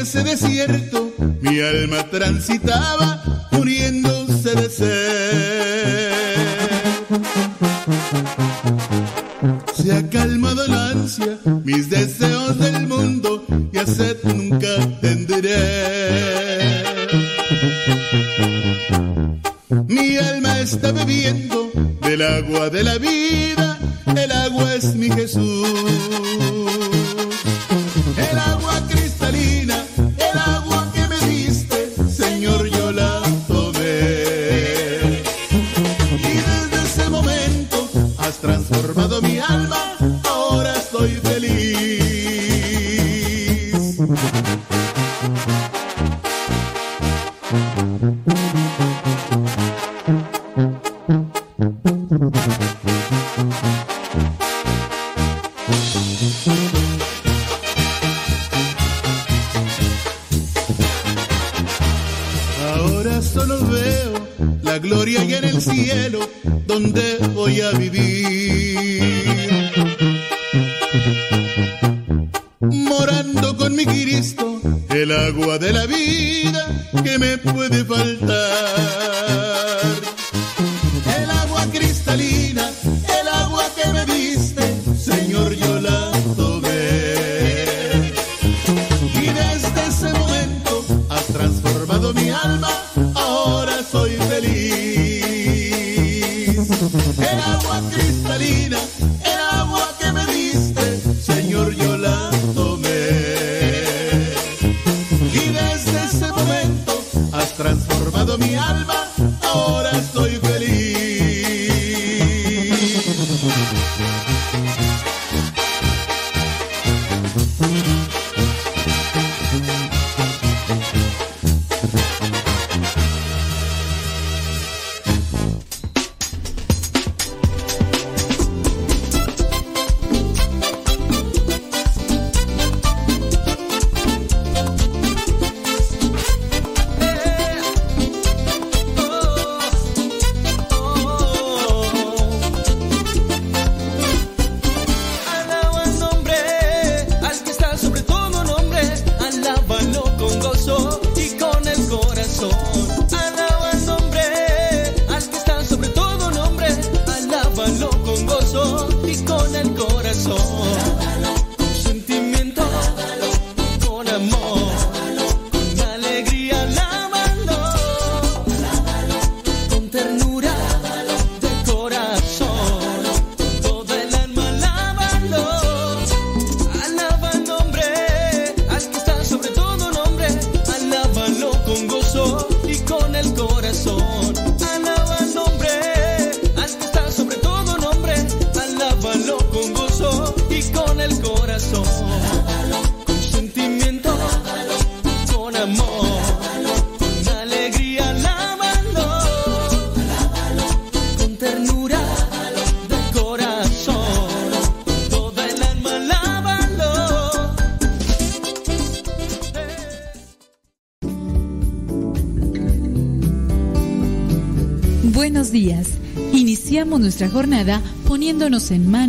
ese desierto mi alma transitaba muriéndose de sed. Se ha calmado la ansia, mis deseos del mundo y a sed nunca tendré. Mi alma está bebiendo del agua de la vida,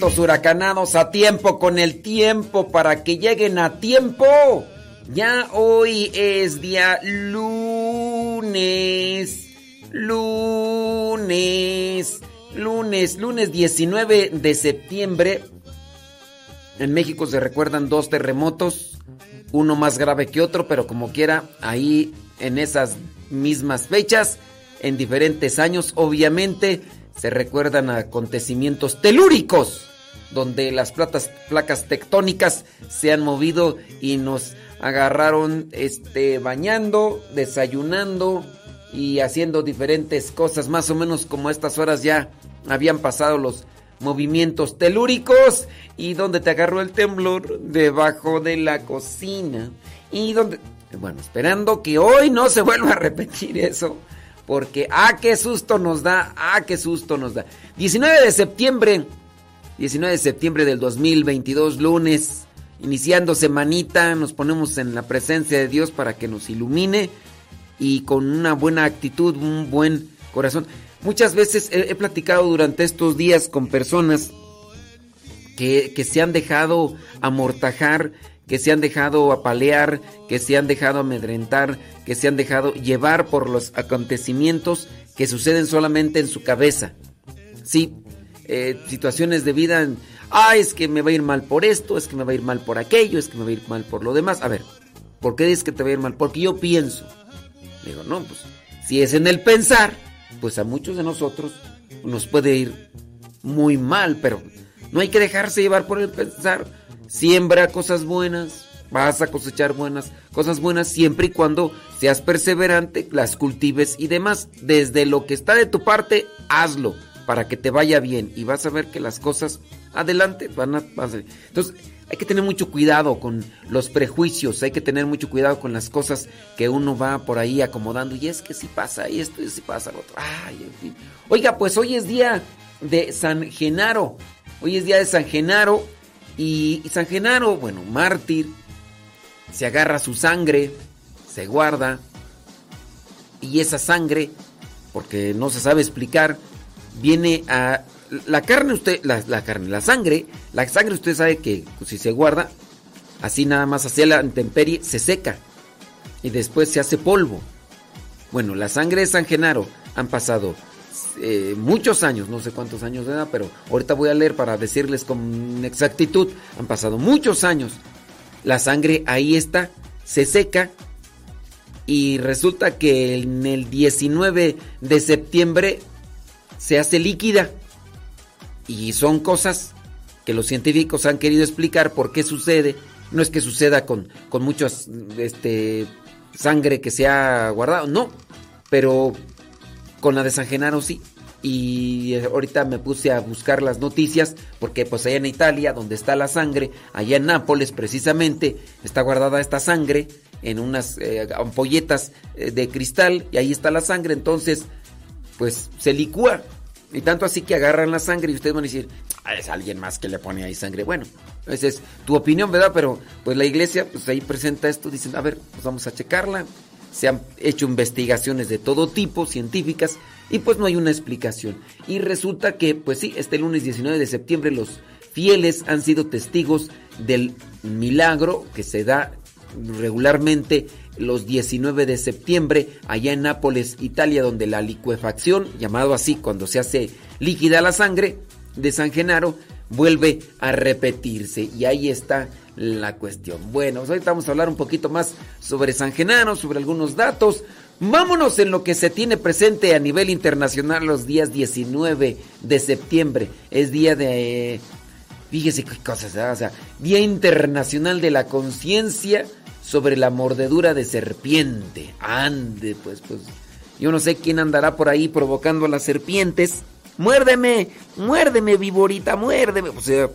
Huracanados a tiempo con el tiempo para que lleguen a tiempo. Ya hoy es día lunes. Lunes. Lunes, lunes 19 de septiembre. En México se recuerdan dos terremotos, uno más grave que otro, pero como quiera, ahí en esas mismas fechas, en diferentes años, obviamente se recuerdan acontecimientos telúricos, donde las placas tectónicas se han movido y nos agarraron este, bañando, desayunando y haciendo diferentes cosas, más o menos como estas horas ya habían pasado los movimientos telúricos y donde te agarró el temblor debajo de la cocina y donde bueno, esperando que hoy no se vuelva a repetir eso porque, ah, qué susto nos da, ah, qué susto nos da. 19 de septiembre, 19 de septiembre del 2022, lunes, iniciando semanita, nos ponemos en la presencia de Dios para que nos ilumine y con una buena actitud, un buen corazón. Muchas veces he, platicado durante estos días con personas que, que se han dejado amortajar que se han dejado apalear, que se han dejado amedrentar, que se han dejado llevar por los acontecimientos que suceden solamente en su cabeza. Sí, eh, situaciones de vida, ah, es que me va a ir mal por esto, es que me va a ir mal por aquello, es que me va a ir mal por lo demás. A ver, ¿por qué dices que te va a ir mal? Porque yo pienso. Digo, no, pues si es en el pensar, pues a muchos de nosotros nos puede ir muy mal, pero no hay que dejarse llevar por el pensar Siembra cosas buenas, vas a cosechar buenas cosas buenas siempre y cuando seas perseverante, las cultives y demás. Desde lo que está de tu parte, hazlo para que te vaya bien y vas a ver que las cosas adelante van a pasar. Entonces, hay que tener mucho cuidado con los prejuicios, hay que tener mucho cuidado con las cosas que uno va por ahí acomodando. Y es que si pasa esto y si pasa lo otro. Ay, en fin. Oiga, pues hoy es día de San Genaro. Hoy es día de San Genaro y, San Genaro, bueno, mártir, se agarra su sangre, se guarda, y esa sangre, porque no se sabe explicar, viene a... La carne, usted, la, carne, la sangre, la sangre usted sabe que si se guarda, así nada más hacia la intemperie, se seca y después se hace polvo. Bueno, la sangre de San Genaro han pasado eh, muchos años, no sé cuántos años de edad, pero ahorita voy a leer para decirles con exactitud, han pasado muchos años. La sangre ahí está, se seca y resulta que en el 19 de septiembre se hace líquida. Y son cosas que los científicos han querido explicar por qué sucede. No es que suceda con, con muchas este, sangre que se ha guardado, no. Pero con la de San Genaro sí. Y ahorita me puse a buscar las noticias porque pues allá en Italia, donde está la sangre, allá en Nápoles precisamente, está guardada esta sangre en unas eh, ampolletas eh, de cristal y ahí está la sangre, entonces pues se licúa. Y tanto así que agarran la sangre y ustedes van a decir, ah, es alguien más que le pone ahí sangre. Bueno, esa es tu opinión, ¿verdad? Pero pues la iglesia pues ahí presenta esto, dicen, a ver, pues vamos a checarla se han hecho investigaciones de todo tipo, científicas, y pues no hay una explicación. Y resulta que, pues sí, este lunes 19 de septiembre los fieles han sido testigos del milagro que se da regularmente los 19 de septiembre allá en Nápoles, Italia, donde la licuefacción, llamado así cuando se hace líquida la sangre de San Genaro, vuelve a repetirse. Y ahí está la cuestión. Bueno, pues ahorita vamos a hablar un poquito más sobre San Genaro, sobre algunos datos. Vámonos en lo que se tiene presente a nivel internacional los días 19 de septiembre. Es día de... fíjese qué cosas, o sea, Día Internacional de la Conciencia sobre la mordedura de serpiente. Ande, pues, pues. Yo no sé quién andará por ahí provocando a las serpientes. Muérdeme, muérdeme, viborita, muérdeme. O sea,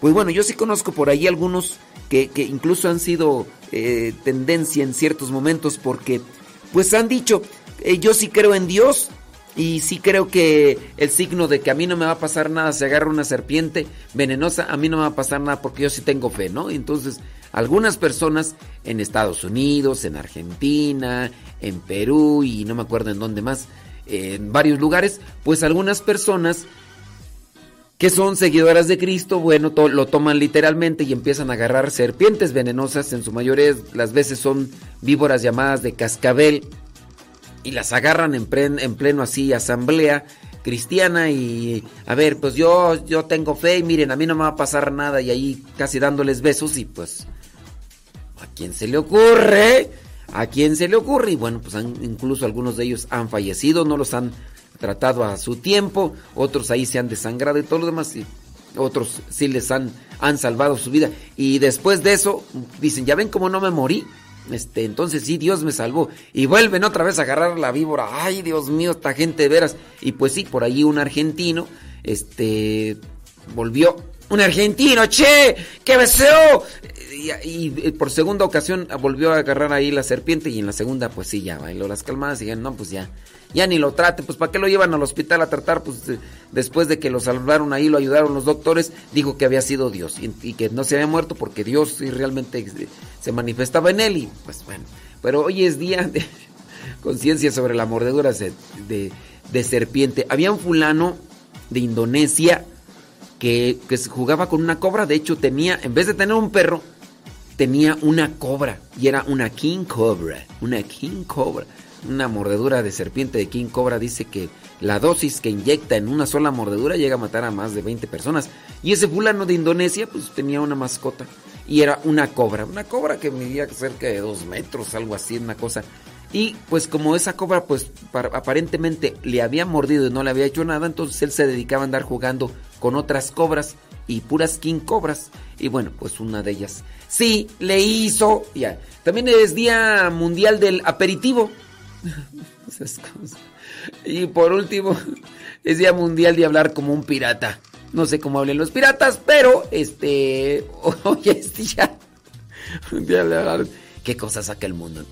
pues bueno, yo sí conozco por ahí algunos que, incluso han sido eh, tendencia en ciertos momentos porque pues han dicho, eh, yo sí creo en Dios y sí creo que el signo de que a mí no me va a pasar nada si agarra una serpiente venenosa, a mí no me va a pasar nada porque yo sí tengo fe, ¿no? Entonces, algunas personas en Estados Unidos, en Argentina, en Perú y no me acuerdo en dónde más, en varios lugares, pues algunas personas que son seguidoras de Cristo, bueno, lo toman literalmente y empiezan a agarrar serpientes venenosas, en su mayoría las veces son víboras llamadas de cascabel, y las agarran en, en pleno así asamblea cristiana y a ver, pues yo, yo tengo fe y miren, a mí no me va a pasar nada y ahí casi dándoles besos y pues ¿a quién se le ocurre? ¿A quién se le ocurre? Y bueno, pues han- incluso algunos de ellos han fallecido, no los han tratado a su tiempo, otros ahí se han desangrado y todo lo demás, y otros sí les han, han salvado su vida. Y después de eso, dicen, ya ven cómo no me morí. Este, entonces sí, Dios me salvó. Y vuelven otra vez a agarrar la víbora. Ay, Dios mío, esta gente de veras. Y pues sí, por ahí un argentino, este, volvió. Un argentino, che, que beseo. Y, y, por segunda ocasión volvió a agarrar ahí la serpiente y en la segunda pues sí, ya bailó las calmadas y ya no, pues ya, ya ni lo trate, pues ¿para qué lo llevan al hospital a tratar? Pues eh, después de que lo salvaron ahí, lo ayudaron los doctores, dijo que había sido Dios y, que no se había muerto porque Dios realmente eh, se manifestaba en él y pues bueno, pero hoy es día de conciencia sobre la mordedura de, de- de serpiente. Había un fulano de Indonesia que, que jugaba con una cobra, de hecho tenía, en vez de tener un perro, tenía una cobra y era una king cobra, una king cobra, una mordedura de serpiente de king cobra. Dice que la dosis que inyecta en una sola mordedura llega a matar a más de 20 personas. Y ese fulano de Indonesia pues tenía una mascota y era una cobra, una cobra que medía cerca de dos metros, algo así, una cosa. Y pues como esa cobra pues par- aparentemente le había mordido y no le había hecho nada, entonces él se dedicaba a andar jugando con otras cobras y puras king cobras. Y bueno, pues una de ellas sí le hizo. Ya. También es Día Mundial del Aperitivo. Cosas. Y por último, es Día Mundial de hablar como un pirata. No sé cómo hablen los piratas, pero este hoy es día mundial de hablar. ¿Qué cosa saca el mundo?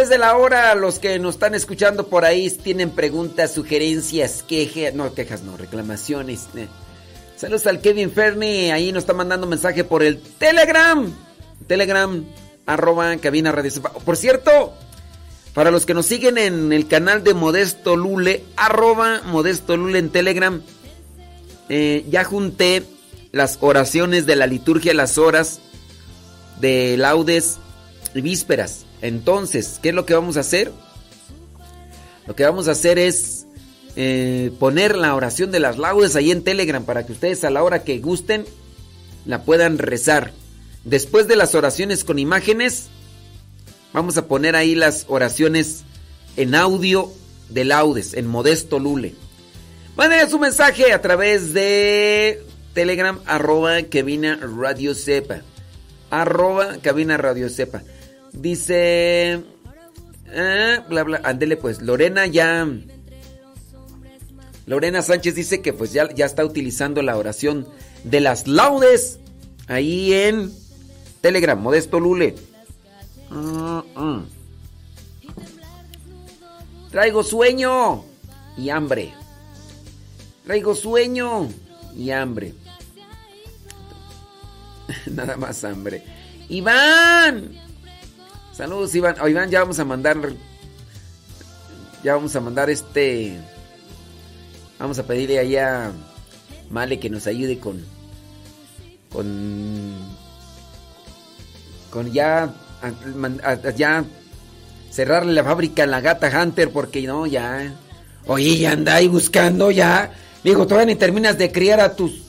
Después de la hora. Los que nos están escuchando por ahí tienen preguntas, sugerencias, quejas, no quejas, no, reclamaciones. eh. Saludos al Kevin Fernie, ahí nos está mandando mensaje por el Telegram. Telegram, arroba cabina radio. Por cierto, para los que nos siguen en el canal de Modesto Lule, arroba Modesto Lule en Telegram, eh, ya junté las oraciones de la liturgia, las horas de laudes y vísperas. Entonces, ¿qué es lo que vamos a hacer? Lo que vamos a hacer es eh, poner la oración de las laudes ahí en Telegram para que ustedes a la hora que gusten la puedan rezar. Después de las oraciones con imágenes, vamos a poner ahí las oraciones en audio de laudes, en modesto lule. Manden su mensaje a través de Telegram, arroba cabina radio sepa. Arroba cabina radio sepa. Dice. ah, bla bla. Ándele pues. Lorena ya. Lorena Sánchez dice que pues ya, ya está utilizando la oración de las laudes. Ahí en Telegram, Modesto Lule. Mm, mm. Traigo sueño y hambre. Traigo sueño y hambre. Nada más hambre. Iván. Saludos, Iván. Oh, Iván, ya vamos a mandar. Ya vamos a mandar este. Vamos a pedirle allá a Male que nos ayude con. Con. con ya, ya cerrarle la fábrica a la gata Hunter porque no, ya. Oye, ya anda ahí buscando ya. Digo, todavía ni terminas de criar a tus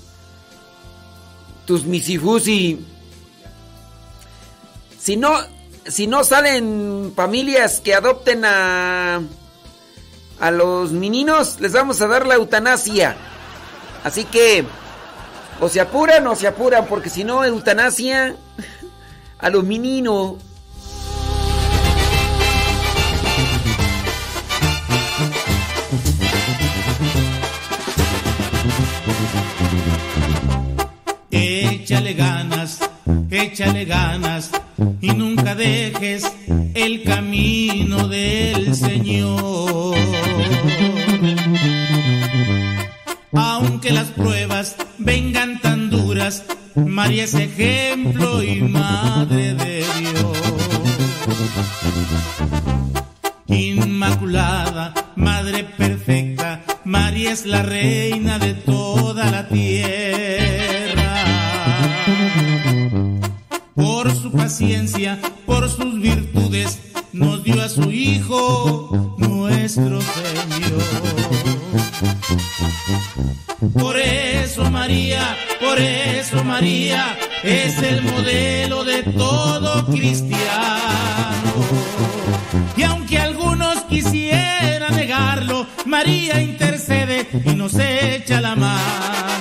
tus misifus y si no si no salen familias que adopten a a los meninos, les vamos a dar la eutanasia. Así que o se apuran o se apuran porque si no eutanasia a los meninos Échale ganas, échale ganas y nunca dejes el camino del Señor. Aunque las pruebas vengan tan duras, María es ejemplo y madre de Dios. Inmaculada, madre perfecta, María es la reina de toda la tierra. Por su paciencia, por sus virtudes, nos dio a su Hijo, nuestro Señor. Por eso María, por eso María es el modelo de todo cristiano. Y aunque algunos quisieran negarlo, María intercede y nos echa la mano.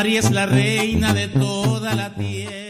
María es la reina de toda la tierra.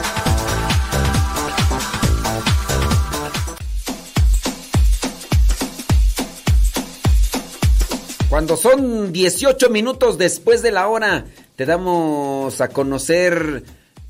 Cuando son 18 minutos después de la hora, te damos a conocer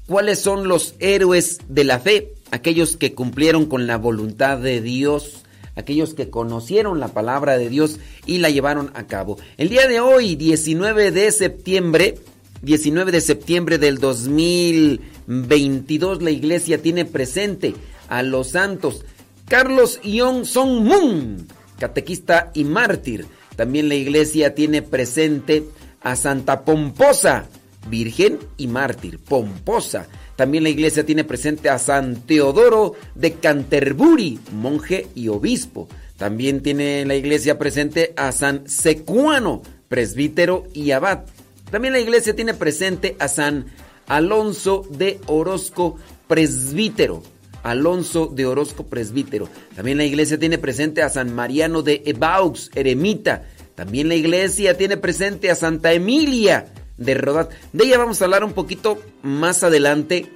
cuáles son los héroes de la fe, aquellos que cumplieron con la voluntad de Dios, aquellos que conocieron la palabra de Dios y la llevaron a cabo. El día de hoy, 19 de septiembre, 19 de septiembre del 2022, la iglesia tiene presente a los santos Carlos Ion Song Moon, catequista y mártir. También la iglesia tiene presente a Santa Pomposa, virgen y mártir, Pomposa. También la iglesia tiene presente a San Teodoro de Canterbury, monje y obispo. También tiene la iglesia presente a San Secuano, presbítero y abad. También la iglesia tiene presente a San Alonso de Orozco, presbítero. Alonso de Orozco Presbítero. También la iglesia tiene presente a San Mariano de Ebaux, eremita. También la iglesia tiene presente a Santa Emilia de Rodat. De ella vamos a hablar un poquito más adelante.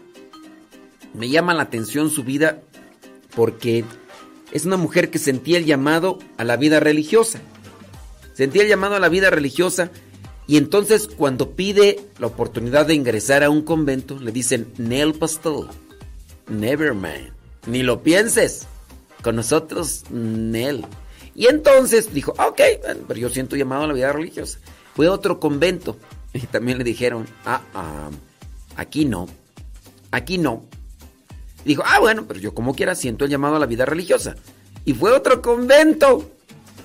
Me llama la atención su vida porque es una mujer que sentía el llamado a la vida religiosa. Sentía el llamado a la vida religiosa y entonces cuando pide la oportunidad de ingresar a un convento le dicen Nel Pastel. Never man. Ni lo pienses. Con nosotros, Nel. Y entonces dijo, ok, pero yo siento llamado a la vida religiosa. Fue a otro convento. Y también le dijeron, ah, ah, aquí no. Aquí no. dijo, ah, bueno, pero yo como quiera siento el llamado a la vida religiosa. Y fue a otro convento.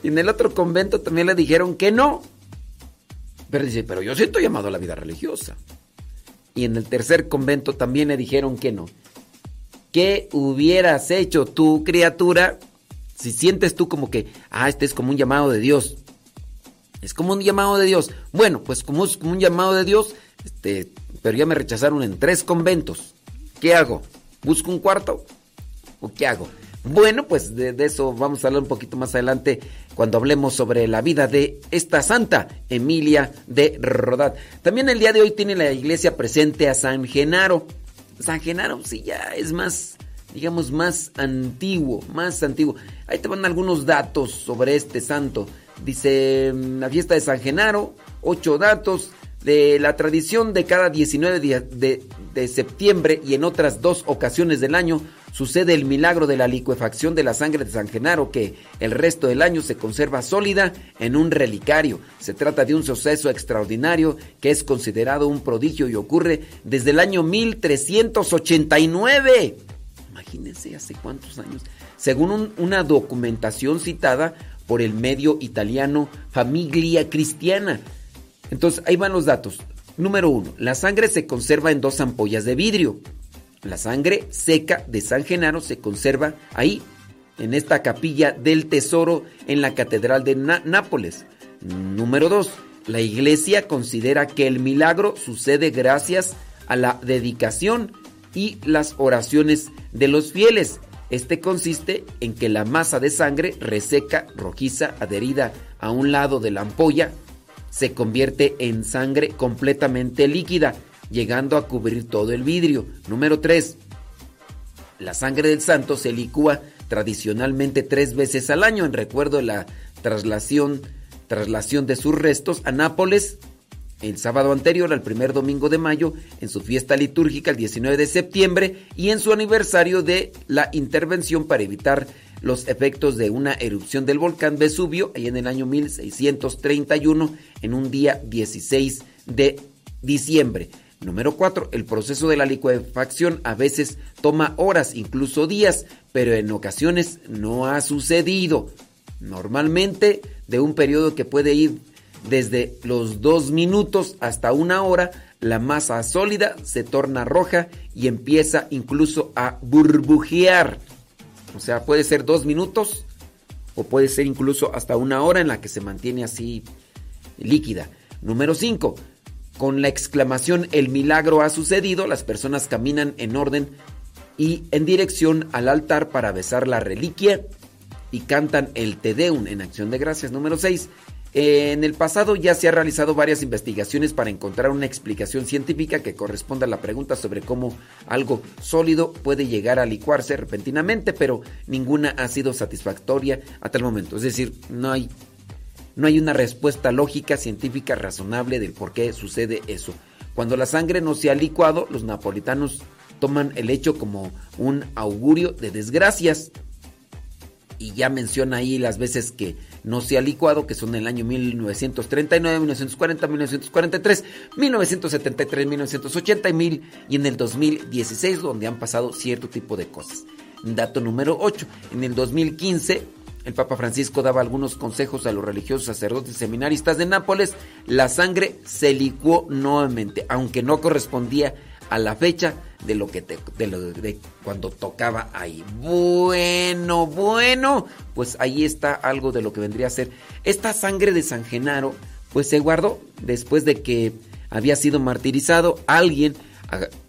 Y en el otro convento también le dijeron que no. Pero dice, pero yo siento llamado a la vida religiosa. Y en el tercer convento también le dijeron que no. ¿Qué hubieras hecho tú, criatura, si sientes tú como que, ah, este es como un llamado de Dios? Es como un llamado de Dios. Bueno, pues como es como un llamado de Dios, este, pero ya me rechazaron en tres conventos. ¿Qué hago? ¿Busco un cuarto? ¿O qué hago? Bueno, pues de, de, eso vamos a hablar un poquito más adelante cuando hablemos sobre la vida de esta santa Emilia de Rodat. También el día de hoy tiene la iglesia presente a San Genaro. San Genaro sí ya es más, digamos, más antiguo, más antiguo. Ahí te van algunos datos sobre este santo. Dice mm, la fiesta de San Genaro, ocho datos de la tradición de cada 19 de, de, de septiembre y en otras dos ocasiones del año sucede el milagro de la licuefacción de la sangre de San Genaro que el resto del año se conserva sólida en un relicario. Se trata de un suceso extraordinario que es considerado un prodigio y ocurre desde el año 1389. Imagínense hace cuántos años. Según un, una documentación citada por el medio italiano Famiglia Cristiana. Entonces, ahí van los datos. Número uno, la sangre se conserva en dos ampollas de vidrio. La sangre seca de San Genaro se conserva ahí, en esta capilla del tesoro en la Catedral de Nápoles. Número 2. La iglesia considera que el milagro sucede gracias a la dedicación y las oraciones de los fieles. Este consiste en que la masa de sangre reseca, rojiza, adherida a un lado de la ampolla, se convierte en sangre completamente líquida llegando a cubrir todo el vidrio. Número 3. La sangre del santo se licúa tradicionalmente tres veces al año en recuerdo de la traslación, traslación de sus restos a Nápoles el sábado anterior al primer domingo de mayo, en su fiesta litúrgica el 19 de septiembre y en su aniversario de la intervención para evitar los efectos de una erupción del volcán Vesubio, ahí en el año 1631, en un día 16 de diciembre. Número 4. El proceso de la licuefacción a veces toma horas, incluso días, pero en ocasiones no ha sucedido. Normalmente de un periodo que puede ir desde los dos minutos hasta una hora, la masa sólida se torna roja y empieza incluso a burbujear. O sea, puede ser dos minutos o puede ser incluso hasta una hora en la que se mantiene así líquida. Número 5. Con la exclamación El milagro ha sucedido, las personas caminan en orden y en dirección al altar para besar la reliquia y cantan el Te Deum en acción de gracias. Número 6. En el pasado ya se han realizado varias investigaciones para encontrar una explicación científica que corresponda a la pregunta sobre cómo algo sólido puede llegar a licuarse repentinamente, pero ninguna ha sido satisfactoria hasta el momento. Es decir, no hay no hay una respuesta lógica, científica, razonable del por qué sucede eso. Cuando la sangre no se ha licuado, los napolitanos toman el hecho como un augurio de desgracias. Y ya menciona ahí las veces que no se ha licuado, que son el año 1939, 1940, 1943, 1973, 1980 y, mil, y en el 2016, donde han pasado cierto tipo de cosas. Dato número 8. En el 2015 el Papa Francisco daba algunos consejos a los religiosos sacerdotes seminaristas de Nápoles. La sangre se licuó nuevamente, aunque no correspondía a la fecha de lo que de cuando tocaba ahí. Bueno, bueno, pues ahí está algo de lo que vendría a ser. Esta sangre de San Genaro, pues se guardó después de que había sido martirizado. Alguien,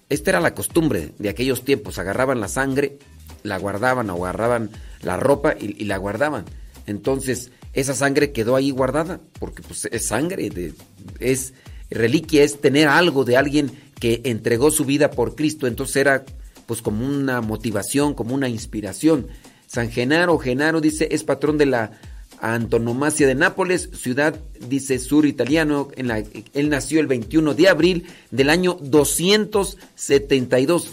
esta era la costumbre de aquellos tiempos, agarraban la sangre, la guardaban o agarraban la ropa y, la guardaban. Entonces, esa sangre quedó ahí guardada, porque pues es sangre, de, es reliquia, es tener algo de alguien que entregó su vida por Cristo, entonces era pues como una motivación, como una inspiración. San Genaro, Genaro dice, es patrón de la antonomasia de Nápoles, ciudad, dice, sur italiano, en la, él nació el 21 de abril del año 272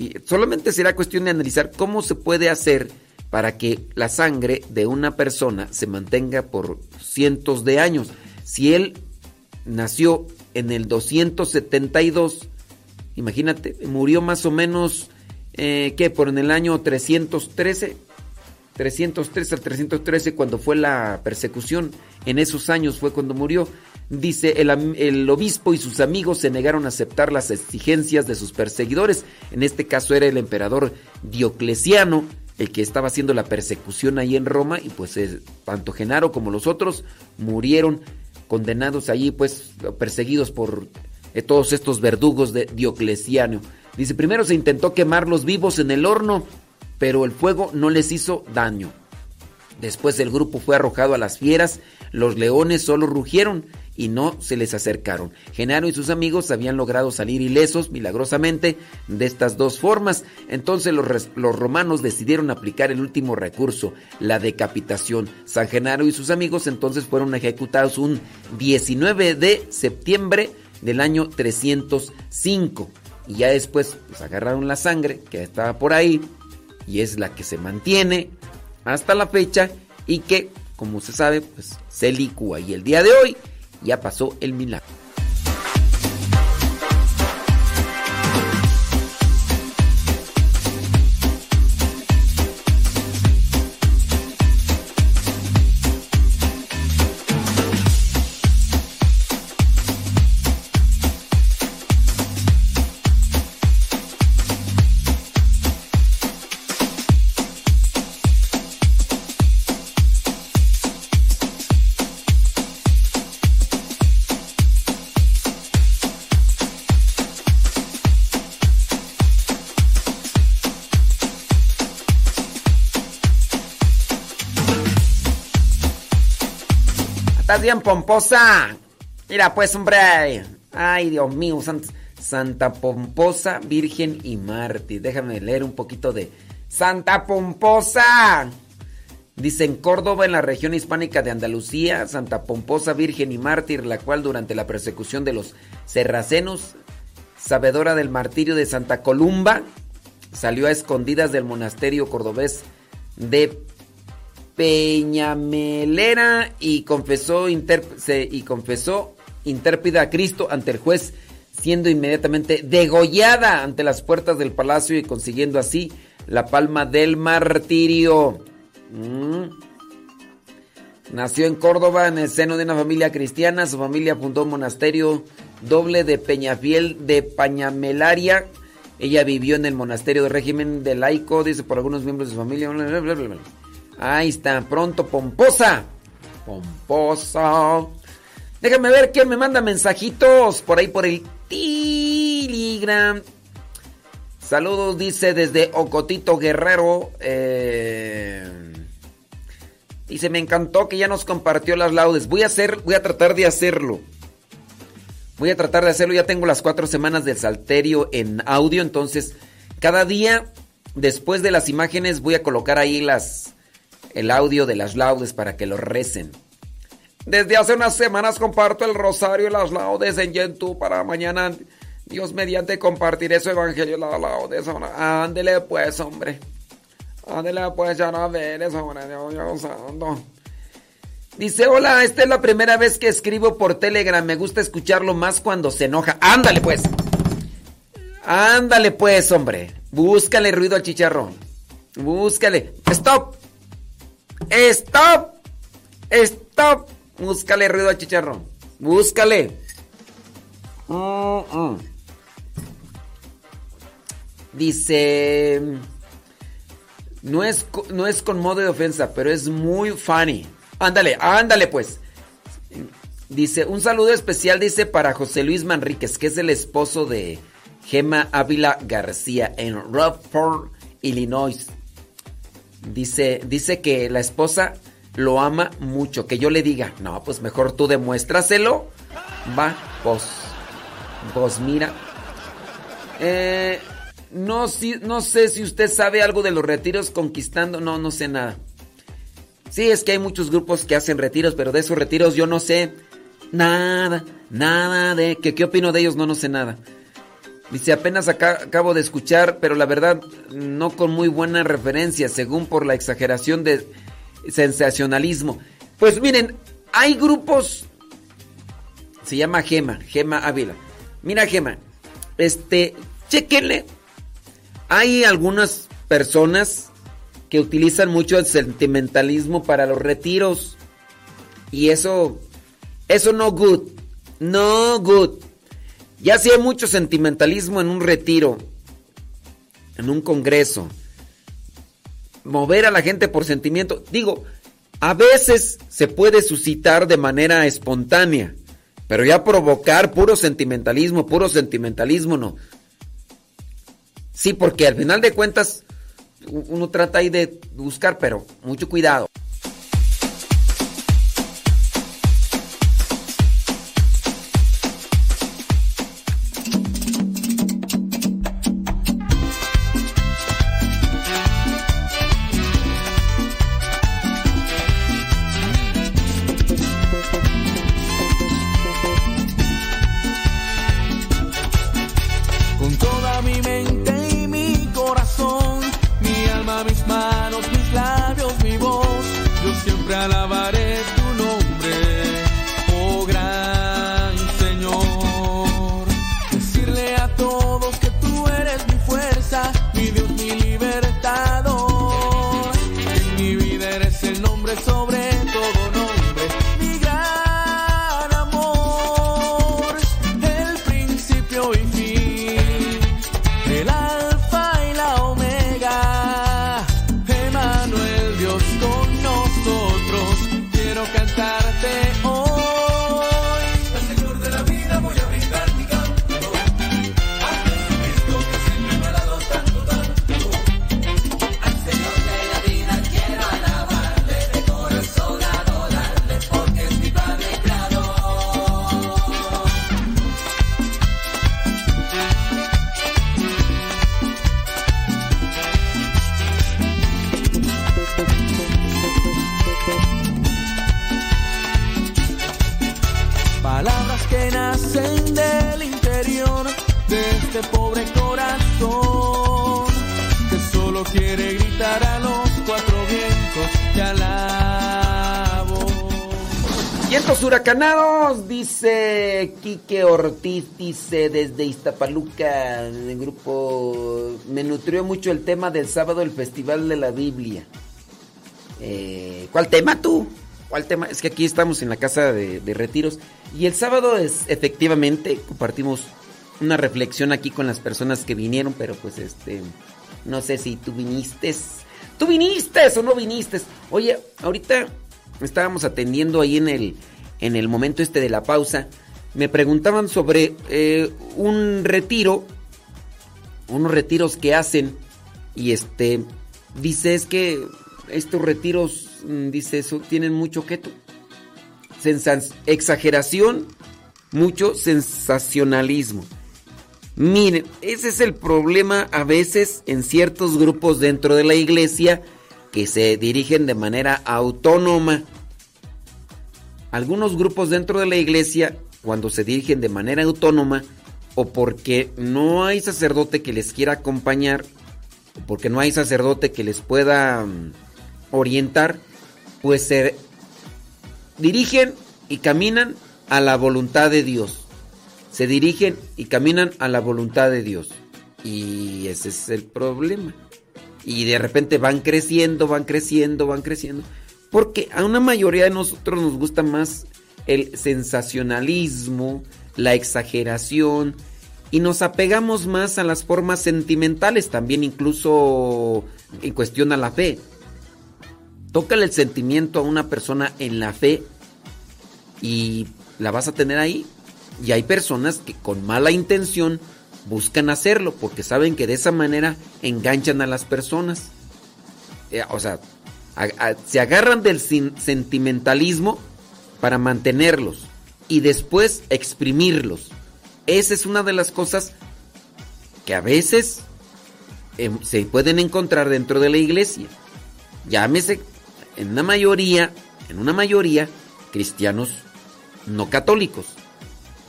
y solamente será cuestión de analizar cómo se puede hacer para que la sangre de una persona se mantenga por cientos de años. Si él nació en el 272, imagínate, murió más o menos, eh, ¿qué? Por en el año 313, 313 al 313 cuando fue la persecución, en esos años fue cuando murió. Dice, el, obispo y sus amigos se negaron a aceptar las exigencias de sus perseguidores. En este caso era el emperador Diocleciano, el que estaba haciendo la persecución ahí en Roma, y pues eh, tanto Genaro como los otros murieron condenados allí, pues perseguidos por eh, todos estos verdugos de Diocleciano. Dice, primero se intentó quemarlos vivos en el horno, pero el fuego no les hizo daño. Después el grupo fue arrojado a las fieras, los leones solo rugieron y no se les acercaron. Genaro y sus amigos habían logrado salir ilesos milagrosamente de estas dos formas. Entonces los, romanos decidieron aplicar el último recurso, la decapitación. San Genaro y sus amigos entonces fueron ejecutados un 19 de septiembre del año 305. Y ya después pues, agarraron la sangre que estaba por ahí y es la que se mantiene hasta la fecha y que, como se sabe, pues se licúa. Y el día de hoy ya pasó el milagro. ¿Estás bien pomposa? Mira pues, hombre. Ay, Dios mío, Santa, Pomposa, Virgen y Mártir. Déjame leer un poquito de Santa Pomposa. Dice en Córdoba, en la región hispánica de Andalucía, Santa Pomposa, Virgen y Mártir, la cual durante la persecución de los serracenos, sabedora del martirio de Santa Columba, salió a escondidas del monasterio cordobés de Peñamelera y confesó, y confesó a Cristo ante el juez, siendo inmediatamente degollada ante las puertas del palacio y consiguiendo así la palma del martirio. Mm. Nació en Córdoba en el seno de una familia cristiana. Su familia fundó un monasterio doble de Peñafiel de Pañamelaria. Ella vivió en el monasterio de régimen de laico, dice por algunos miembros de su familia. Ahí está, pronto, pomposa. Pomposa. Déjame ver quién me manda mensajitos por ahí por el Telegram. Saludos, dice desde Ocotito Guerrero. Eh, dice, me encantó que ya nos compartió las laudes. Voy a hacer, voy a tratar de hacerlo. Voy a tratar de hacerlo. Ya tengo las cuatro semanas del salterio en audio. Entonces, cada día, después de las imágenes, voy a colocar ahí las, el audio de las laudes para que lo recen. Desde hace unas semanas comparto el rosario y las laudes en YouTube para mañana. Dios mediante compartir ese evangelio y las laudes. Ándele pues, hombre. Ándele pues, ya no ver eso, hombre. Dios santo. Dice, hola, esta es la primera vez que escribo por Telegram. Me gusta escucharlo más cuando se enoja. Ándale pues. Ándale pues, hombre. Búscale ruido al chicharrón. Búscale. Stop. ¡Stop! ¡Stop! Búscale ruido a chicharrón. Búscale. Dice. No es, no es con modo de ofensa, pero es muy funny. Ándale, ándale pues. Dice, un saludo especial, dice, para José Luis Manríquez, que es el esposo de Gema Ávila García en Rockford, Illinois. Dice, dice que la esposa lo ama mucho. Que yo le diga, no, pues mejor tú demuéstraselo. Va, pues, pues mira. Eh, no, si, no sé si usted sabe algo de los retiros conquistando. No, no sé nada. Sí, es que hay muchos grupos que hacen retiros, pero de esos retiros yo no sé nada, nada de... que ¿Qué opino de ellos? No, no sé nada. Dice, apenas acabo de escuchar, pero la verdad no con muy buena referencia, según por la exageración de sensacionalismo. Pues miren, hay grupos, se llama Gema, Gema Ávila. Mira Gema, este, chequenle. Hay algunas personas que utilizan mucho el sentimentalismo para los retiros. Y eso, eso no good, no good. Ya si hay mucho sentimentalismo en un retiro, en un congreso, mover a la gente por sentimiento, digo, a veces se puede suscitar de manera espontánea, pero ya provocar puro sentimentalismo, puro sentimentalismo no. Sí, porque al final de cuentas uno trata ahí de buscar, pero mucho cuidado. Quique Ortiz, dice desde Iztapaluca, el grupo, me nutrió mucho el tema del sábado, el Festival de la Biblia. Eh, ¿Cuál tema tú? ¿Cuál tema? Es que aquí estamos en la casa de, retiros y el sábado es efectivamente compartimos una reflexión aquí con las personas que vinieron, pero pues este, no sé si tú viniste, tú viniste o no viniste. Oye, ahorita estábamos atendiendo ahí en el, en el momento este de la pausa, me preguntaban sobre eh, un retiro, unos retiros que hacen y este, dice es que estos retiros, mm, dice eso, tienen mucho que exageración, mucho sensacionalismo. Miren, ese es el problema a veces en ciertos grupos dentro de la iglesia que se dirigen de manera autónoma. Algunos grupos dentro de la iglesia, cuando se dirigen de manera autónoma, o porque no hay sacerdote que les quiera acompañar, o porque no hay sacerdote que les pueda mm, orientar, pues se dirigen y caminan a la voluntad de Dios. Se dirigen y caminan a la voluntad de Dios. Y ese es el problema. Y de repente van creciendo, van creciendo, van creciendo. Porque a una mayoría de nosotros nos gusta más el sensacionalismo, la exageración, y nos apegamos más a las formas sentimentales, también incluso en cuestión a la fe. Tócale el sentimiento a una persona en la fe y la vas a tener ahí. Y hay personas que con mala intención buscan hacerlo porque saben que de esa manera enganchan a las personas. Eh, o sea, se agarran del sentimentalismo para mantenerlos y después exprimirlos. Esa es una de las cosas que a veces em, se pueden encontrar dentro de la iglesia. Llámese en una mayoría, en una mayoría cristianos no católicos.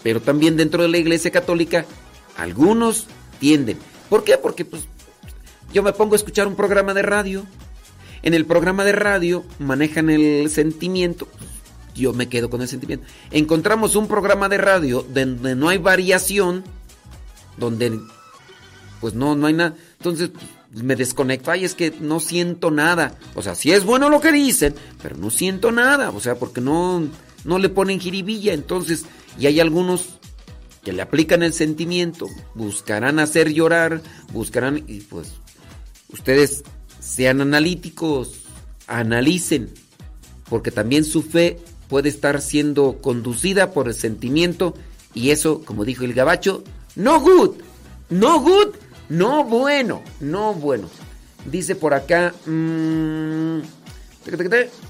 Pero también dentro de la iglesia católica algunos tienden. ¿Por qué? Porque pues yo me pongo a escuchar un programa de radio. En el programa de radio manejan el sentimiento. Yo me quedo con el sentimiento. Encontramos un programa de radio donde no hay variación, donde pues no, no hay nada. Entonces pues, me desconecto. Ay, es que no siento nada. O sea, sí es bueno lo que dicen, pero no siento nada. O sea, porque no, no le ponen jiribilla. Entonces, y hay algunos que le aplican el sentimiento, buscarán hacer llorar, buscarán, y pues ustedes sean analíticos, analicen, porque también su fe puede estar siendo conducida por el sentimiento y eso, como dijo el gabacho, no good, no good, No bueno, no bueno. Dice por acá. mm,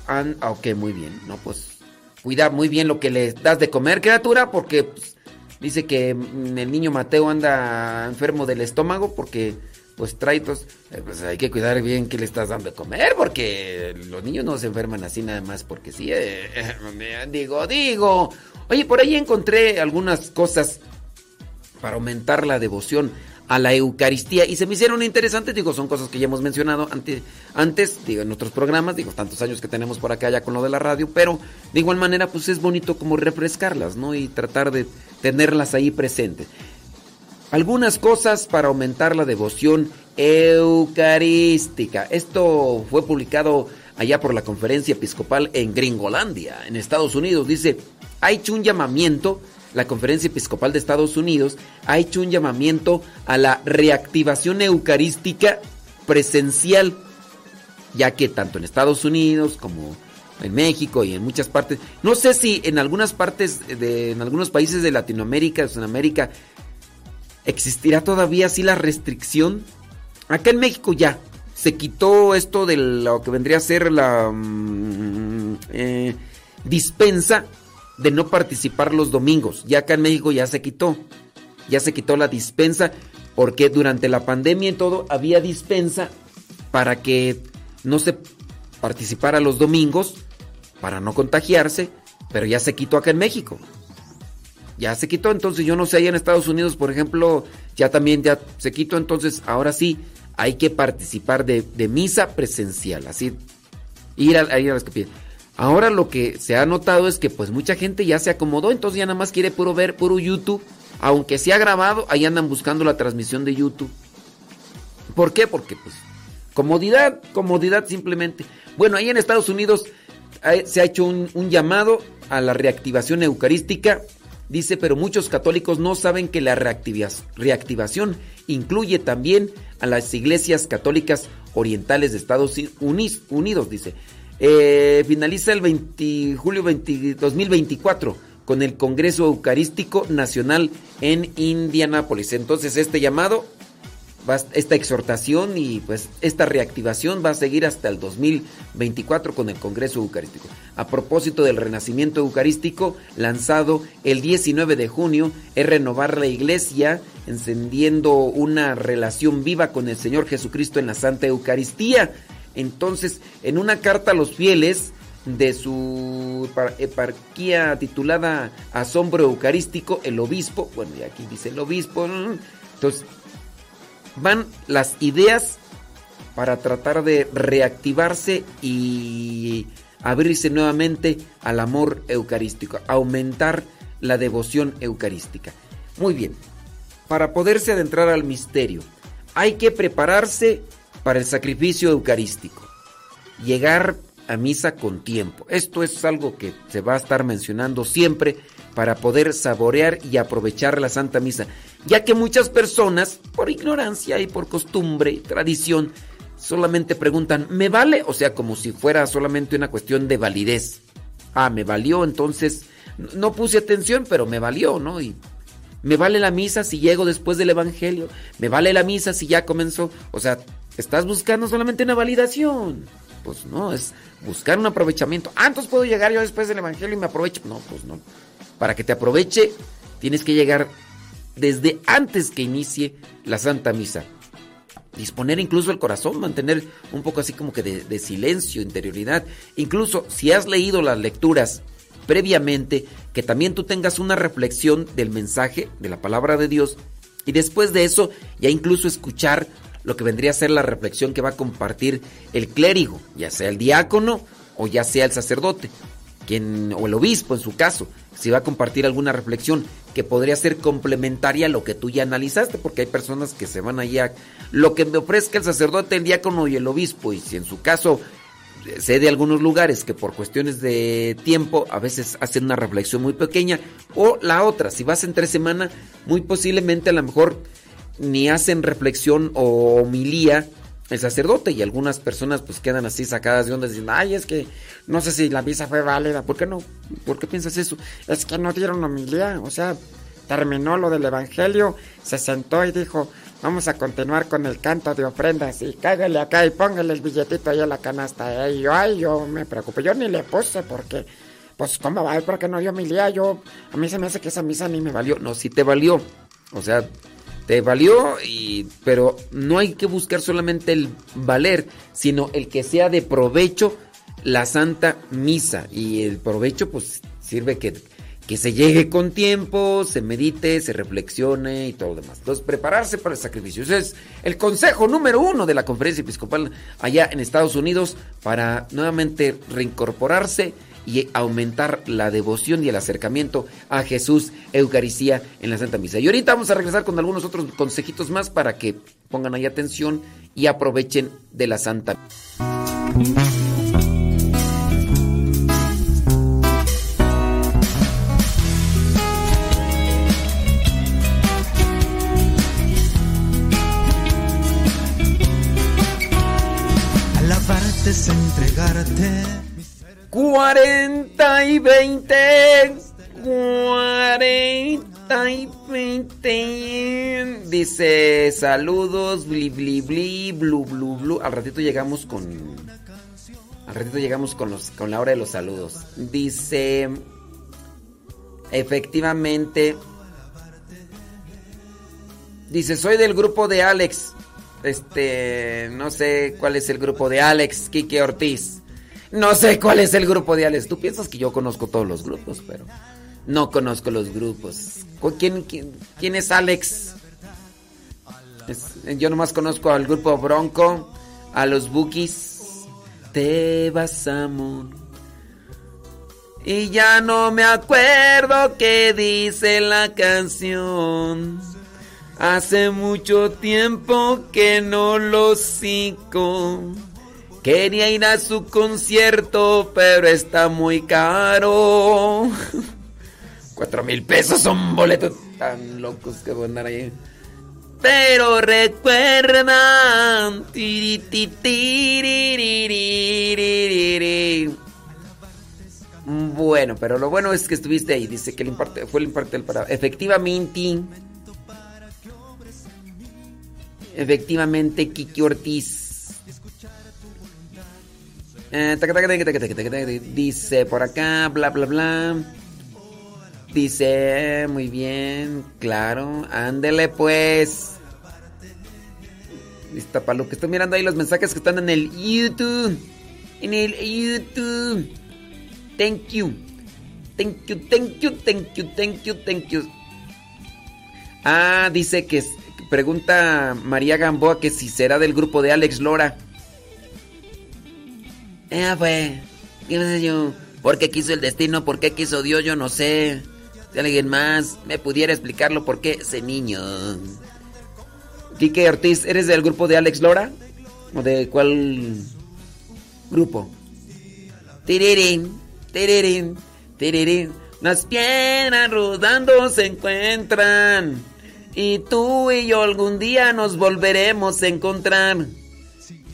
ah, ok, muy bien. No, pues. Cuida muy bien lo que le das de comer, criatura, porque pues, dice que mm, el niño Mateo anda enfermo del estómago porque pues trae tos. Eh, pues hay que cuidar bien qué le estás dando de comer, porque los niños no se enferman así nada más porque sí. eh, eh, digo, digo. Oye, por ahí encontré algunas cosas para aumentar la devoción a la Eucaristía y se me hicieron interesantes, digo, son cosas que ya hemos mencionado ante- antes, digo, en otros programas, digo, tantos años que tenemos por acá ya con lo de la radio, pero de igual manera, pues es bonito como refrescarlas, ¿no? Y tratar de tenerlas ahí presentes. Algunas cosas para aumentar la devoción eucarística. Esto fue publicado allá por la conferencia episcopal en Gringolandia, en Estados Unidos. Dice, ha hecho un llamamiento, la conferencia episcopal de Estados Unidos ha hecho un llamamiento a la reactivación eucarística presencial, ya que tanto en Estados Unidos como en México y en muchas partes, no sé si en algunas partes de en algunos países de Latinoamérica, Sudamérica existirá todavía así la restricción. Acá en México ya se quitó esto de lo que vendría a ser la mm, eh, dispensa de no participar los domingos. Ya acá en México ya se quitó. Ya se quitó la dispensa porque durante la pandemia y todo había dispensa para que no se participara los domingos para no contagiarse, pero ya se quitó acá en México. Ya se quitó, entonces yo no sé, allá en Estados Unidos, por ejemplo, ya también ya se quitó, entonces ahora sí hay que participar de, misa presencial, así, ir a, ir a las. Ahora lo que se ha notado es que pues mucha gente ya se acomodó, entonces ya nada más quiere puro ver, puro YouTube, aunque sea grabado, ahí andan buscando la transmisión de YouTube. ¿Por qué? Porque pues comodidad, comodidad simplemente. Bueno, ahí en Estados Unidos eh, se ha hecho un llamado a la reactivación eucarística. Dice, pero muchos católicos no saben que la reactivación incluye también a las iglesias católicas orientales de Estados Unidos, dice. Eh, finaliza el 20, julio 20 2024 con el Congreso Eucarístico Nacional en Indianápolis. Entonces este llamado esta exhortación y pues esta reactivación va a seguir hasta el 2024 con el Congreso Eucarístico. A propósito del renacimiento eucarístico lanzado el 19 de junio, es renovar la iglesia encendiendo una relación viva con el Señor Jesucristo en la Santa Eucaristía. Entonces, en una carta a los fieles de su par- eparquía titulada Asombro Eucarístico, el obispo, bueno, y aquí dice el obispo, entonces van las ideas para tratar de reactivarse y abrirse nuevamente al amor eucarístico, aumentar la devoción eucarística. Muy bien, para poderse adentrar al misterio, hay que prepararse para el sacrificio eucarístico, llegar a misa con tiempo. Esto es algo que se va a estar mencionando siempre para poder saborear y aprovechar la Santa Misa, ya que muchas personas, por ignorancia y por costumbre tradición, solamente preguntan, ¿me vale? O sea, como si fuera solamente una cuestión de validez. Ah, me valió, entonces no puse atención, pero me valió, ¿no? Y me vale la misa si llego después del Evangelio, me vale la misa si ya comenzó. O sea, estás buscando solamente una validación. Pues no, es buscar un aprovechamiento. Ah, entonces puedo llegar yo después del Evangelio y me aprovecho. No, pues no. Para que te aproveche, tienes que llegar desde antes que inicie la Santa Misa. Disponer incluso el corazón, mantener un poco así como que de, silencio, interioridad. Incluso si has leído las lecturas previamente, que también tú tengas una reflexión del mensaje, de la palabra de Dios, y después de eso ya incluso escuchar lo que vendría a ser la reflexión que va a compartir el clérigo, ya sea el diácono o ya sea el sacerdote, quien, o el obispo en su caso, si va a compartir alguna reflexión que podría ser complementaria a lo que tú ya analizaste, porque hay personas que se van allá, lo que me ofrezca el sacerdote, el diácono y el obispo, y si en su caso eh, sé de algunos lugares que por cuestiones de tiempo a veces hacen una reflexión muy pequeña, o la otra, si vas entre semana, muy posiblemente a lo mejor ni hacen reflexión o homilía el sacerdote y algunas personas pues quedan así sacadas de onda diciendo, ay, es que no sé si la misa fue válida, ¿por qué no? ¿Por qué piensas eso? Es que no dieron homilía, o sea, terminó lo del evangelio, se sentó y dijo, Vamos a continuar con el canto de ofrendas y cágale acá y póngale el billetito ahí a la canasta. Yo, ay, yo me preocupo, yo ni le puse porque, pues, ¿cómo va? ¿Por qué no dio homilía? Yo, a mí se me hace que esa misa ni me valió. No, sí te valió. O sea, te valió, y, pero no hay que buscar solamente el valer, sino el que sea de provecho la Santa Misa. Y el provecho, pues, sirve que que se llegue con tiempo, se medite, se reflexione y todo lo demás. Entonces, prepararse para el sacrificio. Ese es el consejo número uno de la conferencia episcopal allá en Estados Unidos para nuevamente reincorporarse y aumentar la devoción y el acercamiento a Jesús, Eucaristía en la Santa Misa. Y ahorita vamos a regresar con algunos otros consejitos más para que pongan ahí atención y aprovechen de la Santa Misa. Y 20. 40 y 20. Dice saludos, bli bli bli, blu blu. Al ratito llegamos con. Al ratito llegamos con, los, con la hora de los saludos. Dice. Efectivamente. Dice, soy del grupo de Alex. Este, no sé cuál es el grupo de Alex, Kike Ortiz. No sé cuál es el grupo de Alex. Tú piensas que yo conozco todos los grupos, pero no conozco los grupos. ¿Quién, es Alex? yo nomás conozco al grupo Bronco, a los Bookies. Te vas. Y ya no me acuerdo qué dice la canción. Hace mucho tiempo que no lo sigo. Quería ir a su concierto, pero está muy caro. Cuatro mil pesos son boletos tan locos que van a andar ahí. Pero recuerdan. Bueno, pero lo bueno es que estuviste ahí. Dice que el imparte, fue el imparte del para. Efectivamente. Efectivamente, Kiki Ortiz. Dice por acá, bla, bla, bla. Dice, muy bien, claro. Ándele pues. Listo, para lo que estoy mirando ahí los mensajes que están en el YouTube. En el YouTube. Thank you. Thank you, thank you, thank you, thank you, thank you. Ah, dice que Pregunta María Gamboa que si será del grupo de Alex Lora. Eh, pues, qué sé yo. ¿Por qué quiso el destino? ¿Por qué quiso Dios? Yo no sé. Si alguien más me pudiera explicarlo, ¿por qué ese niño? Quique Ortiz, ¿eres del grupo de Alex Lora? ¿O de cuál grupo? Tirirín, tirirín, tirirín. Las piedras rodando se encuentran. Y tú y yo algún día nos volveremos a encontrar.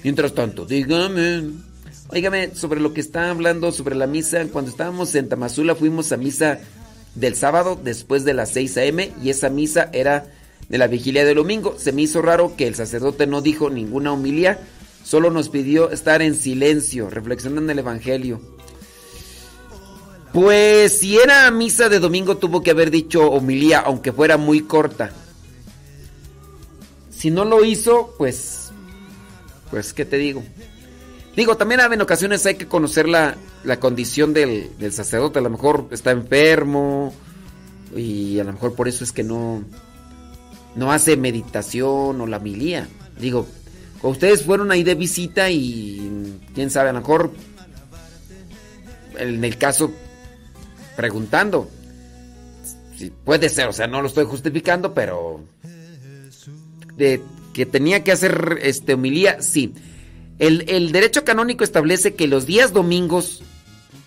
Mientras tanto, dígame. Óigame, sobre lo que está hablando sobre la misa, cuando estábamos en Tamazula fuimos a misa del sábado después de las 6 a.m. y esa misa era de la vigilia del domingo. Se me hizo raro que el sacerdote no dijo ninguna homilía, solo nos pidió estar en silencio, reflexionando en el Evangelio. Pues si era misa de domingo tuvo que haber dicho homilía, aunque fuera muy corta. Si no lo hizo, pues, pues, ¿qué te digo? Digo, también en ocasiones hay que conocer la, condición del, sacerdote. A lo mejor está enfermo y a lo mejor por eso es que no, no hace meditación o la milía. Digo, ustedes fueron ahí de visita y quién sabe, a lo mejor en el caso preguntando. Si puede ser, o sea, no lo estoy justificando, pero de que tenía que hacer este homilía, sí. El, derecho canónico establece que los días domingos,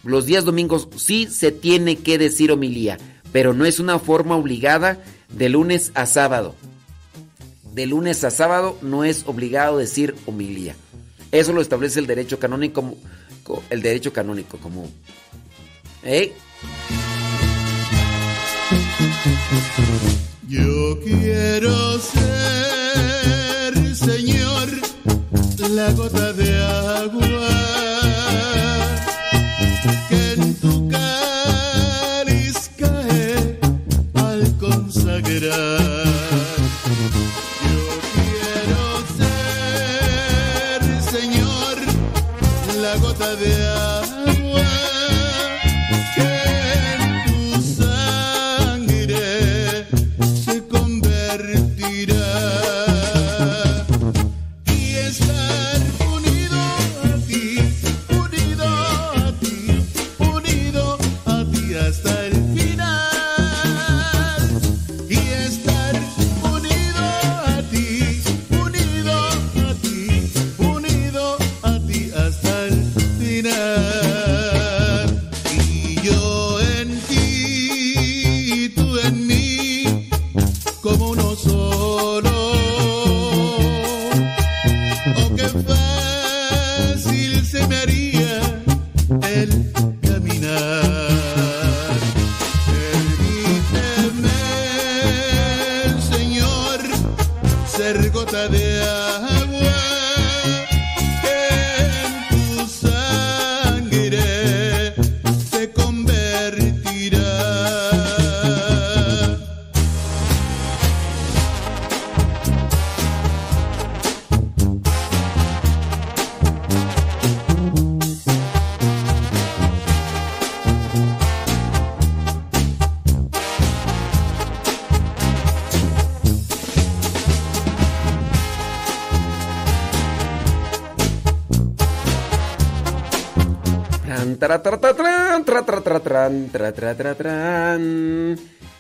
los días domingos sí se tiene que decir homilía, pero no es una forma obligada de lunes a sábado. De lunes a sábado no es obligado decir homilía. Eso lo establece el derecho canónico, el derecho canónico como. ¿Eh? Yo quiero ser, Señor, la gota de agua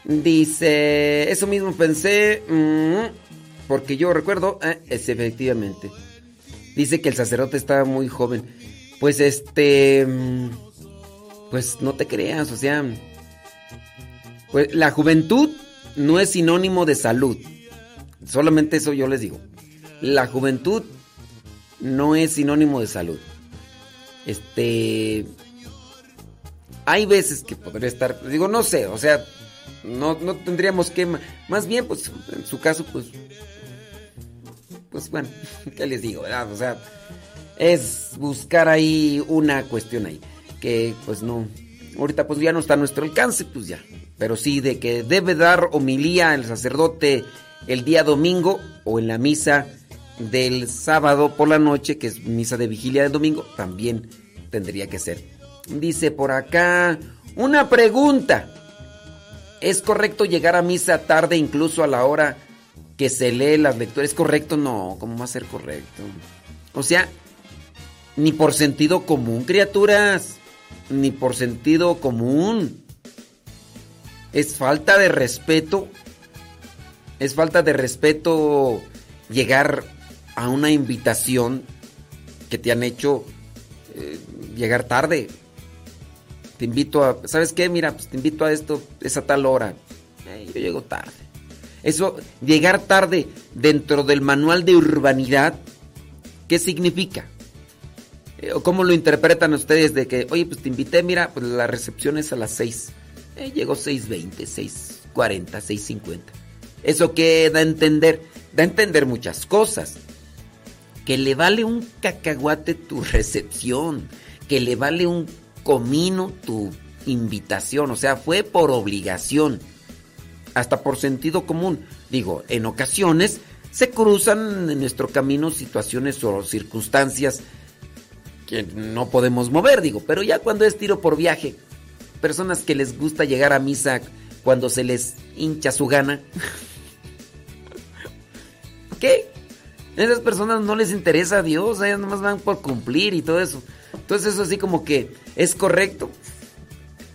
Dice, eso mismo pensé, mm, porque yo recuerdo, eh, es efectivamente. Dice que el sacerdote estaba muy joven. Pues este, mm, pues no te creas, o sea, pues la juventud no es sinónimo de salud. Solamente eso yo les digo. La juventud no es sinónimo de salud. Este. Hay veces que podría estar. Digo, no sé, o sea. No, no tendríamos que. Más bien, pues, en su caso, pues. Pues bueno, ¿qué les digo, verdad? O sea, es buscar ahí una cuestión ahí. Que pues no. Ahorita pues ya no está a nuestro alcance, pues ya. Pero sí, de que debe dar homilía el sacerdote el día domingo o en la misa del sábado por la noche, que es misa de vigilia del domingo, también tendría que ser. Dice por acá, una pregunta. ¿Es correcto llegar a misa tarde incluso a la hora que se lee las lecturas? ¿Es correcto? No, ¿cómo va a ser correcto? O sea, ni por sentido común, criaturas. Ni por sentido común. Es falta de respeto. Es falta de respeto llegar a una invitación que te han hecho eh, llegar tarde. Te invito a, ¿sabes qué? Mira, pues te invito a esto, es a tal hora. Yo llego tarde. Eso, llegar tarde dentro del manual de urbanidad, ¿qué significa? Eh, ¿O ¿Cómo lo interpretan ustedes de que, oye, pues te invité, mira, pues la recepción es a las 6. Eh, llegó 6.20, 6.40, 6.50. ¿Eso qué da a entender? Da a entender muchas cosas. Que le vale un cacahuate tu recepción. Que le vale un comino tu invitación. O sea, fue por obligación. Hasta por sentido común. Digo, en ocasiones se cruzan en nuestro camino situaciones o circunstancias que no podemos mover, digo. Pero ya cuando es tiro por viaje, personas que les gusta llegar a misa cuando se les hincha su gana. ¿Qué? A esas personas no les interesa a Dios, ellas nomás van por cumplir y todo eso. Entonces eso así como que es correcto.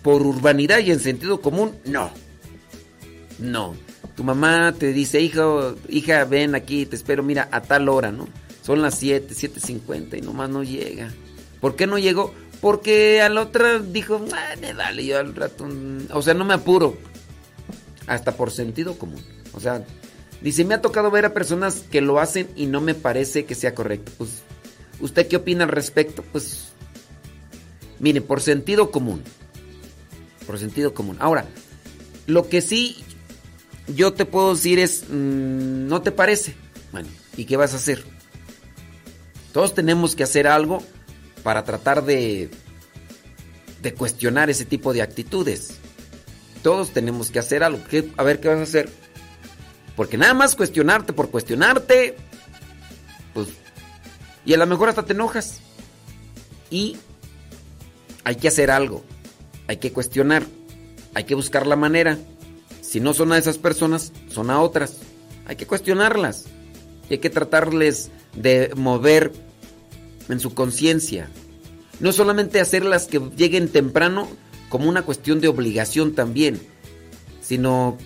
Por urbanidad y en sentido común, no. No. Tu mamá te dice, hija, hija, ven aquí, te espero, mira, a tal hora, ¿no? Son las 7, 7.50 y nomás no llega. ¿Por qué no llegó? Porque a la otra dijo, me dale, yo al rato. mm, O sea, no me apuro. Hasta por sentido común. O sea, dice, me ha tocado ver a personas que lo hacen y no me parece que sea correcto. Pues, ¿usted qué opina al respecto? Pues, mire, por sentido común. Por sentido común. Ahora, lo que sí yo te puedo decir es, mm, ¿no te parece? Bueno, ¿y qué vas a hacer? Todos tenemos que hacer algo para tratar de, de cuestionar ese tipo de actitudes. Todos tenemos que hacer algo. ¿Qué- a ver, ¿qué vas a hacer? Porque nada más cuestionarte por cuestionarte, pues, y a lo mejor hasta te enojas. Y hay que hacer algo, hay que cuestionar, hay que buscar la manera. Si no son a esas personas, son a otras. Hay que cuestionarlas. Y hay que tratarles de mover en su conciencia. No solamente hacerlas que lleguen temprano como una cuestión de obligación también, sino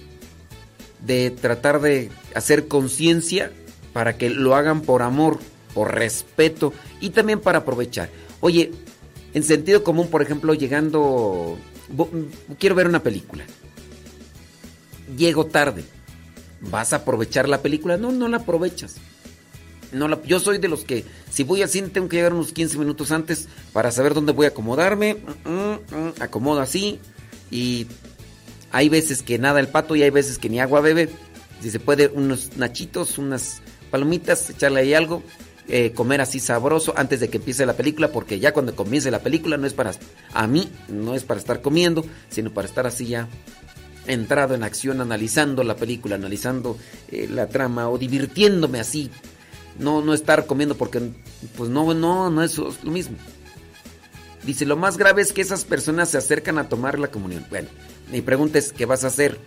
de tratar de hacer conciencia para que lo hagan por amor, por respeto y también para aprovechar. Oye, en sentido común, por ejemplo, llegando... bo- Quiero ver una película. Llego tarde. ¿Vas a aprovechar la película? No, no la aprovechas. No yo soy de los que, si voy al cine, tengo que llegar unos 15 minutos antes para saber dónde voy a acomodarme. Mm, mm, mm, acomodo así. Y hay veces que nada el pato y hay veces que ni agua bebe. Si se puede, unos nachitos, unas palomitas, echarle ahí algo. Eh, comer así sabroso antes de que empiece la película, porque ya cuando comience la película no es para, a mí, no es para estar comiendo, sino para estar así ya entrado en acción, analizando la película, analizando eh, la trama o divirtiéndome así. No, no estar comiendo porque, pues no, no, no es lo mismo. Dice, lo más grave es que esas personas se acercan a tomar la comunión. Bueno, mi pregunta es, ¿qué vas a hacer?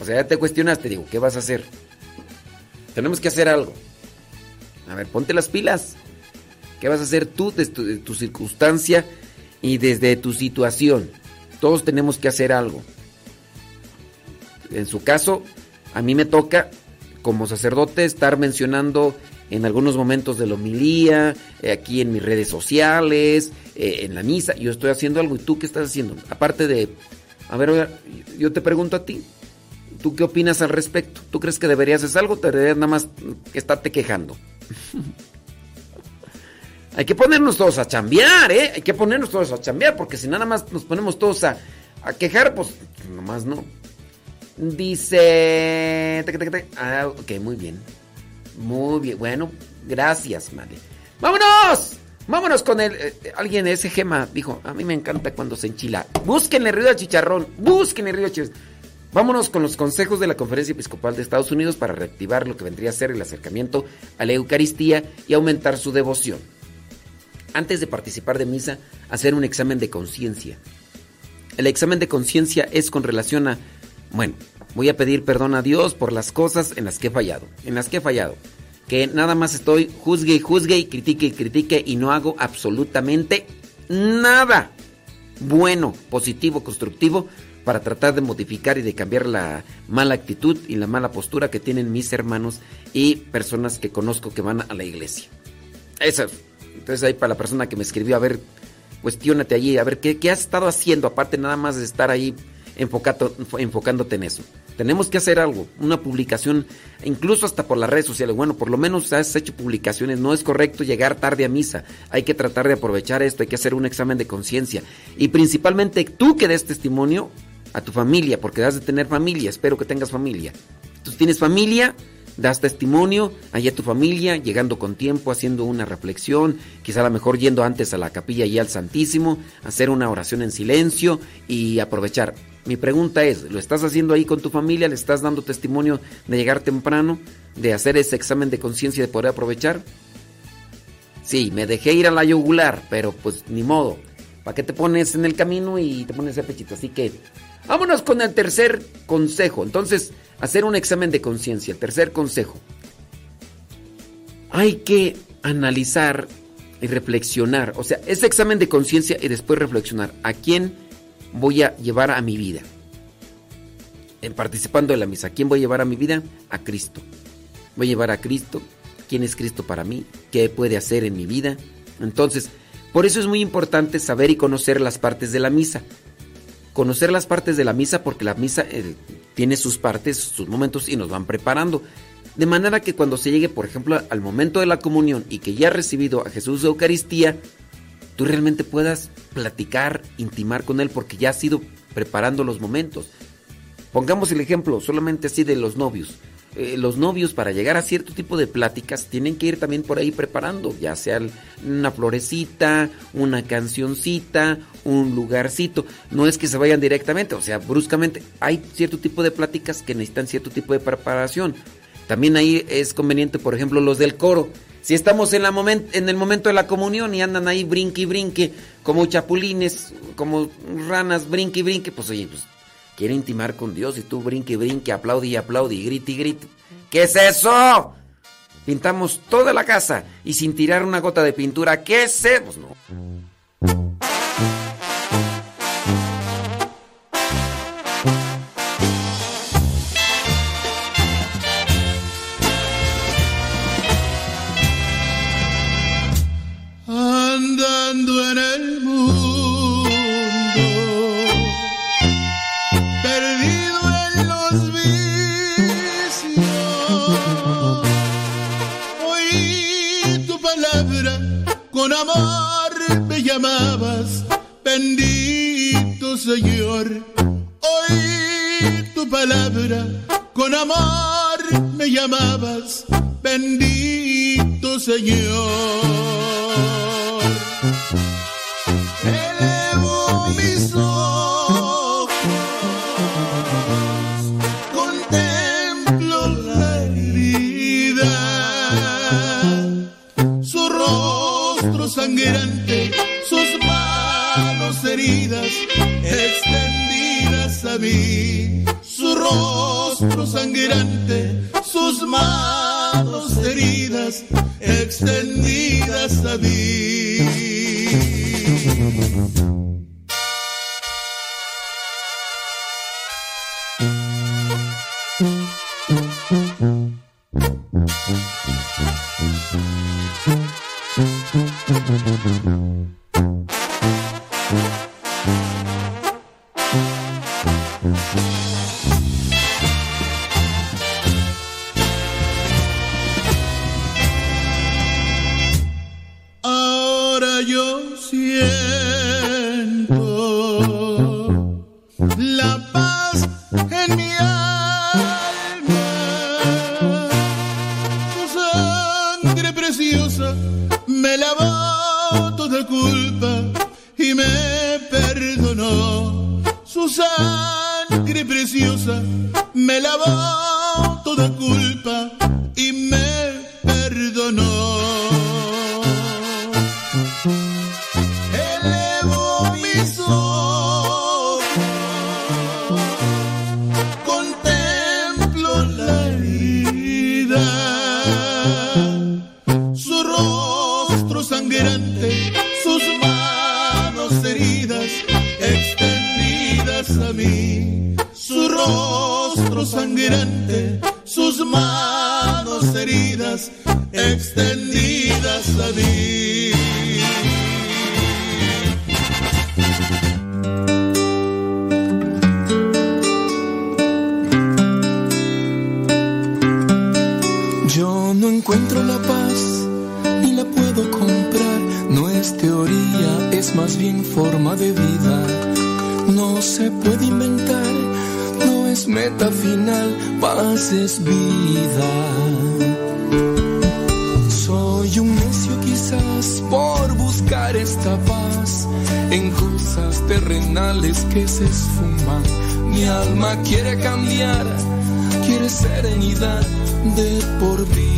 O sea, ya te cuestionaste, digo, ¿qué vas a hacer? Tenemos que hacer algo. A ver, ponte las pilas. ¿Qué vas a hacer tú desde tu, circunstancia y desde tu situación? Todos tenemos que hacer algo. En su caso, a mí me toca, como sacerdote, estar mencionando en algunos momentos de la homilía, eh, aquí en mis redes sociales, eh, en la misa. Yo estoy haciendo algo. ¿Y tú qué estás haciendo? Aparte de... A ver, yo te pregunto a ti. ¿Tú qué opinas al respecto? ¿Tú crees que deberías hacer algo te deberías nada más estarte quejando? Hay que ponernos todos a chambear, ¿eh? Hay que ponernos todos a chambear, porque si nada más nos ponemos todos a, quejar, pues nomás no. Dice... Ah, ok, muy bien. Muy bien. Bueno, gracias, madre. ¡Vámonos! Vámonos con el... eh, alguien, ese gema, dijo, a mí me encanta cuando se enchila. Búsquenle río al chicharrón. Búsquenle río al chicharrón. Vámonos con los consejos de la Conferencia Episcopal de Estados Unidos para reactivar lo que vendría a ser el acercamiento a la Eucaristía y aumentar su devoción. Antes de participar de misa, hacer un examen de conciencia. El examen de conciencia es con relación a, bueno, voy a pedir perdón a Dios por las cosas en las que he fallado, en las que he fallado. Que nada más estoy juzgue y juzgue y critique y critique y no hago absolutamente nada bueno, positivo, constructivo para tratar de modificar y de cambiar la mala actitud y la mala postura que tienen mis hermanos y personas que conozco que van a la iglesia. Eso. Entonces ahí para la persona que me escribió, a ver, cuestiónate allí, a ver qué, qué has estado haciendo, aparte nada más de estar ahí enfocado, enfocándote en eso. Tenemos que hacer algo, una publicación, incluso hasta por las redes sociales. Bueno, por lo menos has hecho publicaciones, no es correcto llegar tarde a misa. Hay que tratar de aprovechar esto, hay que hacer un examen de conciencia. Y principalmente tú que des testimonio a tu familia, porque has de tener familia, espero que tengas familia. Tú tienes familia, das testimonio allá a tu familia, llegando con tiempo, haciendo una reflexión, quizá a lo mejor yendo antes a la capilla y al Santísimo, hacer una oración en silencio y aprovechar. Mi pregunta es, ¿lo estás haciendo ahí con tu familia? ¿Le estás dando testimonio de llegar temprano, de hacer ese examen de conciencia y de poder aprovechar? Sí, me dejé ir a la yugular, pero pues ni modo. ¿Para qué te pones en el camino y te pones el pechito? Así que vámonos con el tercer consejo. Entonces, hacer un examen de conciencia. Tercer consejo. Hay que analizar y reflexionar. O sea, ese examen de conciencia y después reflexionar. ¿A quién voy a llevar a mi vida? En participando de la misa. ¿A quién voy a llevar a mi vida? A Cristo. Voy a llevar a Cristo. ¿Quién es Cristo para mí? ¿Qué puede hacer en mi vida? Entonces, por eso es muy importante saber y conocer las partes de la misa. Conocer las partes de la misa porque la misa eh, tiene sus partes, sus momentos y nos van preparando. De manera que cuando se llegue, por ejemplo, al momento de la comunión y que ya has recibido a Jesús de Eucaristía, tú realmente puedas platicar, intimar con Él porque ya has ido preparando los momentos. Pongamos el ejemplo solamente así de los novios. Eh, los novios para llegar a cierto tipo de pláticas tienen que ir también por ahí preparando, ya sea una florecita, una cancioncita, un lugarcito. No es que se vayan directamente, o sea, bruscamente. Hay cierto tipo de pláticas que necesitan cierto tipo de preparación. También ahí es conveniente, por ejemplo, los del coro. Si estamos en, la en el momento de la comunión y andan ahí brinque y brinque, como chapulines, como ranas, brinque y brinque, pues oye, pues quiere intimar con Dios y tú brinque brinque, aplaude y aplaude y grite y grite. ¿Qué es eso? Pintamos toda la casa y sin tirar una gota de pintura. ¿Qué es eso? Pues no. Me llamabas, bendito Señor. Oí tu palabra, con amor me llamabas, bendito Señor. Elevo mis ojos, contemplo la herida, su rostro sangrante, heridas extendidas a mí, su rostro sangrante, sus manos heridas extendidas a mí. Extendidas a. terrenales que se esfuman. Mi alma quiere cambiar, quiere serenidad de por vida.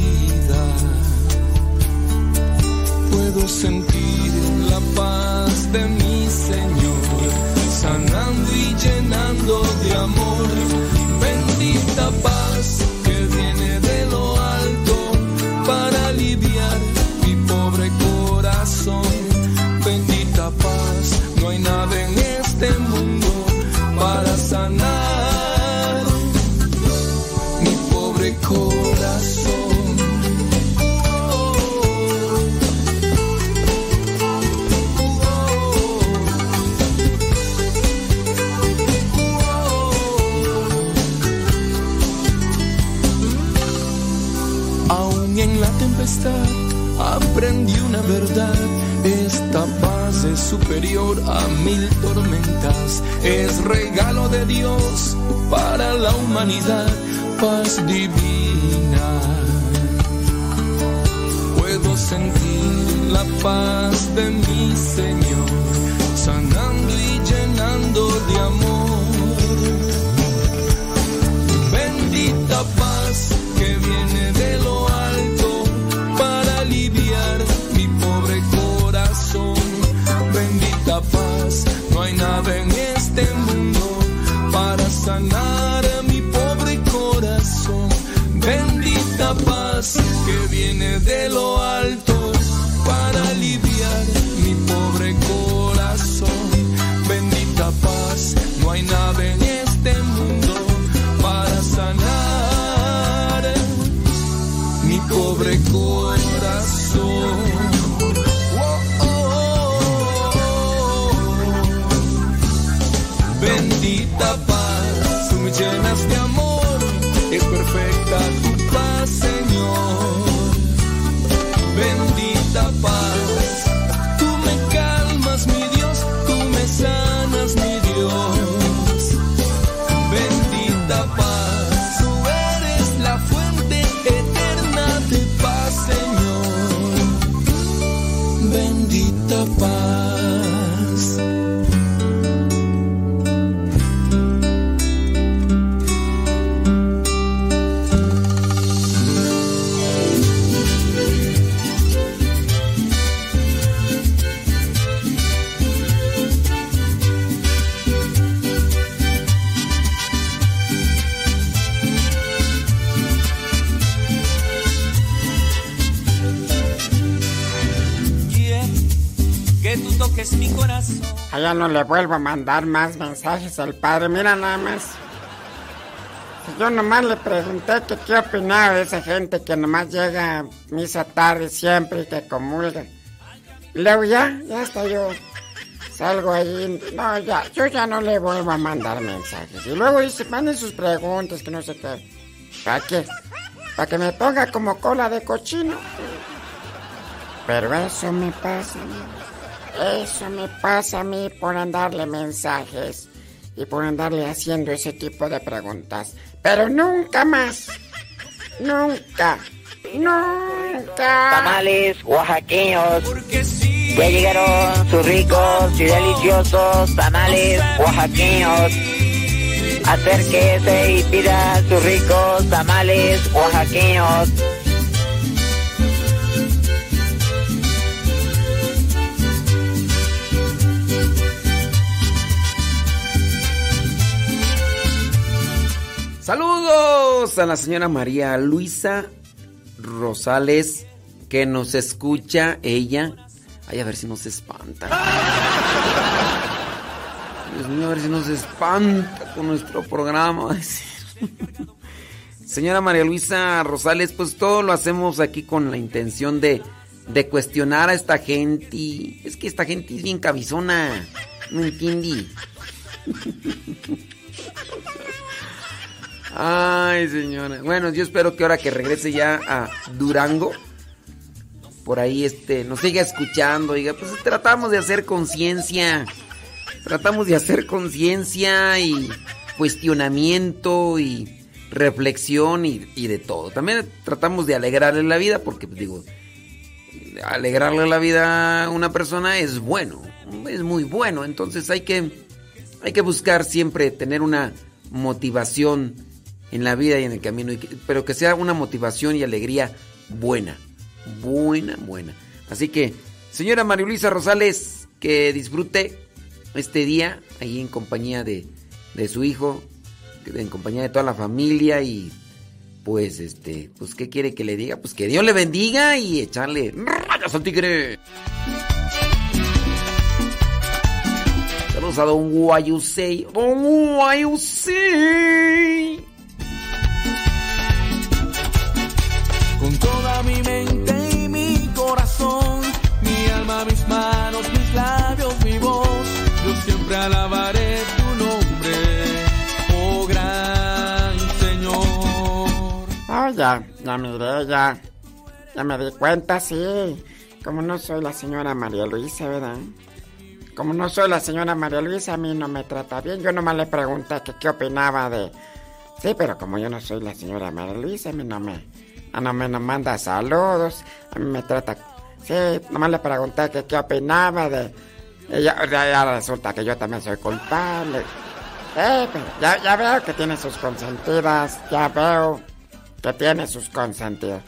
Allá no le vuelvo a mandar más mensajes al padre. Mira nada más. Yo nomás le pregunté que qué opinaba de esa gente que nomás llega a misa tarde siempre y que comulga. Luego ya, ya está yo. Salgo ahí. No, ya, yo ya no le vuelvo a mandar mensajes. Y luego dice, manden sus preguntas, que no sé qué. ¿Para qué? Para que me ponga como cola de cochino. Pero eso me pasa mí. Eso me pasa a mí por andarle mensajes y por andarle haciendo ese tipo de preguntas. Pero nunca más. Nunca. Nunca. Tamales oaxaqueños. Ya llegaron sus ricos y deliciosos tamales oaxaqueños. Acérquese y pida sus ricos tamales oaxaqueños. A la señora María Luisa Rosales que nos escucha ella. Ay, a ver si nos espanta. Dios mío, a ver si nos espanta con nuestro programa. Señora María Luisa Rosales, pues todo lo hacemos aquí con la intención de, de cuestionar a esta gente. Es que esta gente es bien cabizona. No entiende. Ay, señora. Bueno, yo espero que ahora que regrese ya a Durango, por ahí este, nos siga escuchando. Diga, pues tratamos de hacer conciencia. Tratamos de hacer conciencia y cuestionamiento y reflexión y, y de todo. También tratamos de alegrarle la vida porque, pues, digo, alegrarle la vida a una persona es bueno, es muy bueno. Entonces hay que, hay que buscar siempre tener una motivación en la vida y en el camino, pero que sea una motivación y alegría buena, buena, buena. Así que, señora María Rosales, que disfrute este día ahí en compañía de, de su hijo, en compañía de toda la familia y pues este, pues qué quiere que le diga, pues que Dios le bendiga y echarle rayos al tigre. Saludos a Don Guayusei. Don Guayusei. Mis manos, mis labios, mi voz, yo siempre alabaré tu nombre, oh gran Señor. Ya, ya miré, ya. Ya me di cuenta, sí. Como no soy la señora María Luisa, ¿verdad? Como no soy la señora María Luisa, a mí no me trata bien. Yo nomás le pregunté que qué opinaba de Sí, pero como yo no soy la señora María Luisa, a mí no me, a no me no manda saludos, a mí me trata... Sí, nomás le pregunté que qué opinaba de... ya- ya resulta que yo también soy culpable. Eh, pero ya, ya veo que tiene sus consentidas, ya veo que tiene sus consentidas.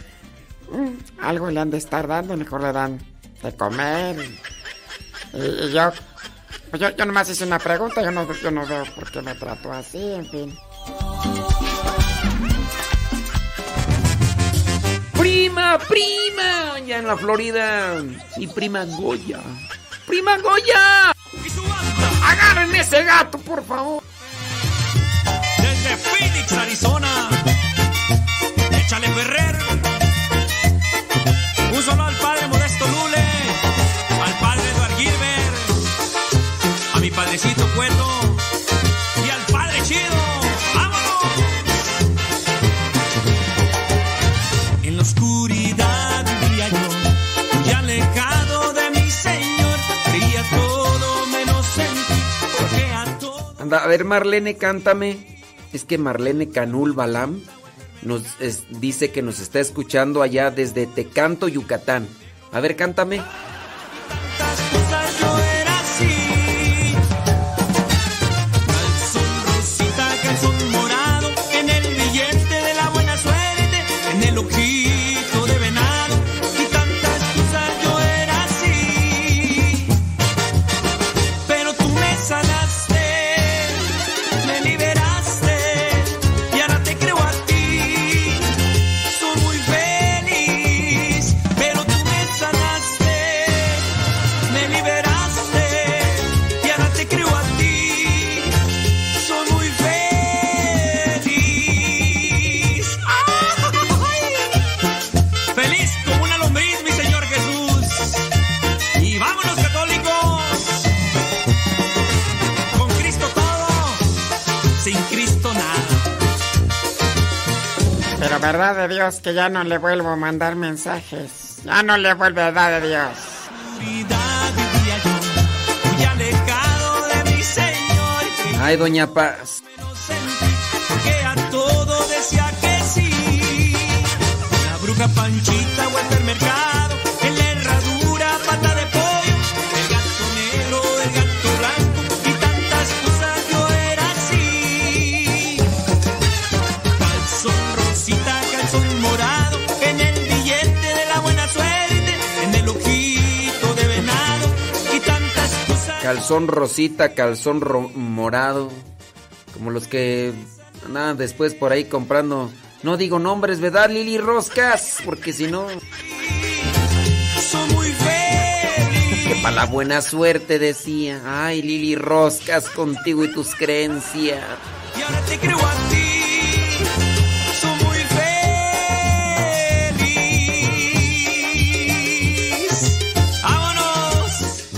Mm, algo le han de estar dando, mejor le dan de comer. Y, y yo, pues yo, yo nomás hice una pregunta, yo no, yo no veo por qué me trató así, en fin. Prima, prima, ya en la Florida. Y prima Goya. Prima Goya. Agarren ese gato, por favor. Desde Phoenix, Arizona. Échale Ferrer. Un solo al padre Modesto Lule. Al padre Eduard Gilbert. A mi padrecito Cueto. A ver, Marlene, cántame. Es que Marlene Canul Balam nos dice que nos está escuchando allá desde Tecanto, Yucatán. A ver, cántame. Verdad de Dios que ya no le vuelvo a mandar mensajes. Ya no le vuelve verdad de Dios. Ay, Doña Paz. que a todo decía que sí. La bruja Panchita, Walter Mercado, Calzón rosita, calzón ro- morado. Como los que andaban después por ahí comprando. No digo nombres, ¿verdad, Lili Roscas? Porque si no. Soy muy feliz. Que para la buena suerte decía. Ay, Lili Roscas, contigo y tus creencias. Y ahora te creo a ti.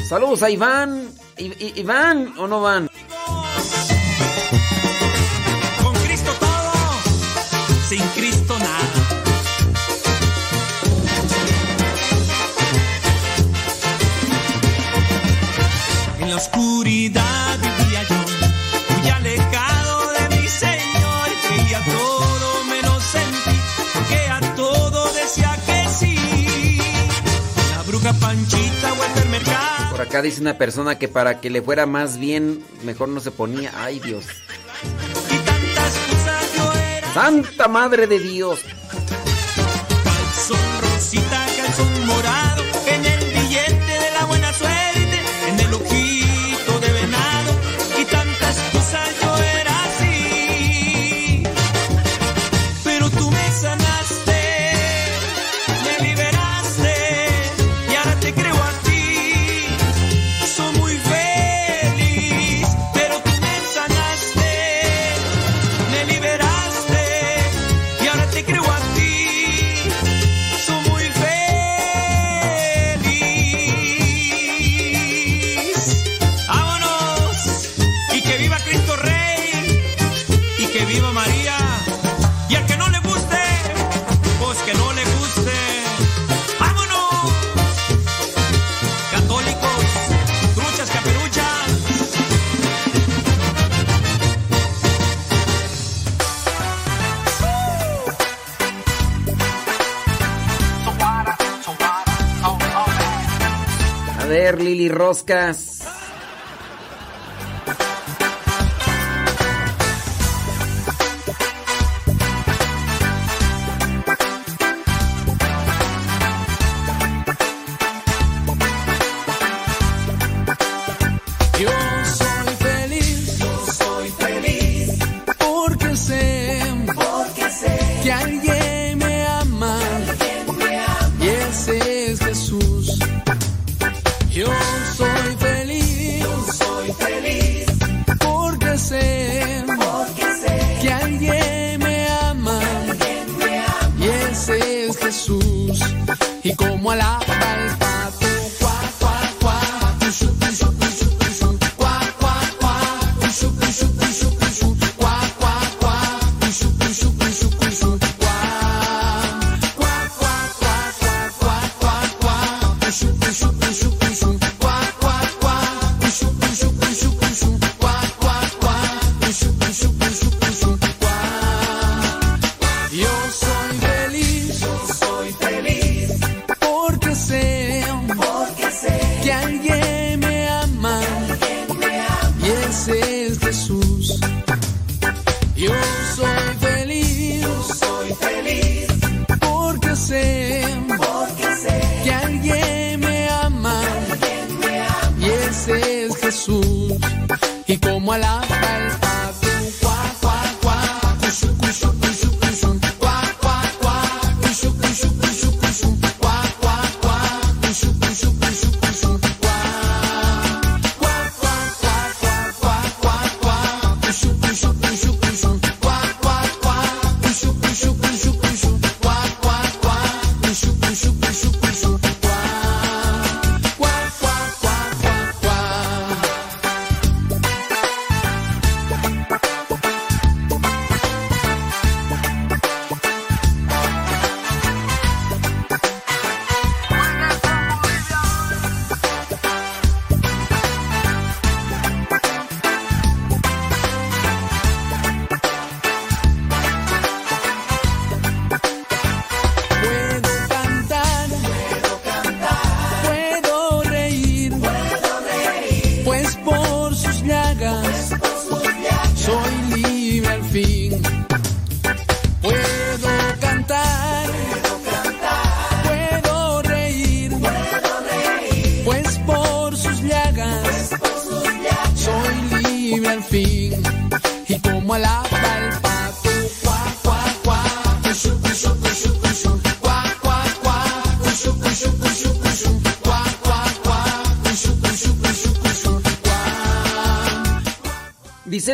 Saludos a Iván. I- I- Iván, ¿o no van? Con Cristo todo, sin Cristo nada. En la oscuridad vivía yo, muy alejado de mi Señor, creía todo menos en porque a todo decía que sí. La bruja Panchita, Mercado. Acá dice una persona que para que le fuera más bien, mejor no se ponía. Ay, Dios. Santa Madre de Dios. Rosita, calzón morado, Roscas.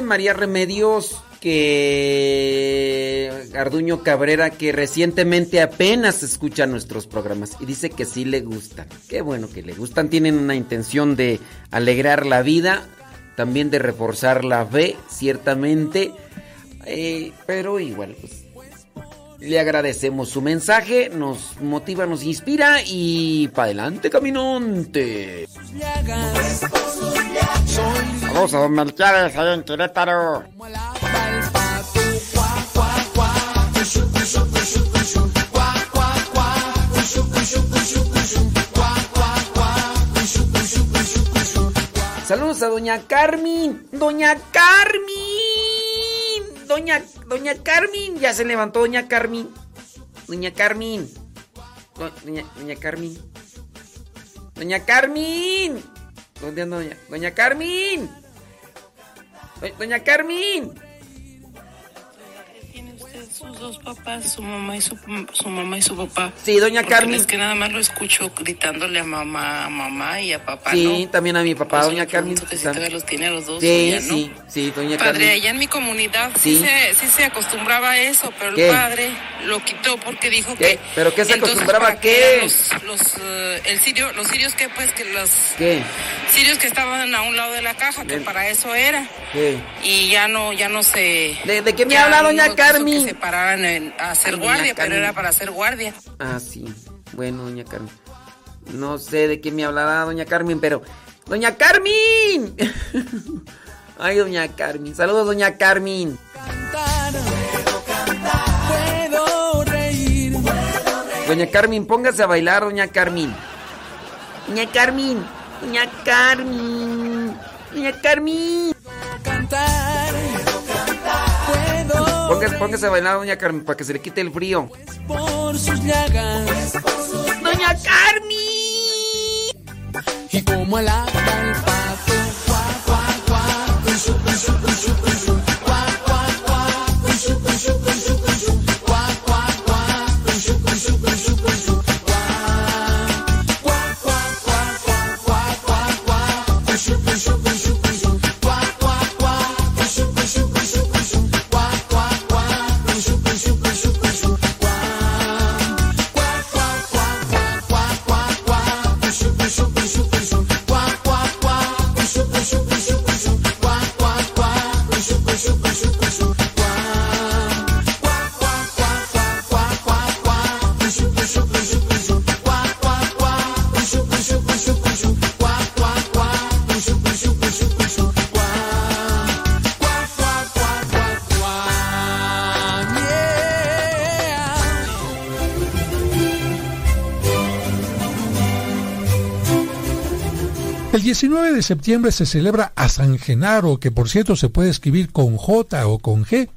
María Remedios que Garduño Cabrera que recientemente apenas escucha nuestros programas y dice que sí le gustan. Qué bueno que le gustan. Tienen una intención de alegrar la vida, también de reforzar la fe, ciertamente. Eh, pero igual, pues, le agradecemos su mensaje, nos motiva, nos inspira y para adelante, caminante. A don Melquiades allá en Querétaro. Saludos a doña Carmen. Doña Carmen. Doña, doña Carmen. Ya se levantó doña Carmen. Doña Carmen. Do- Doña, doña Carmen. Doña Carmen. ¿Dónde anda doña? Doña Carmen. Do- Doña Carmen. Sus dos papás, su mamá y su, su mamá y su papá. Sí, doña Carmen. Es que nada más lo escucho gritándole a mamá, a mamá y a papá, Sí, ¿no? también a mi papá, Por eso doña Carmen. pregunto que si todavía los tiene a los dos. Sí, ya no. sí, sí, doña Padre, Carmen. allá en mi comunidad Sí. sí, se, sí se acostumbraba a eso, pero ¿Qué? el padre lo quitó porque dijo ¿Qué? que... ¿Pero qué se entonces, acostumbraba ¿para a qué? Los, los, eh, el sirio, los sirios que pues que los ¿Qué? sirios que estaban a un lado de la caja, que para eso era. ¿Qué? Y ya no, ya no se... ¿De, de qué me habla doña no Carmen? Pararan en- a hacer guardia, pero era para hacer guardia. Ah, sí. Bueno, doña Carmen. No sé de qué me hablará doña Carmen, pero. ¡Doña Carmen! Ay, doña Carmen. Saludos, doña Carmen. Puedo reír. Doña Carmen, póngase a bailar, doña Carmen. Doña Carmen. Doña Carmen. Doña Carmen. Cantar. Póngase, póngase a bailar, doña Carmen, para que se le quite el frío. Por sus llagas. Doña Carmen. Y como el agua el pato. Cuá, cuá. Cuá, 19 de septiembre se celebra a San Genaro, que por cierto se puede escribir con J o con G.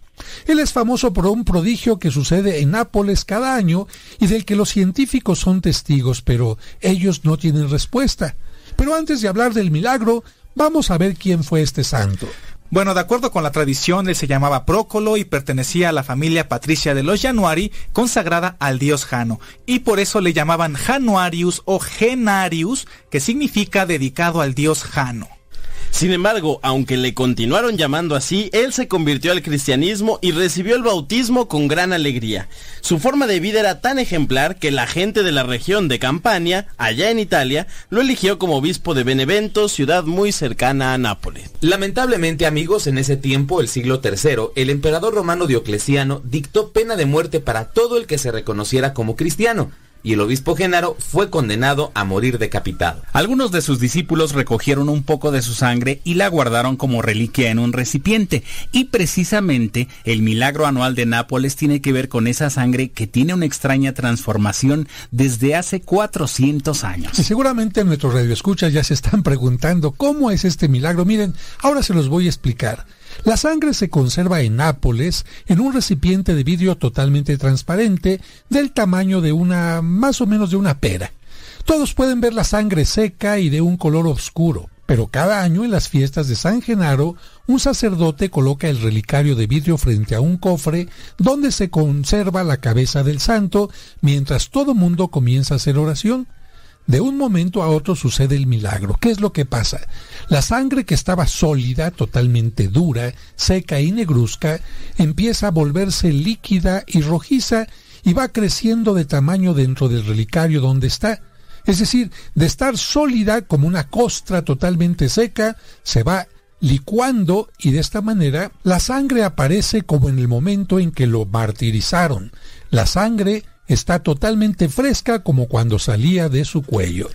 Él es famoso por un prodigio que sucede en Nápoles cada año y del que los científicos son testigos, pero ellos no tienen respuesta. Pero antes de hablar del milagro, vamos a ver quién fue este santo. Bueno, de acuerdo con la tradición, él se llamaba Prócolo y pertenecía a la familia patricia de los Januari, consagrada al dios Jano, y por eso le llamaban Januarius o Genarius, que significa dedicado al dios Jano. Sin embargo, aunque le continuaron llamando así, él se convirtió al cristianismo y recibió el bautismo con gran alegría. Su forma de vida era tan ejemplar que la gente de la región de Campania, allá en Italia, lo eligió como obispo de Benevento, ciudad muy cercana a Nápoles. Lamentablemente, amigos, en ese tiempo, el siglo III, el emperador romano Diocleciano dictó pena de muerte para todo el que se reconociera como cristiano, y el obispo Genaro fue condenado a morir decapitado. Algunos de sus discípulos recogieron un poco de su sangre y la guardaron como reliquia en un recipiente. Y precisamente el milagro anual de Nápoles tiene que ver con esa sangre que tiene una extraña transformación desde hace 400 años. Y seguramente nuestros radioescuchas ya se están preguntando cómo es este milagro. Miren, ahora se los voy a explicar. La sangre se conserva en Nápoles en un recipiente de vidrio totalmente transparente del tamaño de una más o menos de una pera. Todos pueden ver la sangre seca y de un color oscuro, pero cada año en las fiestas de San Genaro un sacerdote coloca el relicario de vidrio frente a un cofre donde se conserva la cabeza del santo mientras todo mundo comienza a hacer oración. De un momento a otro sucede el milagro. ¿Qué es lo que pasa? La sangre que estaba sólida, totalmente dura, seca y negruzca, empieza a volverse líquida y rojiza y va creciendo de tamaño dentro del relicario donde está. Es decir, de estar sólida como una costra totalmente seca, se va licuando y de esta manera la sangre aparece como en el momento en que lo martirizaron. La sangre está totalmente fresca como cuando salía de su cuello.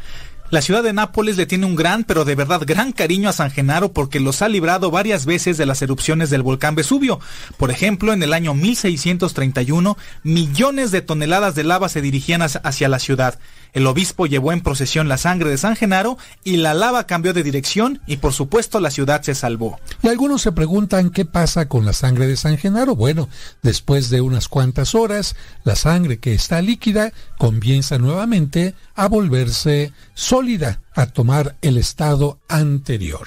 La ciudad de Nápoles le tiene un gran, pero de verdad gran cariño a San Genaro porque los ha librado varias veces de las erupciones del volcán Vesubio. Por ejemplo, en el año 1631, millones de toneladas de lava se dirigían hacia la ciudad. El obispo llevó en procesión la sangre de San Genaro y la lava cambió de dirección y por supuesto la ciudad se salvó. Y algunos se preguntan qué pasa con la sangre de San Genaro. Bueno, después de unas cuantas horas, la sangre que está líquida comienza nuevamente a volverse sólida, a tomar el estado anterior.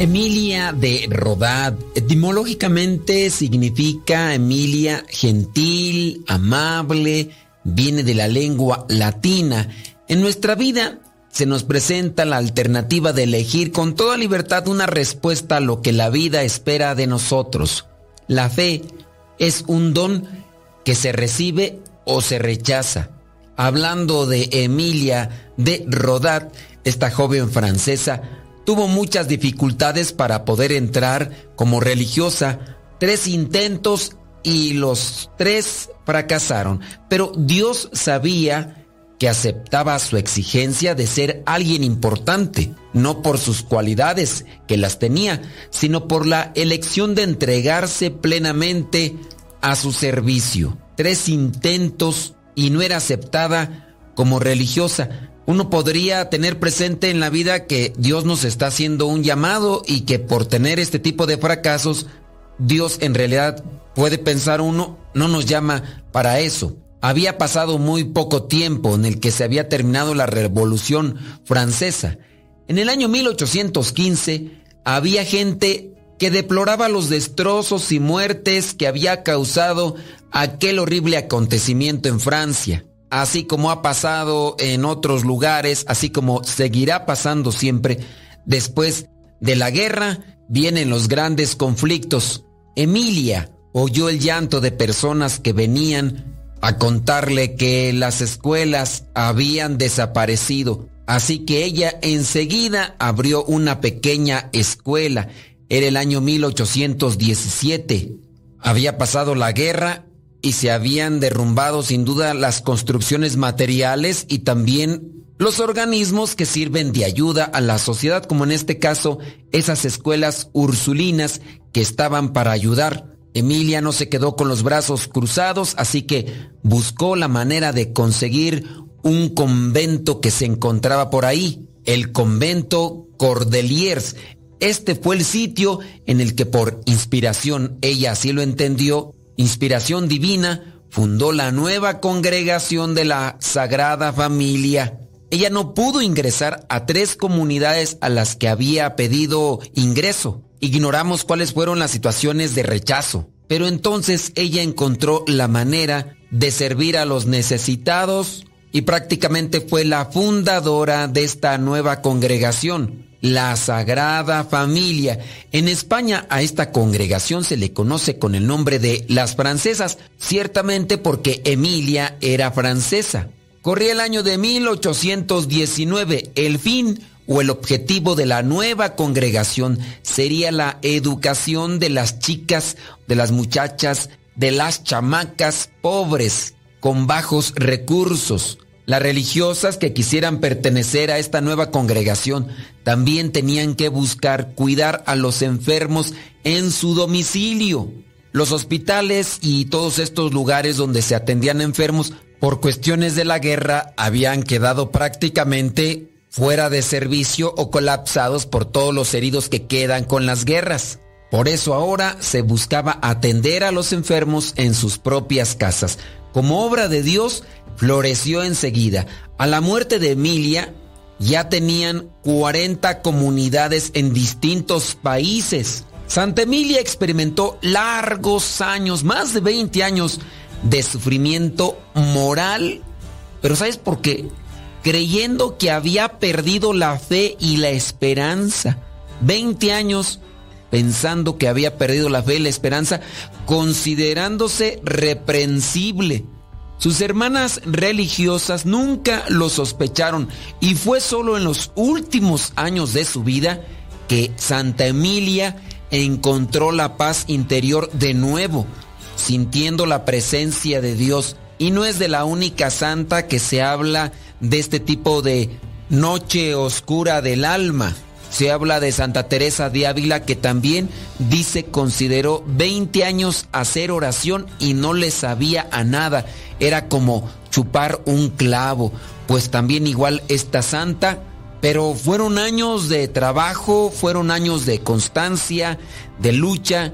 Emilia de Rodad, etimológicamente significa Emilia gentil, amable, viene de la lengua latina. En nuestra vida se nos presenta la alternativa de elegir con toda libertad una respuesta a lo que la vida espera de nosotros. La fe es un don que se recibe o se rechaza. Hablando de Emilia de Rodat, esta joven francesa tuvo muchas dificultades para poder entrar como religiosa, tres intentos y los tres fracasaron, pero Dios sabía que aceptaba su exigencia de ser alguien importante, no por sus cualidades, que las tenía, sino por la elección de entregarse plenamente a su servicio. Tres intentos y no era aceptada como religiosa. Uno podría tener presente en la vida que Dios nos está haciendo un llamado y que por tener este tipo de fracasos, Dios en realidad puede pensar uno, no nos llama para eso. Había pasado muy poco tiempo en el que se había terminado la Revolución Francesa. En el año 1815 había gente que deploraba los destrozos y muertes que había causado aquel horrible acontecimiento en Francia, así como ha pasado en otros lugares, así como seguirá pasando siempre. Después de la guerra vienen los grandes conflictos. Emilia oyó el llanto de personas que venían a contarle que las escuelas habían desaparecido. Así que ella enseguida abrió una pequeña escuela. Era el año 1817. Había pasado la guerra y se habían derrumbado sin duda las construcciones materiales y también los organismos que sirven de ayuda a la sociedad, como en este caso esas escuelas ursulinas que estaban para ayudar. Emilia no se quedó con los brazos cruzados, así que buscó la manera de conseguir un convento que se encontraba por ahí, el convento Cordeliers. Este fue el sitio en el que por inspiración, ella así lo entendió, inspiración divina, fundó la nueva congregación de la Sagrada Familia. Ella no pudo ingresar a tres comunidades a las que había pedido ingreso. Ignoramos cuáles fueron las situaciones de rechazo, pero entonces ella encontró la manera de servir a los necesitados y prácticamente fue la fundadora de esta nueva congregación, la Sagrada Familia. En España a esta congregación se le conoce con el nombre de las francesas, ciertamente porque Emilia era francesa. Corría el año de 1819, el fin o el objetivo de la nueva congregación sería la educación de las chicas, de las muchachas, de las chamacas pobres, con bajos recursos. Las religiosas que quisieran pertenecer a esta nueva congregación también tenían que buscar cuidar a los enfermos en su domicilio. Los hospitales y todos estos lugares donde se atendían enfermos por cuestiones de la guerra habían quedado prácticamente fuera de servicio o colapsados por todos los heridos que quedan con las guerras. Por eso ahora se buscaba atender a los enfermos en sus propias casas. Como obra de Dios, floreció enseguida. A la muerte de Emilia, ya tenían 40 comunidades en distintos países. Santa Emilia experimentó largos años, más de 20 años de sufrimiento moral. Pero ¿sabes por qué? creyendo que había perdido la fe y la esperanza. 20 años pensando que había perdido la fe y la esperanza, considerándose reprensible. Sus hermanas religiosas nunca lo sospecharon y fue solo en los últimos años de su vida que Santa Emilia encontró la paz interior de nuevo, sintiendo la presencia de Dios. Y no es de la única santa que se habla de este tipo de noche oscura del alma. Se habla de Santa Teresa de Ávila que también dice consideró 20 años hacer oración y no le sabía a nada. Era como chupar un clavo. Pues también igual esta santa, pero fueron años de trabajo, fueron años de constancia, de lucha.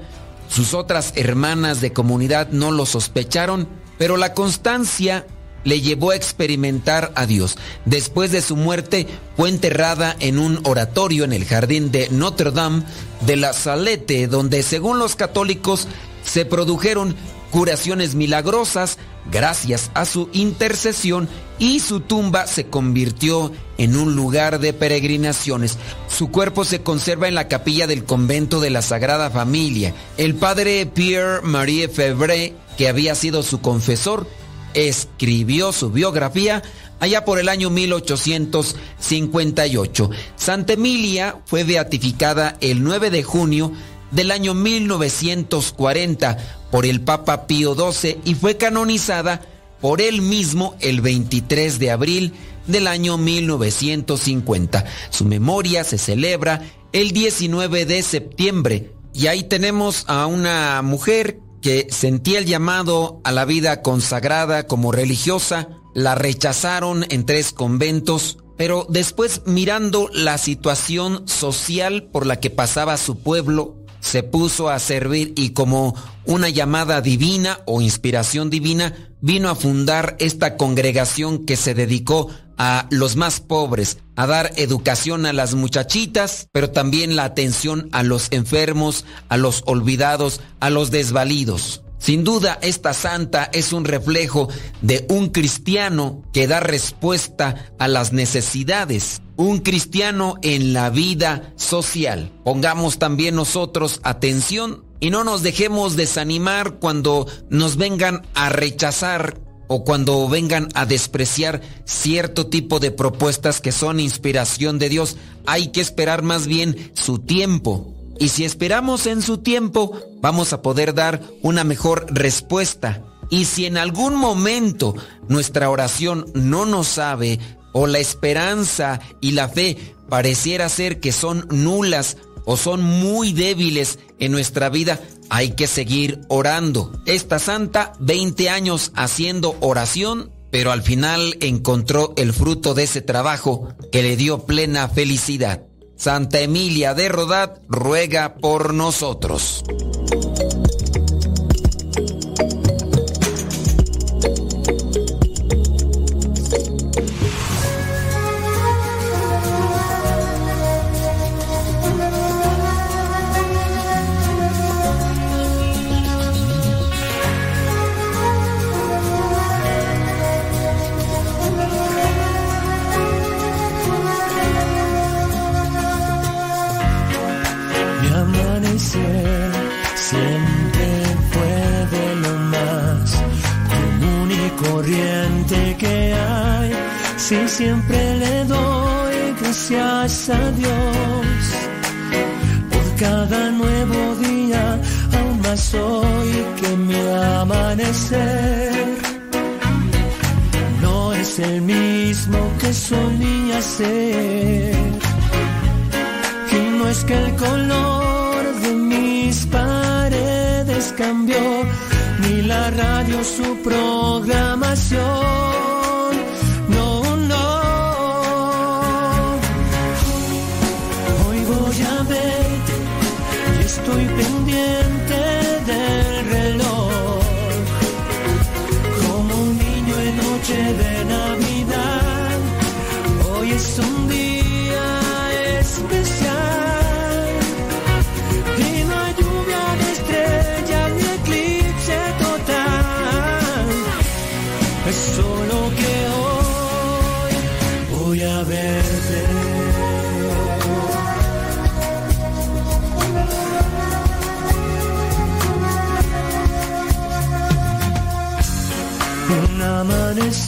Sus otras hermanas de comunidad no lo sospecharon, pero la constancia le llevó a experimentar a Dios. Después de su muerte fue enterrada en un oratorio en el jardín de Notre Dame de la Salette, donde según los católicos se produjeron curaciones milagrosas gracias a su intercesión y su tumba se convirtió en un lugar de peregrinaciones. Su cuerpo se conserva en la capilla del convento de la Sagrada Familia. El padre Pierre Marie Febvre, que había sido su confesor, escribió su biografía allá por el año 1858. Santa Emilia fue beatificada el 9 de junio del año 1940 por el Papa Pío XII y fue canonizada por él mismo el 23 de abril del año 1950. Su memoria se celebra el 19 de septiembre y ahí tenemos a una mujer que sentía el llamado a la vida consagrada como religiosa, la rechazaron en tres conventos, pero después mirando la situación social por la que pasaba su pueblo, se puso a servir y como una llamada divina o inspiración divina, vino a fundar esta congregación que se dedicó a los más pobres, a dar educación a las muchachitas, pero también la atención a los enfermos, a los olvidados, a los desvalidos. Sin duda, esta santa es un reflejo de un cristiano que da respuesta a las necesidades, un cristiano en la vida social. Pongamos también nosotros atención y no nos dejemos desanimar cuando nos vengan a rechazar o cuando vengan a despreciar cierto tipo de propuestas que son inspiración de Dios. Hay que esperar más bien su tiempo. Y si esperamos en su tiempo, vamos a poder dar una mejor respuesta. Y si en algún momento nuestra oración no nos sabe o la esperanza y la fe pareciera ser que son nulas o son muy débiles en nuestra vida, hay que seguir orando. Esta santa, 20 años haciendo oración, pero al final encontró el fruto de ese trabajo que le dio plena felicidad. Santa Emilia de Rodat ruega por nosotros. Corriente que hay. Si siempre le doy gracias a Dios por cada nuevo día, aún más hoy que mi amanecer no es el mismo que solía ser. Y no es que el color de mis paredes cambió, la radio su programación.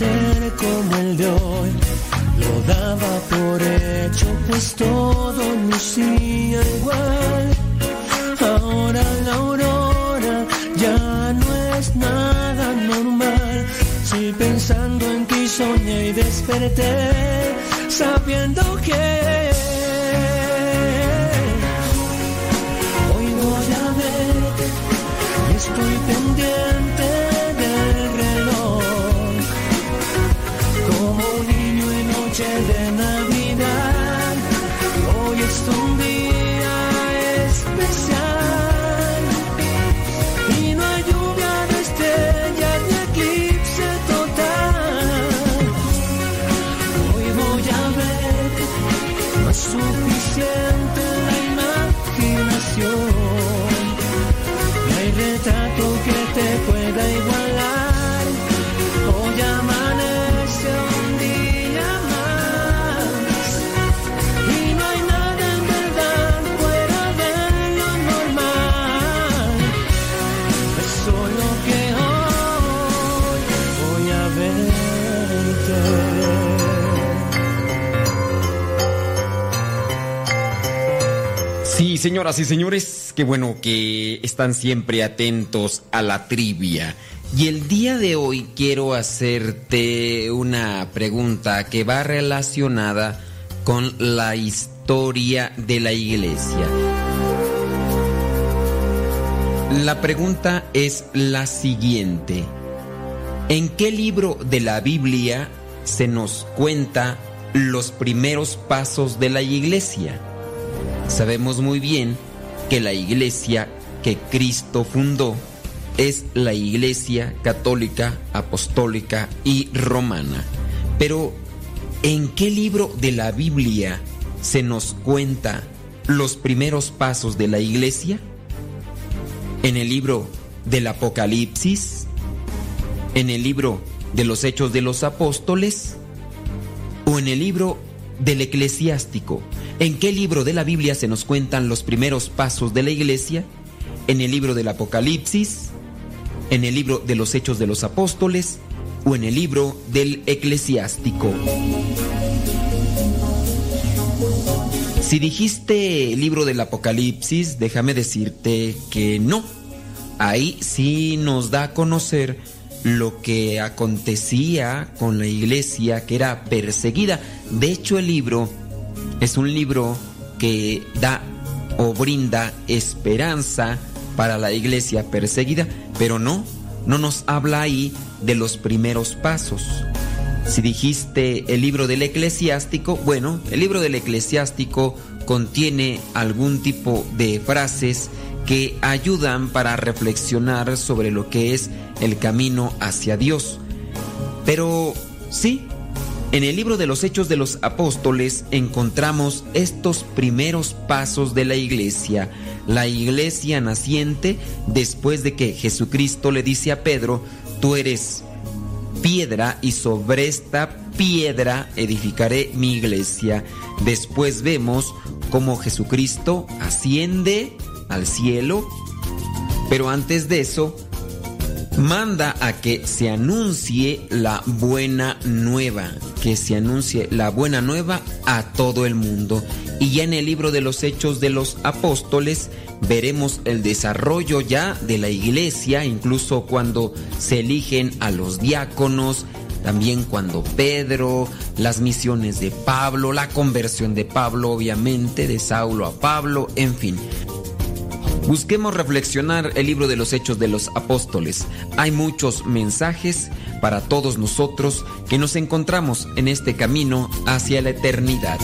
Amanecer como el de hoy lo daba por hecho, pues todo lucía igual. Ahora la aurora ya no es nada normal. Si pensando en ti soñé y desperté, sabiendo que hoy voy a verte y estoy pendiente en noche de señoras y señores, qué bueno que están siempre atentos a la trivia. Y el día de hoy quiero hacerte una pregunta que va relacionada con la historia de la iglesia. La pregunta es la siguiente. ¿En qué libro de la Biblia se nos cuenta los primeros pasos de la iglesia? Sabemos muy bien que la iglesia que Cristo fundó es la iglesia católica, apostólica y romana. Pero, ¿en qué libro de la Biblia se nos cuenta los primeros pasos de la iglesia? ¿En el libro del Apocalipsis? ¿En el libro de los Hechos de los Apóstoles? ¿O en el libro del Eclesiástico? ¿En qué libro de la Biblia se nos cuentan los primeros pasos de la iglesia? ¿En el libro del Apocalipsis? ¿En el libro de los Hechos de los Apóstoles? ¿O en el libro del Eclesiástico? Si dijiste libro del Apocalipsis, déjame decirte que no. Ahí sí nos da a conocer lo que acontecía con la iglesia que era perseguida. De hecho, el libro es un libro que da o brinda esperanza para la iglesia perseguida, pero no, no nos habla ahí de los primeros pasos. Si dijiste el libro del eclesiástico, bueno, el libro del eclesiástico contiene algún tipo de frases que ayudan para reflexionar sobre lo que es el camino hacia Dios. Pero sí, en el libro de los Hechos de los Apóstoles encontramos estos primeros pasos de la iglesia, la iglesia naciente después de que Jesucristo le dice a Pedro, tú eres piedra y sobre esta piedra edificaré mi iglesia. Después vemos cómo Jesucristo asciende al cielo, pero antes de eso manda a que se anuncie la buena nueva, que se anuncie la buena nueva a todo el mundo. Y ya en el libro de los Hechos de los Apóstoles veremos el desarrollo ya de la iglesia, incluso cuando se eligen a los diáconos, también cuando Pedro, las misiones de Pablo, la conversión de Pablo, obviamente, de Saulo a Pablo, en fin. Busquemos reflexionar el libro de los Hechos de los Apóstoles. Hay muchos mensajes para todos nosotros que nos encontramos en este camino hacia la eternidad.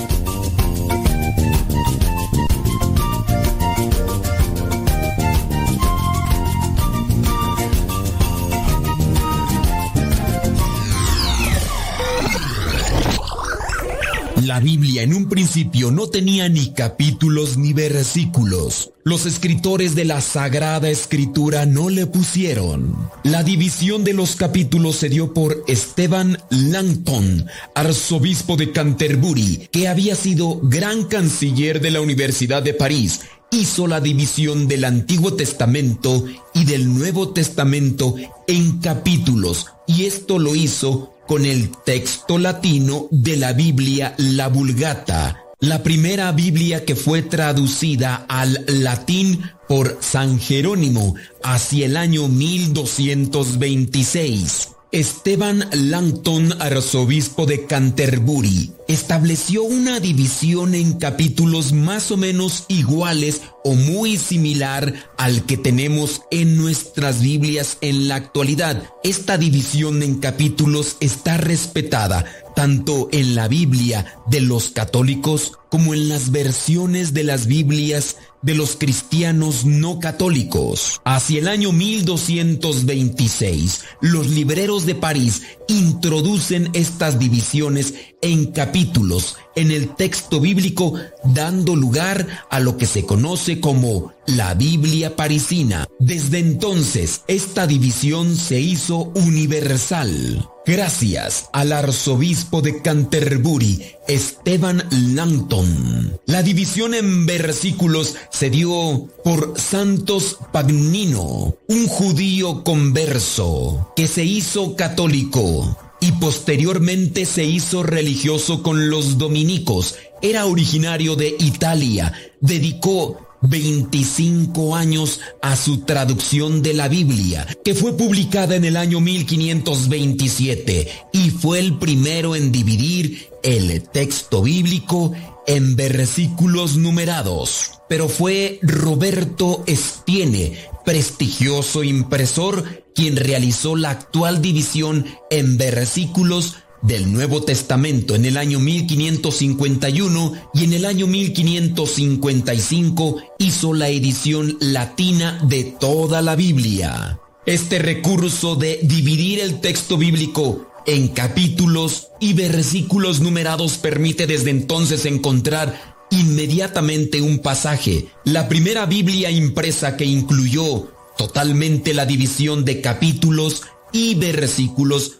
La Biblia en un principio no tenía ni capítulos ni versículos. Los escritores de la Sagrada Escritura no le pusieron. La división de los capítulos se dio por Esteban Langton, arzobispo de Canterbury, que había sido gran canciller de la Universidad de París hizo la división del Antiguo Testamento y del Nuevo Testamento en capítulos y esto lo hizo con el texto latino de la Biblia, la Vulgata, la primera Biblia que fue traducida al latín por San Jerónimo hacia el año 1226. Esteban Langton, arzobispo de Canterbury, estableció una división en capítulos más o menos iguales o muy similar al que tenemos en nuestras Biblias en la actualidad. Esta división en capítulos está respetada tanto en la Biblia de los católicos como en las versiones de las Biblias de los cristianos no católicos. Hacia el año 1226, los libreros de París introducen estas divisiones en capítulos en el texto bíblico, dando lugar a lo que se conoce como la Biblia parisina. Desde entonces, esta división se hizo universal. Gracias al arzobispo de Canterbury, Esteban Langton. La división en versículos se dio por Santos Pagnino, un judío converso que se hizo católico y posteriormente se hizo religioso con los dominicos. Era originario de Italia. Dedicó 25 años a su traducción de la Biblia, que fue publicada en el año 1527 y fue el primero en dividir el texto bíblico en versículos numerados. Pero fue Roberto Espiene, prestigioso impresor, quien realizó la actual división en versículos del Nuevo Testamento en el año 1551 y en el año 1555 hizo la edición latina de toda la Biblia. Este recurso de dividir el texto bíblico en capítulos y versículos numerados permite desde entonces encontrar inmediatamente un pasaje, la primera Biblia impresa que incluyó totalmente la división de capítulos y versículos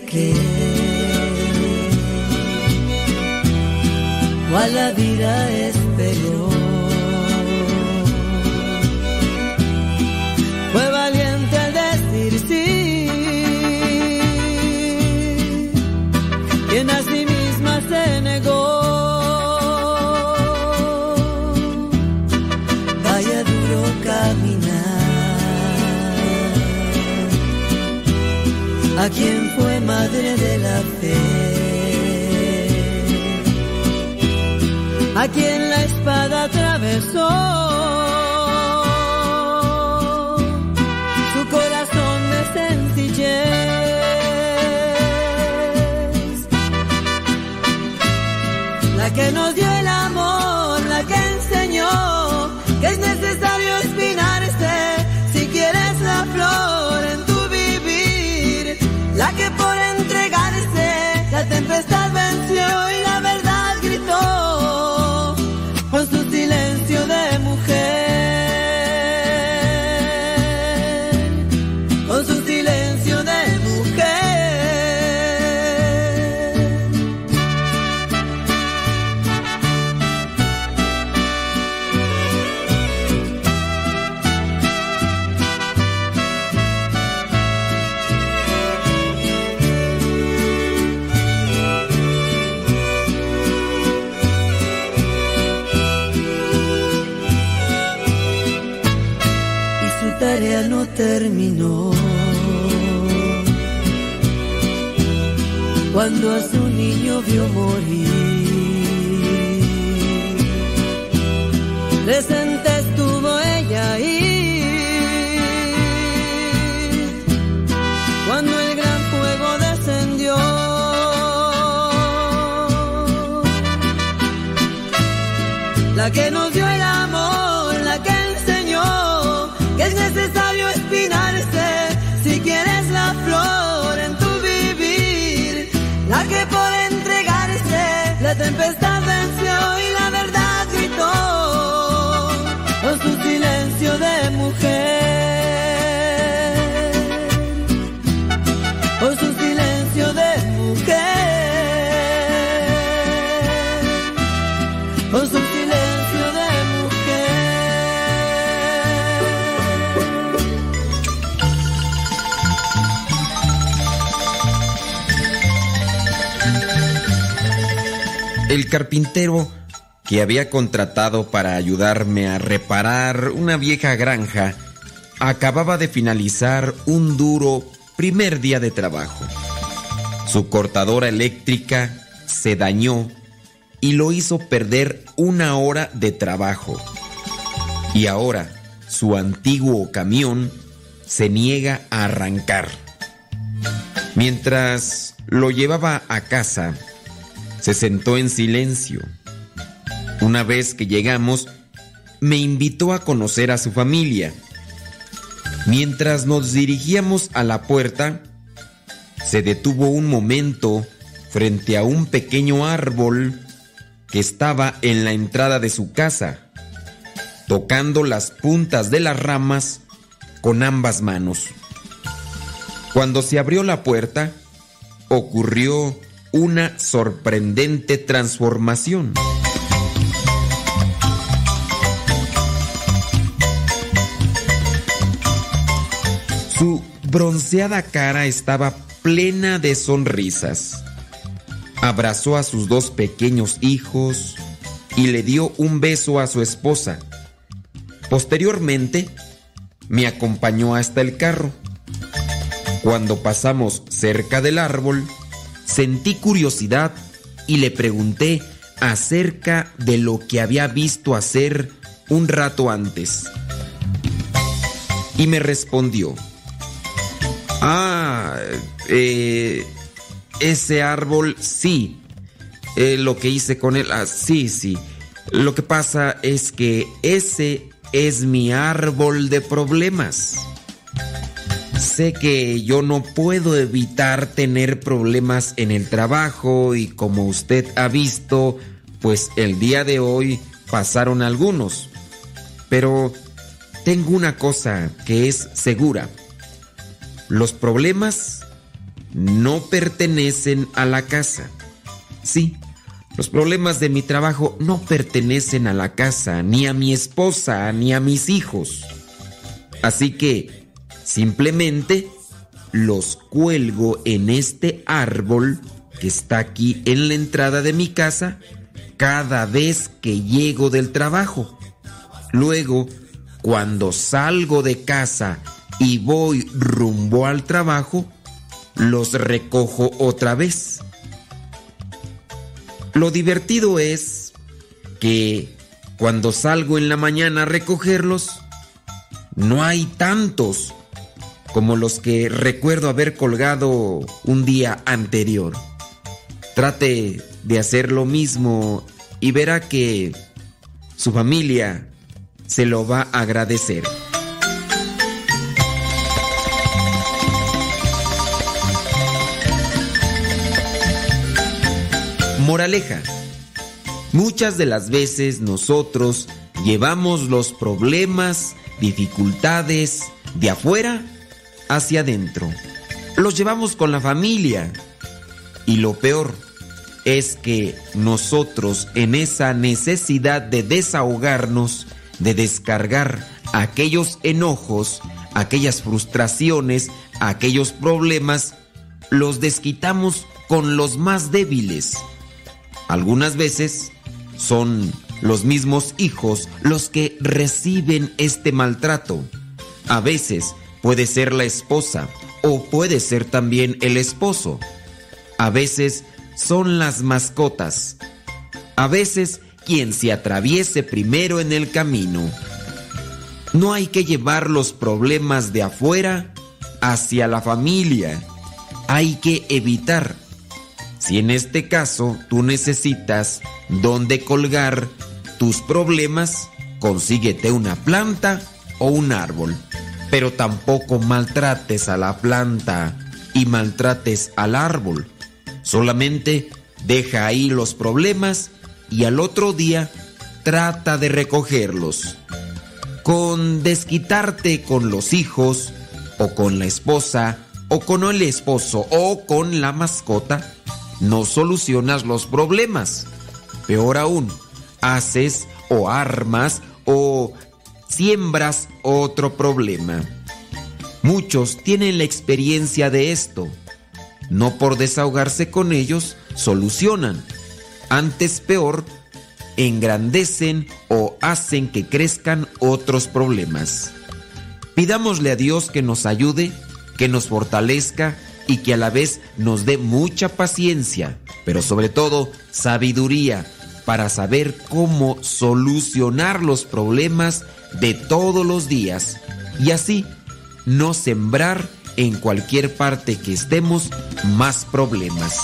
Que cual la vida esperó. Fue valiente al decir sí, quien a sí misma se negó. Vaya duro caminar. a quien de la fe, a quien la espada atravesó su corazón de sencillez, la que nos dio vio morir, presente estuvo ella ahí. Cuando el gran fuego descendió, la que nos dio que había contratado para ayudarme a reparar una vieja granja, acababa de finalizar un duro primer día de trabajo. Su cortadora eléctrica se dañó y lo hizo perder una hora de trabajo. Y ahora su antiguo camión se niega a arrancar. Mientras lo llevaba a casa, se sentó en silencio. Una vez que llegamos, me invitó a conocer a su familia. Mientras nos dirigíamos a la puerta, se detuvo un momento frente a un pequeño árbol que estaba en la entrada de su casa, tocando las puntas de las ramas con ambas manos. Cuando se abrió la puerta, ocurrió una sorprendente transformación. Su bronceada cara estaba plena de sonrisas. Abrazó a sus dos pequeños hijos y le dio un beso a su esposa. Posteriormente, me acompañó hasta el carro. Cuando pasamos cerca del árbol, sentí curiosidad y le pregunté acerca de lo que había visto hacer un rato antes. Y me respondió, ah, eh, ese árbol sí, eh, lo que hice con él, ah, sí, sí. Lo que pasa es que ese es mi árbol de problemas. Sé que yo no puedo evitar tener problemas en el trabajo y como usted ha visto, pues el día de hoy pasaron algunos. Pero tengo una cosa que es segura. Los problemas no pertenecen a la casa. Sí, los problemas de mi trabajo no pertenecen a la casa, ni a mi esposa, ni a mis hijos. Así que simplemente los cuelgo en este árbol que está aquí en la entrada de mi casa cada vez que llego del trabajo. Luego, cuando salgo de casa y voy rumbo al trabajo, los recojo otra vez. Lo divertido es que cuando salgo en la mañana a recogerlos, no hay tantos como los que recuerdo haber colgado un día anterior. Trate de hacer lo mismo y verá que su familia se lo va a agradecer. Moraleja. Muchas de las veces nosotros llevamos los problemas, dificultades de afuera hacia adentro. Los llevamos con la familia. Y lo peor es que nosotros en esa necesidad de desahogarnos, de descargar aquellos enojos, aquellas frustraciones, aquellos problemas, los desquitamos con los más débiles. Algunas veces son los mismos hijos los que reciben este maltrato. A veces puede ser la esposa o puede ser también el esposo. A veces son las mascotas. A veces quien se atraviese primero en el camino. No hay que llevar los problemas de afuera hacia la familia. Hay que evitar si en este caso tú necesitas dónde colgar tus problemas, consíguete una planta o un árbol. Pero tampoco maltrates a la planta y maltrates al árbol. Solamente deja ahí los problemas y al otro día trata de recogerlos. Con desquitarte con los hijos o con la esposa o con el esposo o con la mascota, no solucionas los problemas. Peor aún, haces o armas o siembras otro problema. Muchos tienen la experiencia de esto. No por desahogarse con ellos, solucionan. Antes peor, engrandecen o hacen que crezcan otros problemas. Pidámosle a Dios que nos ayude, que nos fortalezca y que a la vez nos dé mucha paciencia, pero sobre todo sabiduría para saber cómo solucionar los problemas de todos los días y así no sembrar en cualquier parte que estemos más problemas.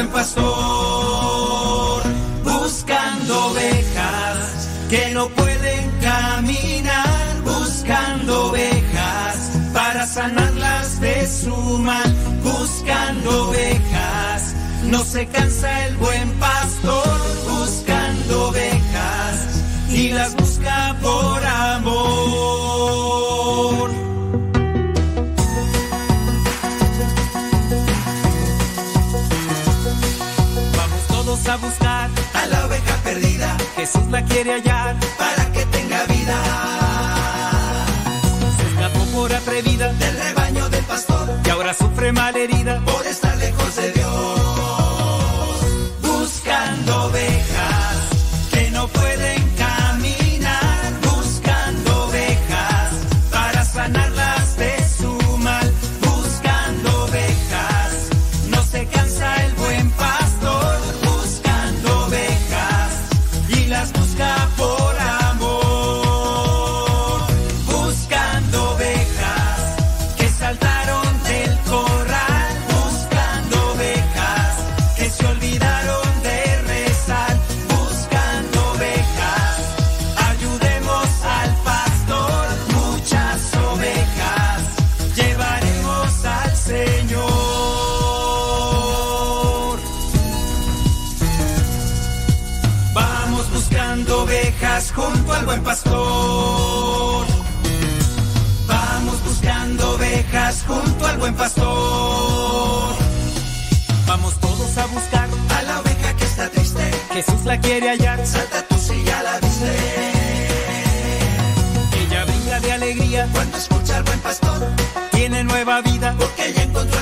Buen pastor. Buscando ovejas que no pueden caminar. Buscando ovejas para sanarlas de su mal. Buscando ovejas. No se cansa el buen pastor Jesús la quiere hallar para que tenga vida. Se escapó por atrevida del rebaño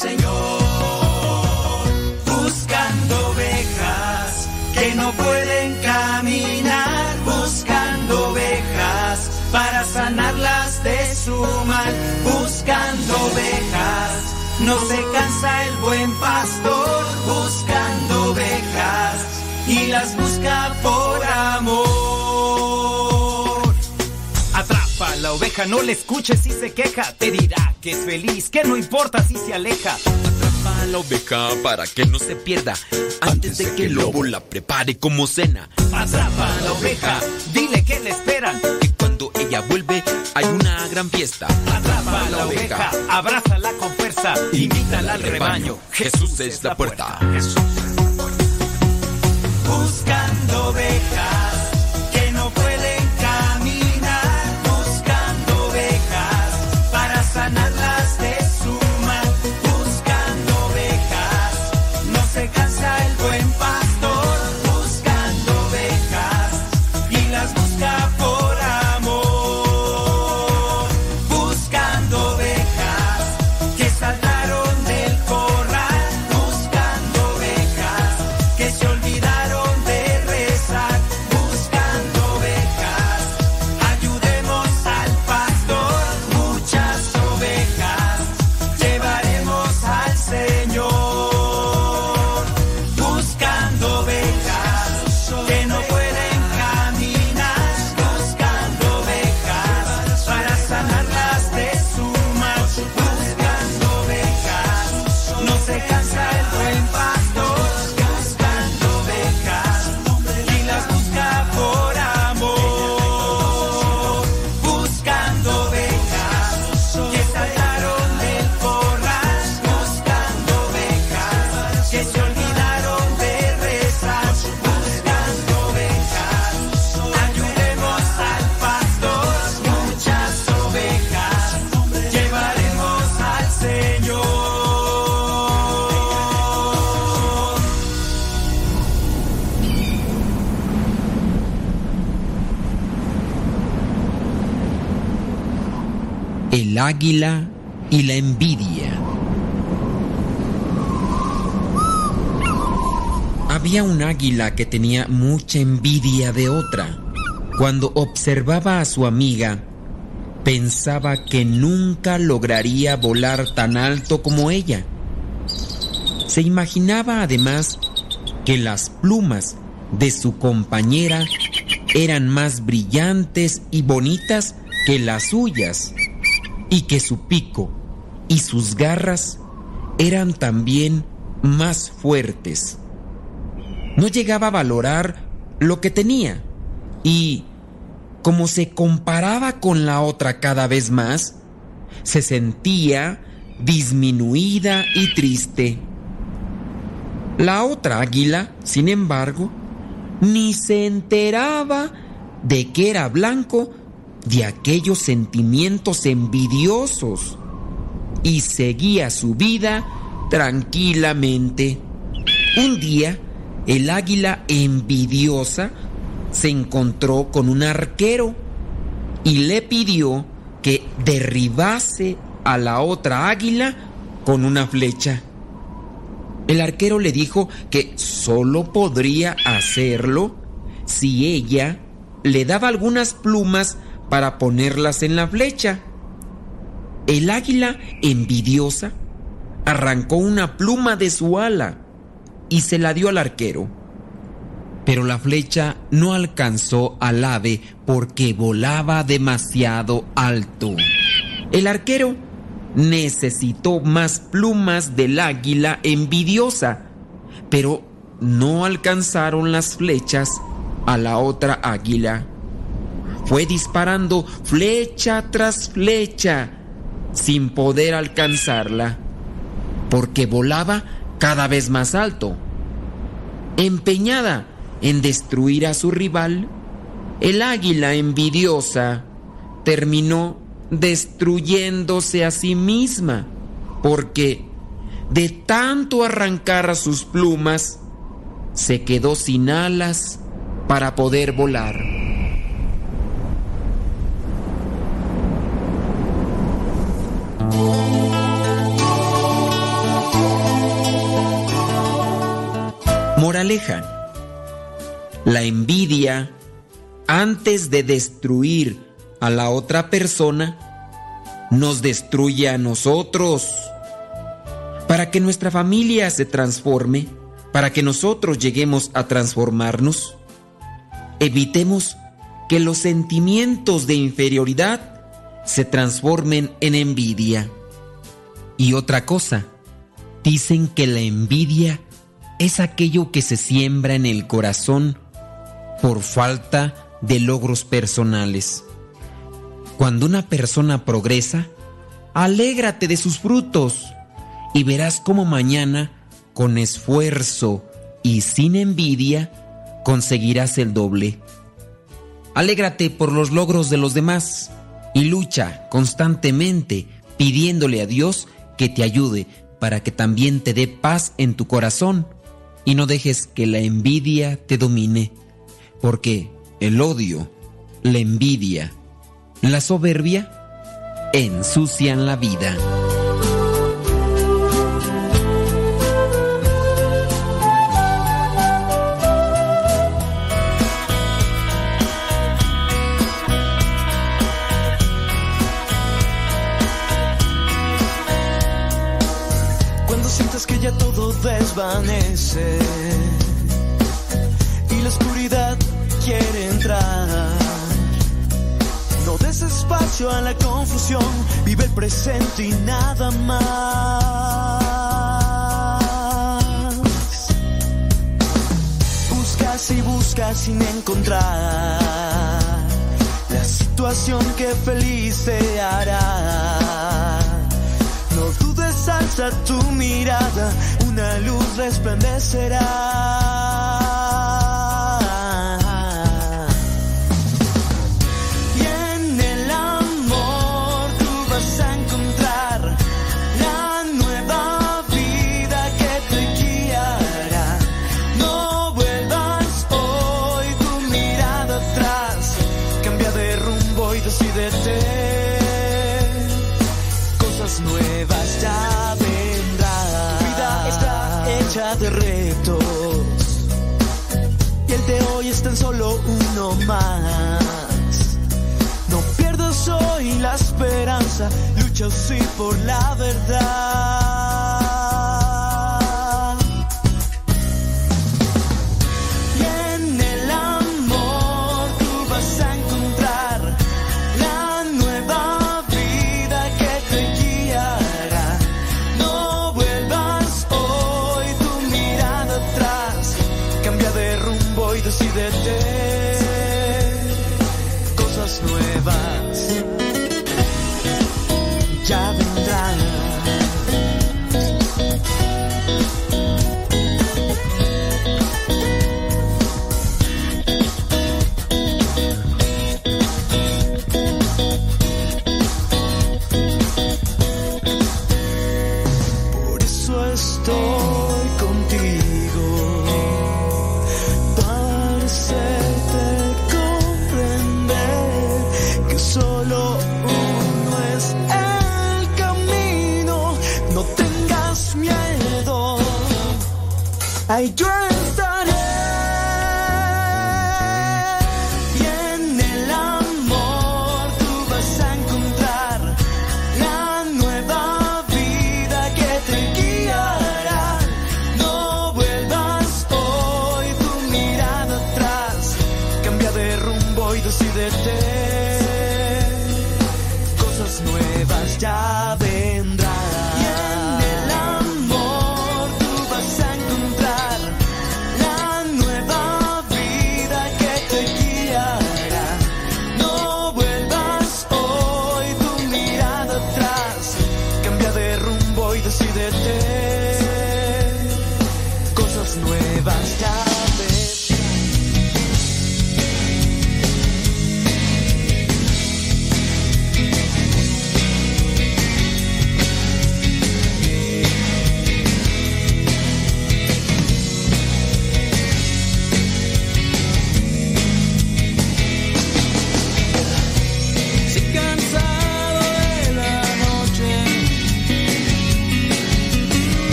Señor. Buscando ovejas que no pueden caminar. Buscando ovejas para sanarlas de su mal. Buscando ovejas. No se cansa el buen pastor buscando ovejas y las busca por amor. Atrapa la oveja, no le escuches si se queja. Te dirá que es feliz, que no importa si se aleja. Atrapa a la oveja para que no se pierda antes de que el lobo la prepare como cena. Atrapa a la oveja, dile que le esperan. Que cuando ella vuelve hay una gran fiesta. Atrapa a la oveja, abrázala con fuerza, invítala al rebaño. Jesús es la puerta. Buscando ovejas águila y la envidia. Había un águila que tenía mucha envidia de otra. Cuando observaba a su amiga, pensaba que nunca lograría volar tan alto como ella. Se imaginaba además que las plumas de su compañera eran más brillantes y bonitas que las suyas y que su pico y sus garras eran también más fuertes. No llegaba a valorar lo que tenía y, como se comparaba con la otra cada vez más, se sentía disminuida y triste. La otra águila, sin embargo, ni se enteraba de que era blanco de aquellos sentimientos envidiosos y seguía su vida tranquilamente. Un día, el águila envidiosa se encontró con un arquero y le pidió que derribase a la otra águila con una flecha. El arquero le dijo que solo podría hacerlo si ella le daba algunas plumas para ponerlas en la flecha. El águila, envidiosa, arrancó una pluma de su ala y se la dio al arquero. Pero la flecha no alcanzó al ave porque volaba demasiado alto. El arquero necesitó más plumas del águila envidiosa, pero no alcanzaron las flechas a la otra águila. Fue disparando flecha tras flecha sin poder alcanzarla, porque volaba cada vez más alto. Empeñada en destruir a su rival, el águila envidiosa terminó destruyéndose a sí misma, porque de tanto arrancar a sus plumas, se quedó sin alas para poder volar. Moraleja. La envidia, antes de destruir a la otra persona, nos destruye a nosotros. Para que nuestra familia se transforme, para que nosotros lleguemos a transformarnos, evitemos que los sentimientos de inferioridad se transformen en envidia. Y otra cosa, dicen que la envidia es aquello que se siembra en el corazón por falta de logros personales. Cuando una persona progresa, alégrate de sus frutos y verás cómo mañana, con esfuerzo y sin envidia, conseguirás el doble. Alégrate por los logros de los demás y lucha constantemente pidiéndole a Dios que te ayude para que también te dé paz en tu corazón y no dejes que la envidia te domine, porque el odio, la envidia, la soberbia ensucian la vida. Y la oscuridad quiere entrar. No des espacio a la confusión, vive el presente y nada más. Buscas y buscas sin encontrar la situación que feliz te hará. Alza tu mirada, una luz resplandecerá. No pierdas hoy la esperanza, lucha sí por la verdad. Ay, yo estaré. Y en el amor tú vas a encontrar la nueva vida que te guiará. No vuelvas hoy tu mirada atrás. Cambia de rumbo y decídete. Cosas nuevas ya vendrán.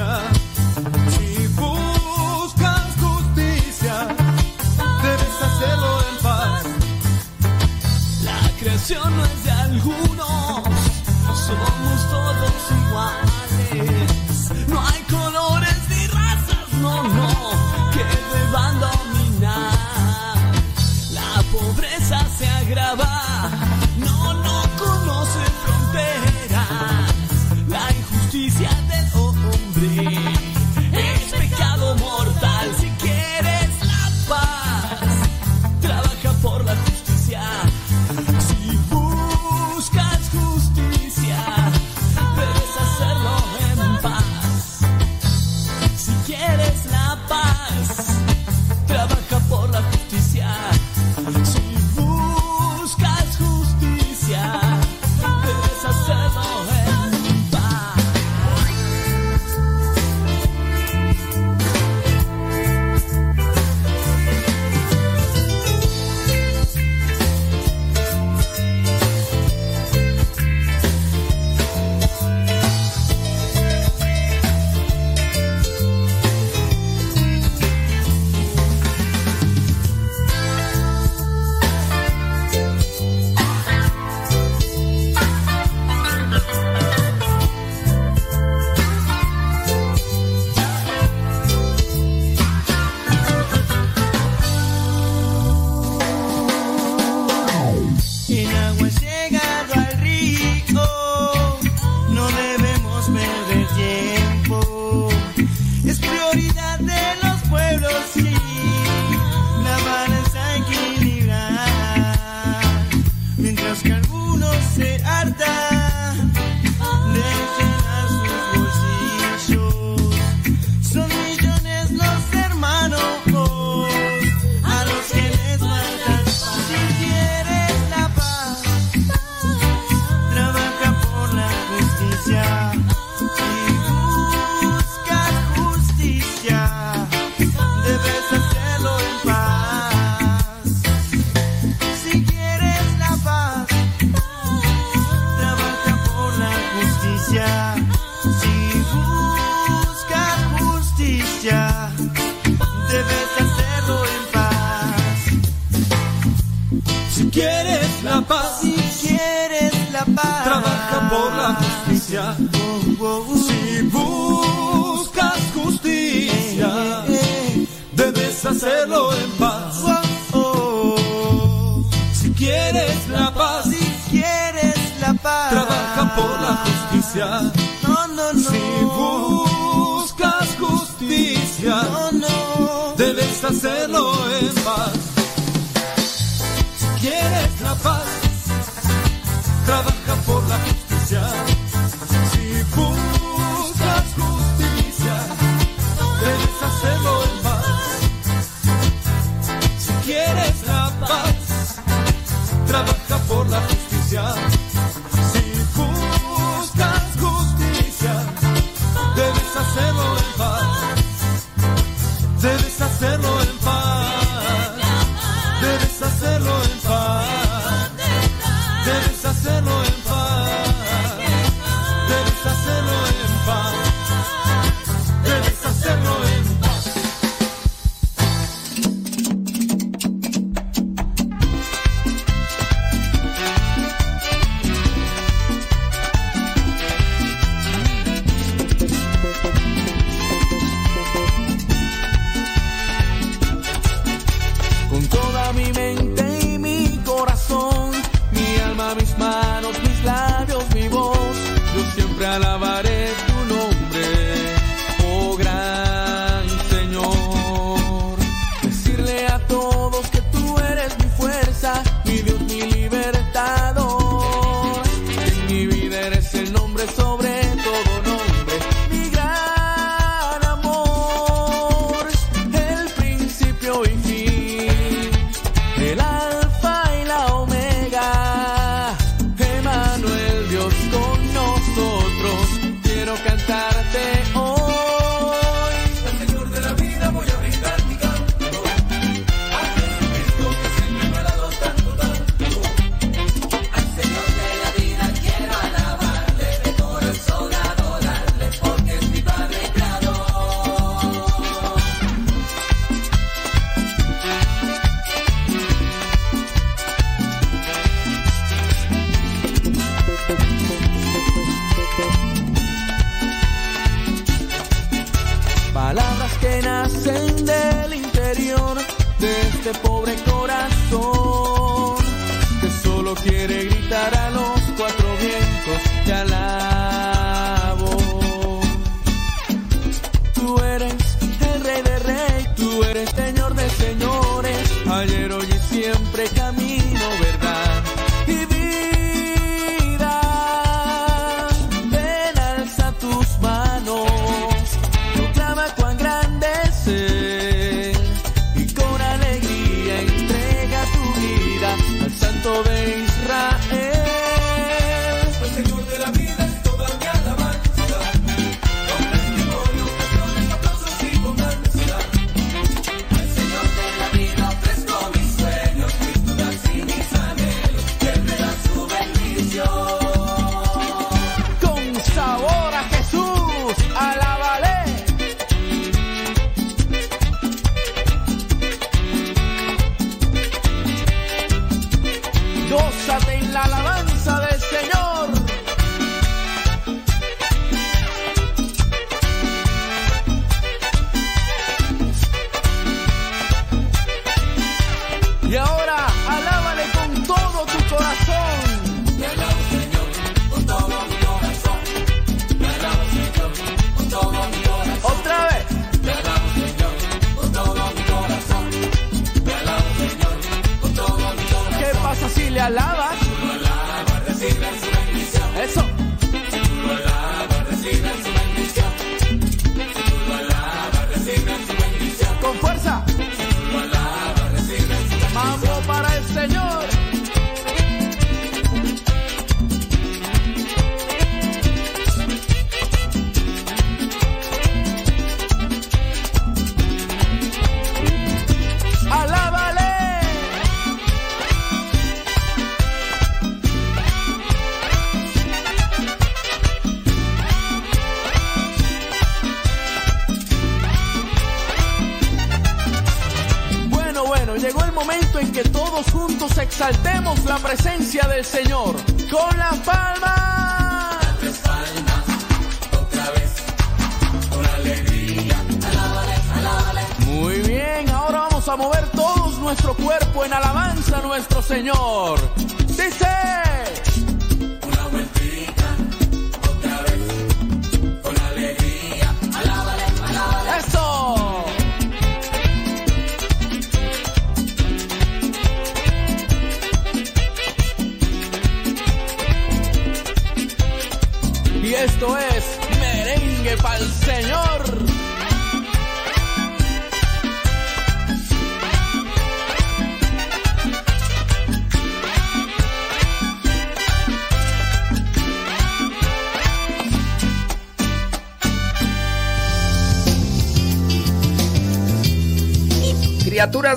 Georgia.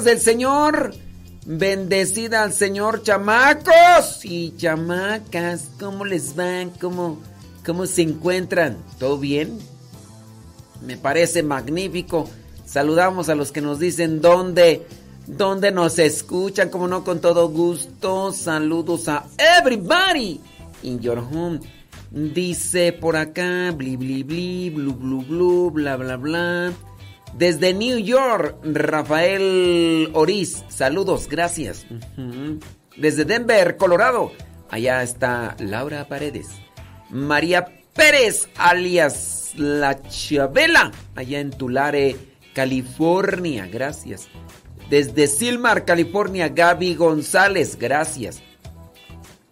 Del Señor, bendecida al Señor, chamacos y chamacas. ¿Cómo les van? ¿Cómo, cómo se encuentran? ¿Todo bien? Me parece magnífico. Saludamos a los que nos dicen dónde, dónde nos escuchan, como no, con todo gusto. Saludos a everybody in your home. Dice por acá, bli bli bli, blu blu blu, bla bla bla. Desde New York, Rafael Oriz. Saludos, gracias. Desde Denver, Colorado. Allá está Laura Paredes. María Pérez, alias La Chabela. Allá en Tulare, California. Gracias. Desde Silmar, California, Gaby González. Gracias.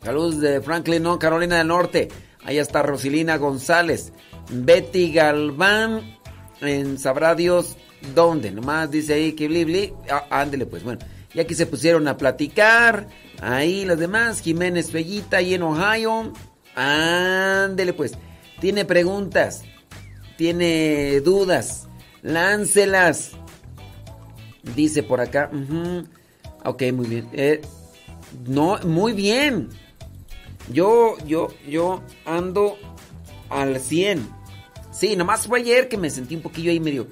Saludos de Franklin, no, Carolina del Norte. Allá está Rosilina González. Betty Galván. En sabrá Dios dónde. Nomás dice ahí que bli bli. Ah, ándele pues, bueno. Y aquí se pusieron a platicar. Ahí los demás. Jiménez Fellita ahí en Ohio. Ándele pues. Tiene preguntas. Tiene dudas. Láncelas. Dice por acá. ujú. Ok, muy bien. Eh, no, muy bien. Yo, yo, yo ando al 100. Sí, nomás fue ayer que me sentí un poquillo ahí medio,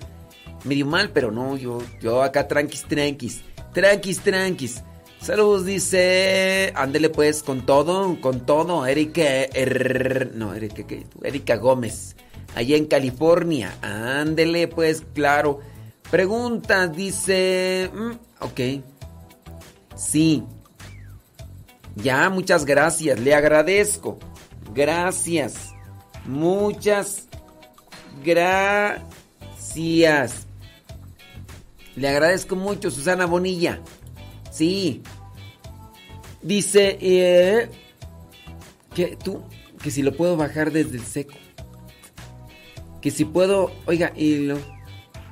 medio mal, pero no, yo, yo acá tranquis, tranquis, tranquis, tranquis. Saludos, dice, ándele pues con todo, con todo, Erika, er- no, Erika, ¿qué? Erika Gómez, allá en California, ándele pues, claro. Preguntas, dice, mm, ok, sí, ya, muchas gracias, le agradezco, gracias, muchas gracias. Le agradezco mucho, Susana Bonilla. Sí. Dice, eh, que tú, que si lo puedo bajar desde el seco. Que si puedo, oiga, y lo,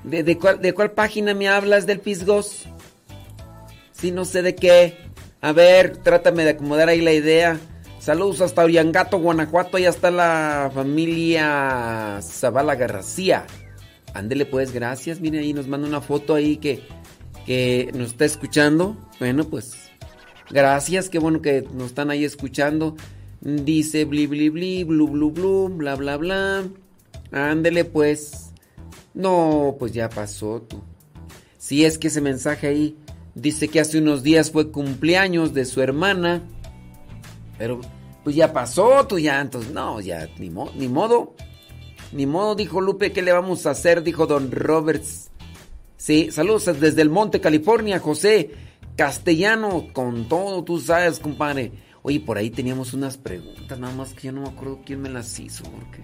¿de, de cuál, ¿de cuál página me hablas del Pisgos? Sí, no sé de qué. A ver, trátame de acomodar ahí la idea. Saludos hasta Oriangato, Guanajuato. Ya está la familia Zavala García. Ándele pues, gracias. Mire ahí, nos manda una foto ahí que, que nos está escuchando. Bueno, pues, gracias. Qué bueno que nos están ahí escuchando. Dice bli bli bli, blu blu blu, bla bla bla. Ándele pues. No, pues ya pasó tú. Si es que ese mensaje ahí dice que hace unos días fue cumpleaños de su hermana. Pero pues ya pasó, ya, entonces, no, ya, ni, mo- ni modo. Ni modo, dijo Lupe, ¿qué le vamos a hacer? Dijo Don Roberts. Sí, saludos desde el Monte, California, José Castellano, con todo, tú sabes, compadre. Oye, por ahí teníamos unas preguntas, nada más que yo no me acuerdo quién me las hizo, porque...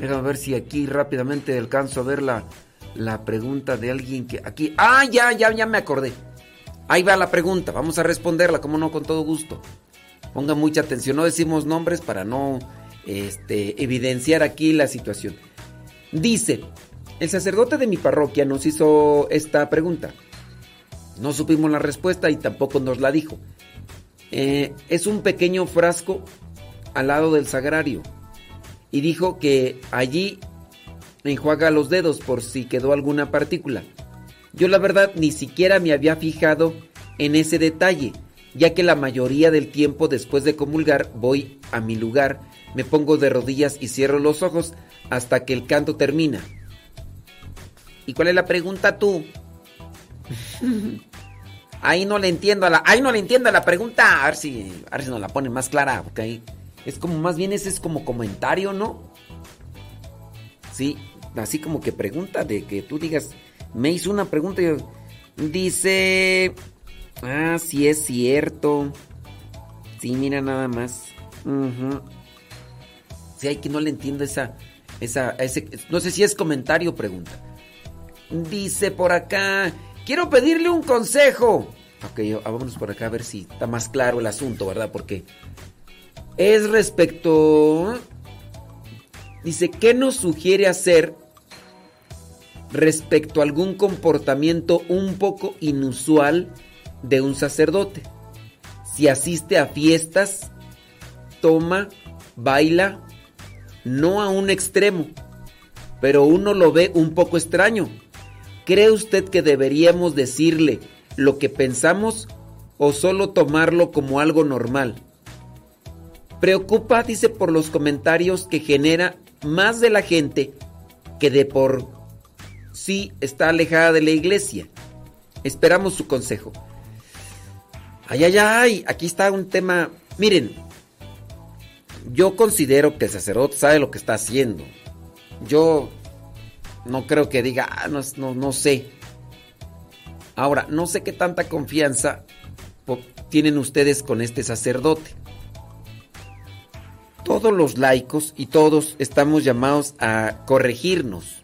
Déjame ver si aquí rápidamente alcanzo a ver la, la pregunta de alguien que aquí... Ah, ya, ya, ya me acordé. Ahí va la pregunta, vamos a responderla, como no, con todo gusto. Pongan mucha atención, no decimos nombres para no este, evidenciar aquí la situación. Dice, el sacerdote de mi parroquia nos hizo esta pregunta. No supimos la respuesta y tampoco nos la dijo. Eh, es un pequeño frasco al lado del sagrario. Y dijo que allí enjuaga los dedos por si quedó alguna partícula. Yo la verdad ni siquiera me había fijado en ese detalle, ya que la mayoría del tiempo después de comulgar voy a mi lugar, me pongo de rodillas y cierro los ojos hasta que el canto termina. ¿Y cuál es la pregunta tú? ahí no le entiendo a la, ahí no le entiendo a la pregunta. A ver si, a ver si nos la ponen más clara, porque ahí es como más bien ese es como comentario, ¿no? Sí, así como que pregunta de que tú digas, me hizo una pregunta y yo, Dice... Ah, sí es cierto. Sí, mira nada más. Ujú. Sí, hay que no le entiendo esa... esa ese, no sé si es comentario o pregunta. Dice por acá... Quiero pedirle un consejo. Ok, ah, vámonos por acá a ver si está más claro el asunto, ¿verdad? Porque es respecto... Dice, ¿qué nos sugiere hacer respecto a algún comportamiento un poco inusual de un sacerdote? Si asiste a fiestas, toma, baila, no a un extremo, pero uno lo ve un poco extraño. ¿Cree usted que deberíamos decirle lo que pensamos o solo tomarlo como algo normal? Preocupa, dice, por los comentarios que genera más de la gente que de por sí está alejada de la iglesia. Esperamos su consejo. Ay, ay, ay, aquí está un tema. Miren, yo considero que el sacerdote sabe lo que está haciendo. Yo no creo que diga, ah, no, no, no sé. Ahora, no sé qué tanta confianza tienen ustedes con este sacerdote. Todos los laicos y todos estamos llamados a corregirnos.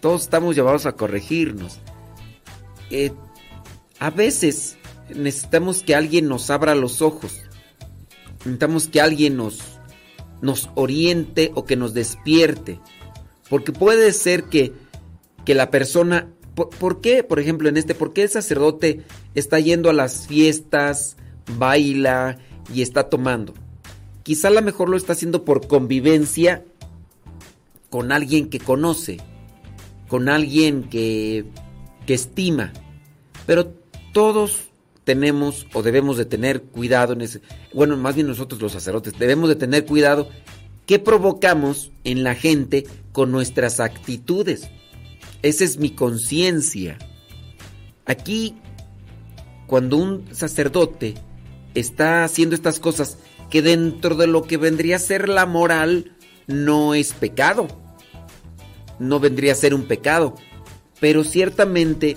Todos estamos llamados a corregirnos. Eh, a veces necesitamos que alguien nos abra los ojos. Necesitamos que alguien nos, nos oriente o que nos despierte. Porque puede ser que, que la persona... ¿por, por qué, por ejemplo, en este? ¿Por qué el sacerdote está yendo a las fiestas, baila y está tomando? Quizá a lo mejor lo está haciendo por convivencia con alguien que conoce, con alguien que, que estima. Pero todos tenemos o debemos de tener cuidado en ese... Bueno, más bien nosotros los sacerdotes debemos de tener cuidado qué provocamos en la gente con nuestras actitudes. Esa es mi conciencia. Aquí, cuando un sacerdote está haciendo estas cosas que dentro de lo que vendría a ser la moral no es pecado. No vendría a ser un pecado. Pero ciertamente,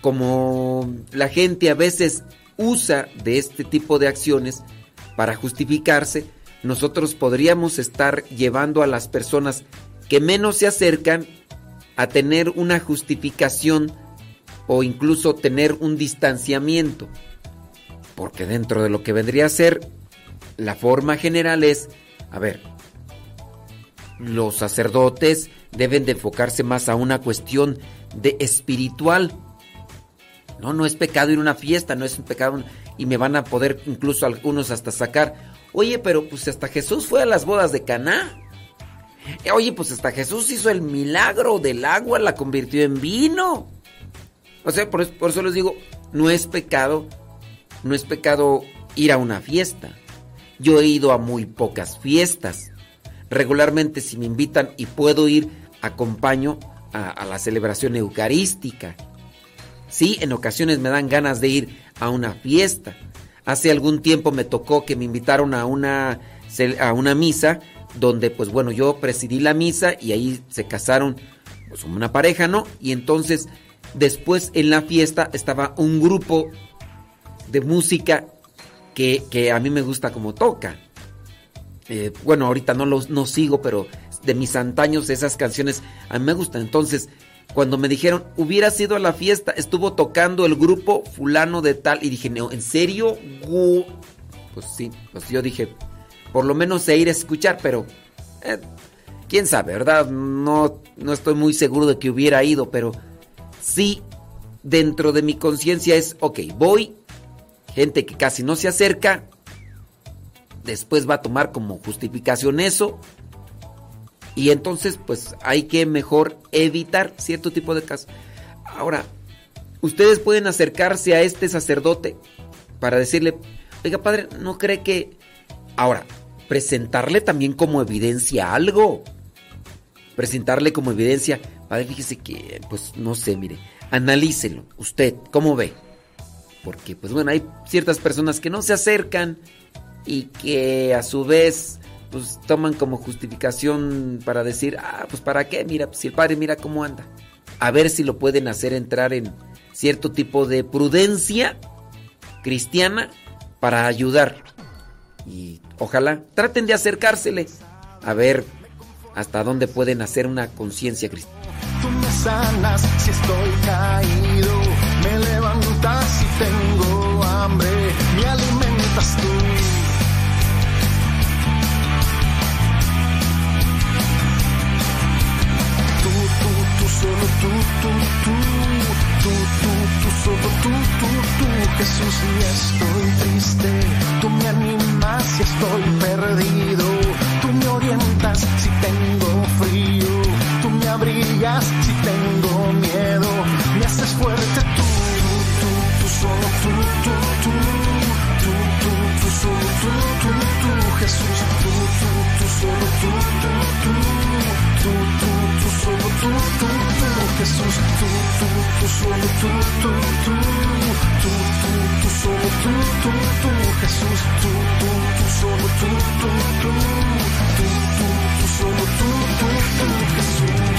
como la gente a veces usa de este tipo de acciones para justificarse, nosotros podríamos estar llevando a las personas que menos se acercan a tener una justificación o incluso tener un distanciamiento. Porque dentro de lo que vendría a ser la forma general es, a ver, los sacerdotes deben de enfocarse más a una cuestión de espiritual. No, no es pecado ir a una fiesta, no es un pecado y me van a poder incluso algunos hasta sacar, oye, pero pues hasta Jesús fue a las bodas de Caná. Eh, Oye, pues hasta Jesús hizo el milagro del agua, la convirtió en vino. O sea, por, eso- les digo, no es pecado, no es pecado ir a una fiesta. Yo he ido a muy pocas fiestas. Regularmente si me invitan y puedo ir, acompaño a la celebración eucarística. Sí, en ocasiones me dan ganas de ir a una fiesta. Hace algún tiempo me tocó que me invitaron a una, a una misa donde pues bueno, yo presidí la misa y ahí se casaron pues una pareja, ¿no? Y entonces después en la fiesta estaba un grupo de música que, que a mí me gusta como toca. Eh, bueno, ahorita no los no sigo, pero de mis antaños esas canciones a mí me gustan. Entonces, cuando me dijeron, hubiera sido a la fiesta, estuvo tocando el grupo fulano de tal, y dije, no, ¿en serio? Gu-". Pues sí, pues yo dije, por lo menos se ir a escuchar, pero eh, quién sabe, ¿verdad? No, no estoy muy seguro de que hubiera ido, pero sí, dentro de mi conciencia es, ok, voy, gente que casi no se acerca, después va a tomar como justificación eso. Y entonces, pues hay que mejor evitar cierto tipo de casos. Ahora, ustedes pueden acercarse a este sacerdote para decirle, oiga padre, ¿no cree que... Ahora, presentarle también como evidencia algo. Presentarle como evidencia, padre, fíjese que, pues no sé, mire, analícelo, usted, ¿cómo ve? Porque, pues bueno, hay ciertas personas que no se acercan y que a su vez pues toman como justificación para decir, ah, pues para qué, mira, pues, si el padre mira cómo anda. a ver si lo pueden hacer entrar en cierto tipo de prudencia cristiana para ayudar. Y ojalá traten de acercársele a ver hasta dónde pueden hacer una conciencia cristiana. Tú me sanas si estoy caído, me levantas si tengo hambre, me alimentas tú. Tú, tú, tú, tú, tú, tú, solo tú, tú, tú, Jesús, si estoy triste, tú me animas si estoy perdido, tú me orientas si tengo frío, tú me abrigas si tengo miedo, me haces fuerte tú, tú, tú, solo tú, tú, tú, tú, tú, tú, solo tú, tú, tú, Jesús, tú, tú, tú, solo tú, tú, tú, tú, tú, tú, solo tú, tú, Jesús, tú, tú, tú, solo tú, tú, tú, tú, tú, tú, solo tú, tú, tú, Jesús, tú, tú, tú, solo tú, tú, tú, tú, tú, tú, solo tú, tú, tú, Jesús.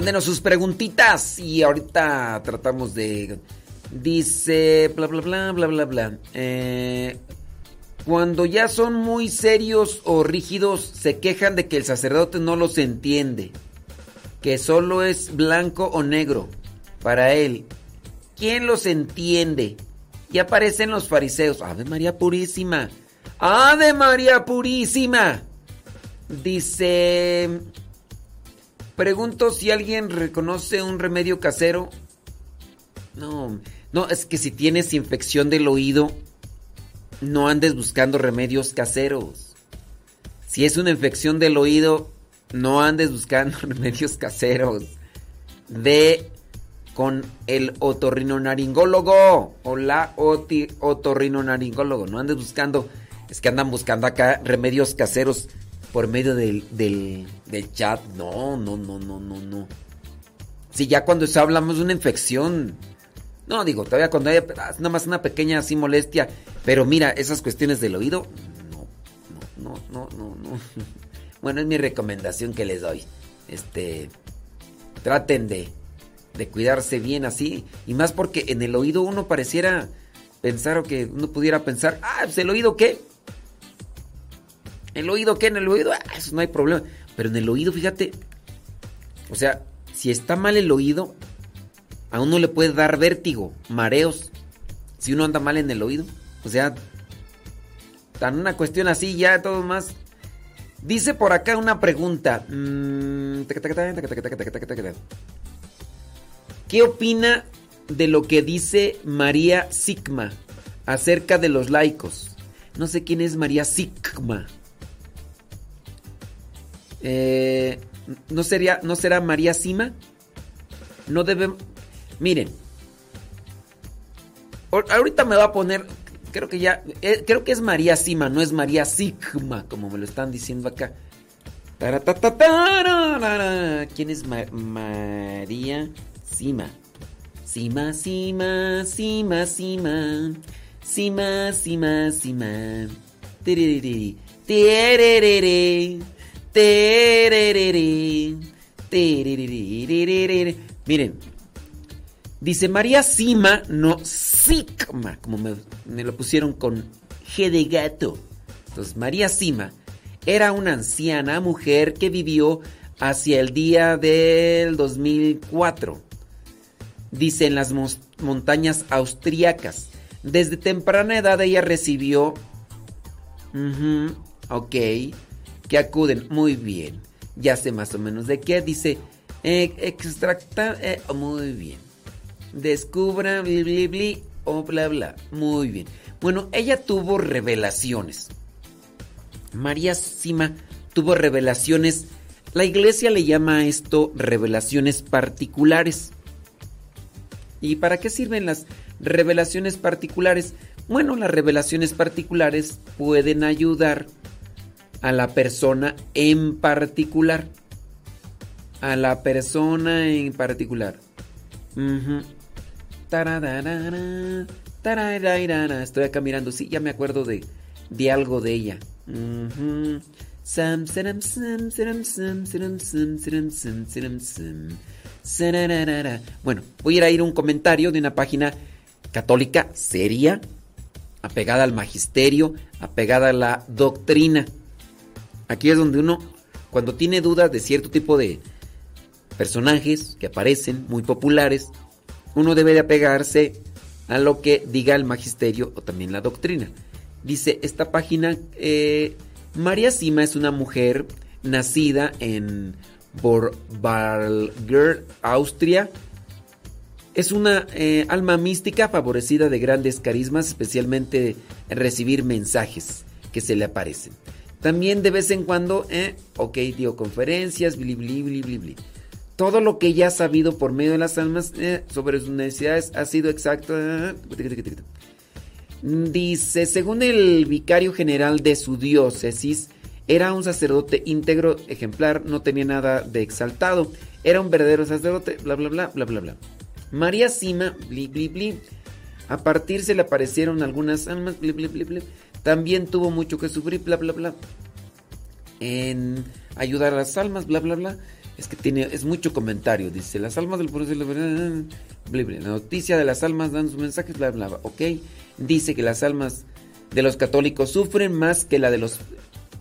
Mándenos sus preguntitas y ahorita tratamos de... Dice, bla, bla, bla, bla, bla, bla. Eh, cuando ya son muy serios o rígidos, se quejan de que el sacerdote no los entiende. Que solo es blanco o negro para él. ¿Quién los entiende? Y aparecen los fariseos. Ave María Purísima. Ave María Purísima. Dice... Pregunto si alguien reconoce un remedio casero. No, no, es que si tienes infección del oído, no andes buscando remedios caseros. Si es una infección del oído, no andes buscando remedios caseros. de con el otorrinolaringólogo o la otorrinolaringólogo. No andes buscando, es que andan buscando acá remedios caseros por medio del, del, del chat. No, no, no, no, no, no. Si ya cuando hablamos de una infección, no digo, todavía cuando hay ah, nada más una pequeña así molestia, pero mira, esas cuestiones del oído, no, no, no, no, no. Bueno, es mi recomendación que les doy. Este, traten de, de cuidarse bien así, y más porque en el oído uno pareciera pensar o que uno pudiera pensar, ah, pues el oído qué. ¿El oído qué? ¿En el oído? Ah, eso no hay problema. Pero en el oído, fíjate. O sea, si está mal el oído, a uno le puede dar vértigo, mareos. Si uno anda mal en el oído. O sea, tan una cuestión así ya, todo más. Dice por acá una pregunta. Mm, ¿Qué opina de lo que dice María Sigma acerca de los laicos? No sé quién es María Sigma. Eh, ¿no, sería, ¿No será María Sima? No debe... Miren. Ahor- Ahorita me va a poner... Creo que ya... eh, creo que es María Sima, no es María Sigma, como me lo están diciendo acá. ¿Quién es Ma- María Sima? Sima, Sima, Sima, Sima. Sima, Sima, Sima. Tererere. Miren, dice María Sima, no Sigma, como me, me lo pusieron con G de gato. Entonces, María Sima era una anciana mujer que vivió hacia el día del 2004 dice en las montañas austriacas. Desde temprana edad ella recibió... Ujú, ok. Que acuden. Muy bien. Ya sé más o menos de qué. Dice... eh, extracta... eh, muy bien. Descubra... Bli, bli, bli, o bla, bla. Muy bien. Bueno, ella tuvo revelaciones. María Sima tuvo revelaciones. La iglesia le llama a esto revelaciones particulares. ¿Y para qué sirven las revelaciones particulares? Bueno, las revelaciones particulares pueden ayudar la persona en particular. A la persona en particular. Taradadara, tararairara. Estoy acá mirando, sí, ya me acuerdo de, de algo de ella. Bueno, voy a ir a ir a un comentario de una página católica seria, apegada al magisterio, apegada a la doctrina. Aquí es donde uno, cuando tiene dudas de cierto tipo de personajes que aparecen muy populares, uno debe de apegarse a lo que diga el magisterio o también la doctrina. Dice esta página, eh, María Sima es una mujer nacida en Vorarlberg, Austria. Es una eh, alma mística favorecida de grandes carismas, especialmente en recibir mensajes que se le aparecen. También de vez en cuando, eh, ok, dio conferencias, bli, bli, bli, bli, bli. Todo lo que ya ha sabido por medio de las almas eh, sobre sus necesidades ha sido exacto. eh, Dice, según el vicario general de su diócesis, era un sacerdote íntegro, ejemplar, no tenía nada de exaltado, era un verdadero sacerdote, bla, bla, bla, bla, bla, bla. María Sima, bli, bli, bli. A partir se le aparecieron algunas almas, bli, bli, bli, bli. También tuvo mucho que sufrir, bla, bla, bla. En ayudar a las almas, bla, bla, bla. Es que tiene, es mucho comentario. Dice, las almas del bla. la noticia de las almas dan sus mensajes, bla, bla. Ok. Dice que las almas de los católicos sufren más que la de los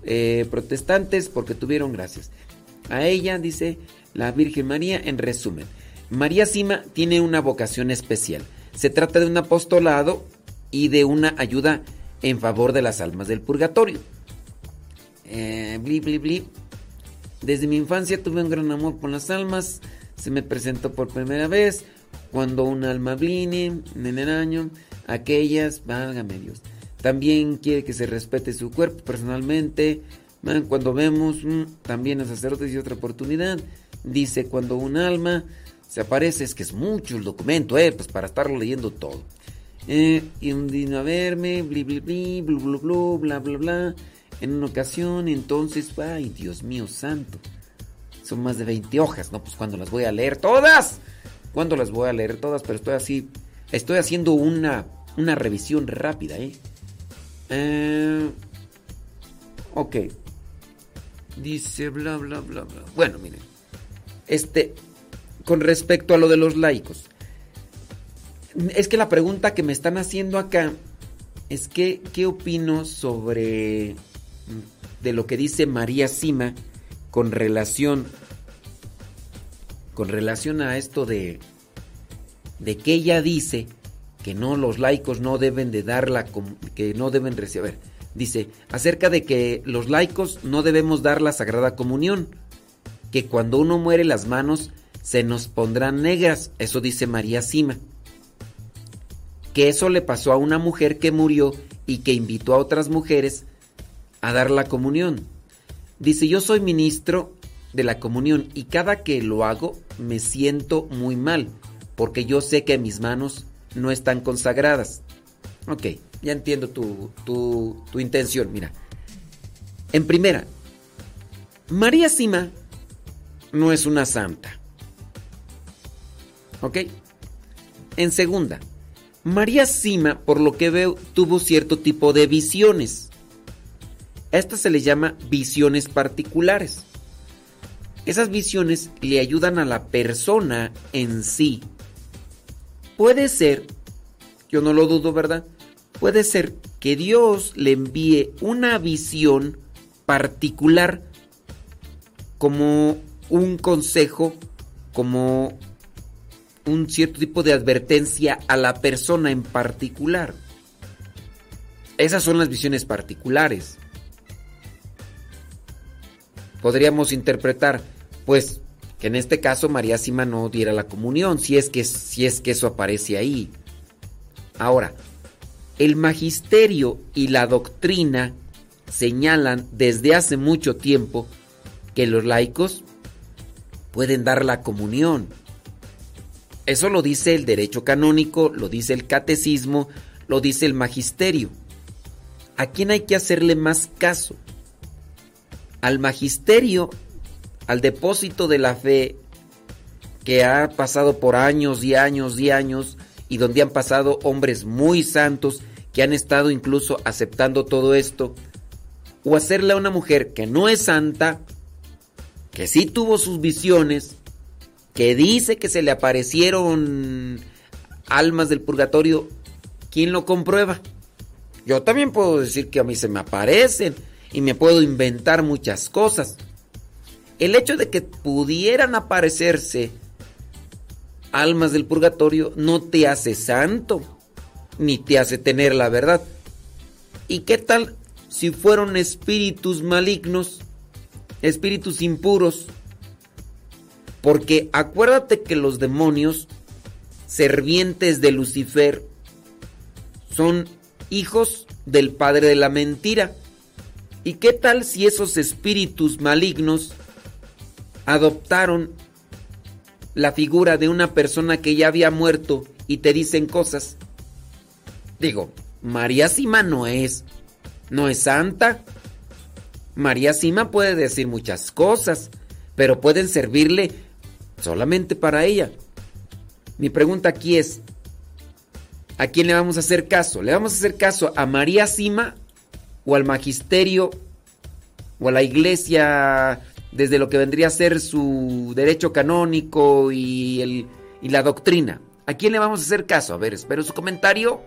eh, protestantes porque tuvieron gracias. A ella, dice la Virgen María, en resumen. María Sima tiene una vocación especial. Se trata de un apostolado y de una ayuda en favor de las almas del purgatorio. Eh. Desde mi infancia tuve un gran amor por las almas. Se me presentó por primera vez cuando un alma vine en el año. Aquellas, válgame Dios. También quiere que se respete su cuerpo personalmente. Cuando vemos mm, también a sacerdotes y otra oportunidad. Dice cuando un alma se aparece, es que es mucho el documento, eh, pues para estarlo leyendo todo. Eh, y un día a verme, bli, bli, bli, blu, blu, blu, bla, bla, bla. En una ocasión, entonces, ay, Dios mío santo. Son más de 20 hojas, ¿no? Pues cuando las voy a leer todas. ¿Cuándo las voy a leer todas? Pero estoy así, estoy haciendo una, una revisión rápida, ¿eh? Eh, ok. Dice bla, bla, bla, bla. Bueno, miren. Este, con respecto a lo de los laicos. Es que la pregunta que me están haciendo acá es que, ¿qué opino sobre mm, de lo que dice María Sima con relación con relación a esto de de que ella dice que no los laicos no deben de dar la que no deben recibir dice acerca de que los laicos no debemos dar la sagrada comunión que cuando uno muere las manos se nos pondrán negras eso dice María Sima que eso le pasó a una mujer que murió y que invitó a otras mujeres a dar la comunión. Dice, yo soy ministro de la comunión y cada que lo hago me siento muy mal porque yo sé que mis manos no están consagradas. Ok, ya entiendo tu, tu, tu intención. Mira, en primera, María Sima no es una santa. ¿Ok? En segunda, María Sima, por lo que veo, tuvo cierto tipo de visiones. A estas se les llama visiones particulares. Esas visiones le ayudan a la persona en sí. Puede ser, yo no lo dudo, ¿verdad? Puede ser que Dios le envíe una visión particular como un consejo, como un cierto tipo de advertencia a la persona en particular. Esas son las visiones particulares. Podríamos interpretar, pues, que en este caso María Sima no diera la comunión, si es que, si es que eso aparece ahí. Ahora, el magisterio y la doctrina señalan desde hace mucho tiempo que los laicos pueden dar la comunión. Eso lo dice el derecho canónico, lo dice el catecismo, lo dice el magisterio. ¿A quién hay que hacerle más caso? Al magisterio, al depósito de la fe que ha pasado por años y años y años y donde han pasado hombres muy santos que han estado incluso aceptando todo esto, o hacerle a una mujer que no es santa, que sí tuvo sus visiones, que dice que se le aparecieron almas del purgatorio, ¿quién lo comprueba? Yo también puedo decir que a mí se me aparecen y me puedo inventar muchas cosas. El hecho de que pudieran aparecerse almas del purgatorio no te hace santo, ni te hace tener la verdad. ¿Y qué tal si fueron espíritus malignos, espíritus impuros? Porque acuérdate que los demonios, servientes de Lucifer, son hijos del padre de la mentira. ¿Y qué tal si esos espíritus malignos adoptaron la figura de una persona que ya había muerto y te dicen cosas? Digo, María Sima no es, no es santa. María Sima puede decir muchas cosas, pero pueden servirle solamente para ella. Mi pregunta aquí es, ¿a quién le vamos a hacer caso? ¿Le vamos a hacer caso a María Sima o al magisterio o a la iglesia desde lo que vendría a ser su derecho canónico y, el, y la doctrina? ¿A quién le vamos a hacer caso? A ver, espero su comentario.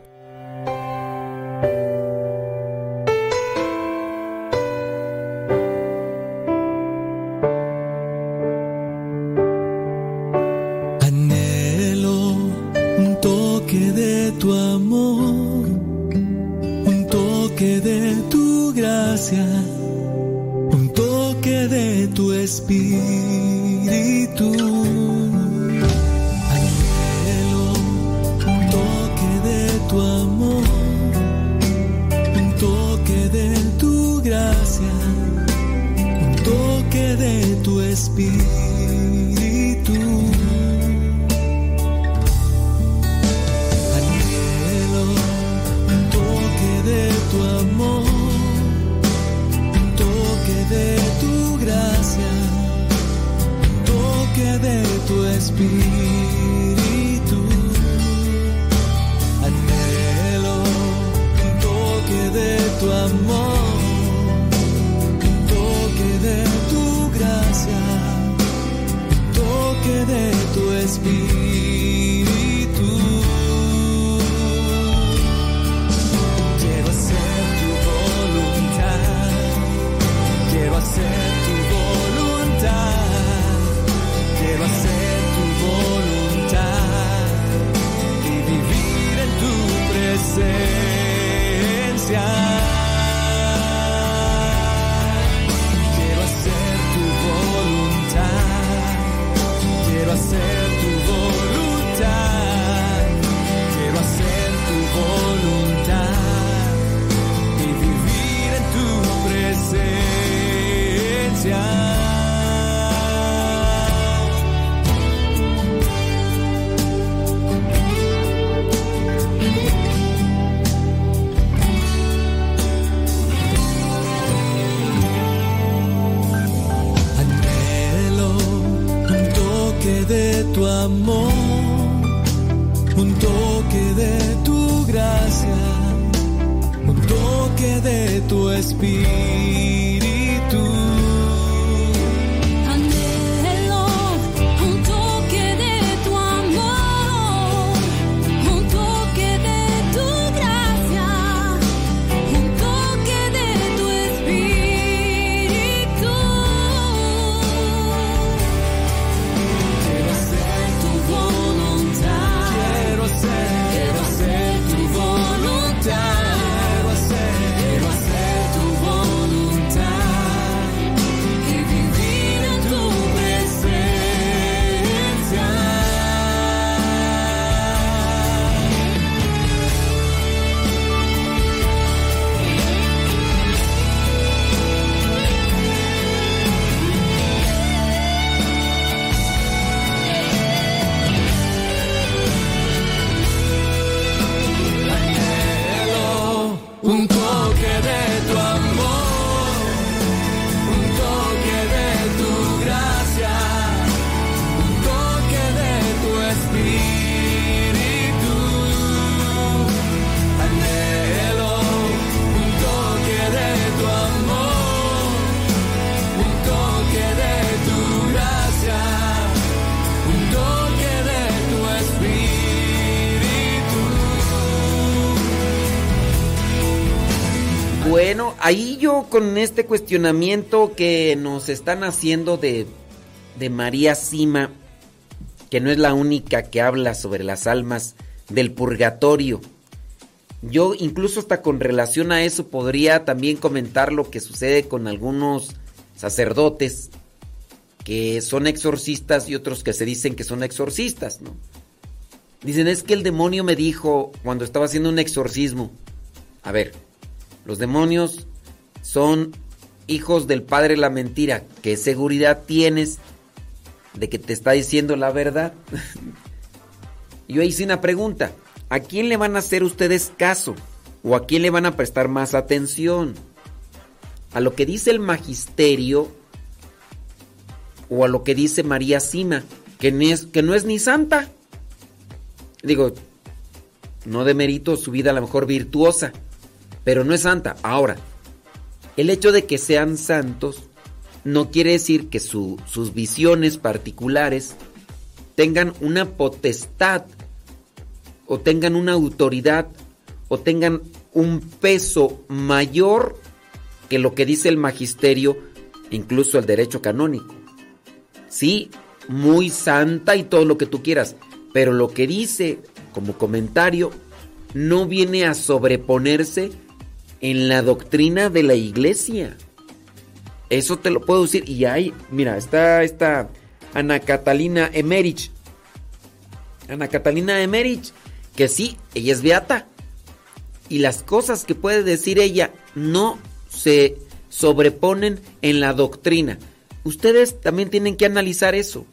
Ahí yo con este cuestionamiento que nos están haciendo de, de María Sima, que no es la única que habla sobre las almas del purgatorio. Yo incluso hasta con relación a eso podría también comentar lo que sucede con algunos sacerdotes que son exorcistas y otros que se dicen que son exorcistas, ¿no? Dicen, es que el demonio me dijo cuando estaba haciendo un exorcismo. A ver, los demonios son hijos del padre de la mentira. ¿Qué seguridad tienes de que te está diciendo la verdad? Yo hice una pregunta. ¿A quién le van a hacer ustedes caso? ¿O a quién le van a prestar más atención? ¿A lo que dice el magisterio o a lo que dice María Sima? Que es, que no es ni santa. Digo, no demerito su vida a lo mejor virtuosa, pero no es santa. Ahora, el hecho de que sean santos no quiere decir que su- sus visiones particulares tengan una potestad o tengan una autoridad o tengan un peso mayor que lo que dice el magisterio, incluso el derecho canónico. Sí, muy santa y todo lo que tú quieras, pero lo que dice como comentario no viene a sobreponerse en la doctrina de la iglesia. Eso te lo puedo decir. Y hay, mira, está esta Ana Catalina Emerich. Ana Catalina Emerich, que sí, ella es beata. Y las cosas que puede decir ella no se sobreponen en la doctrina. Ustedes también tienen que analizar eso.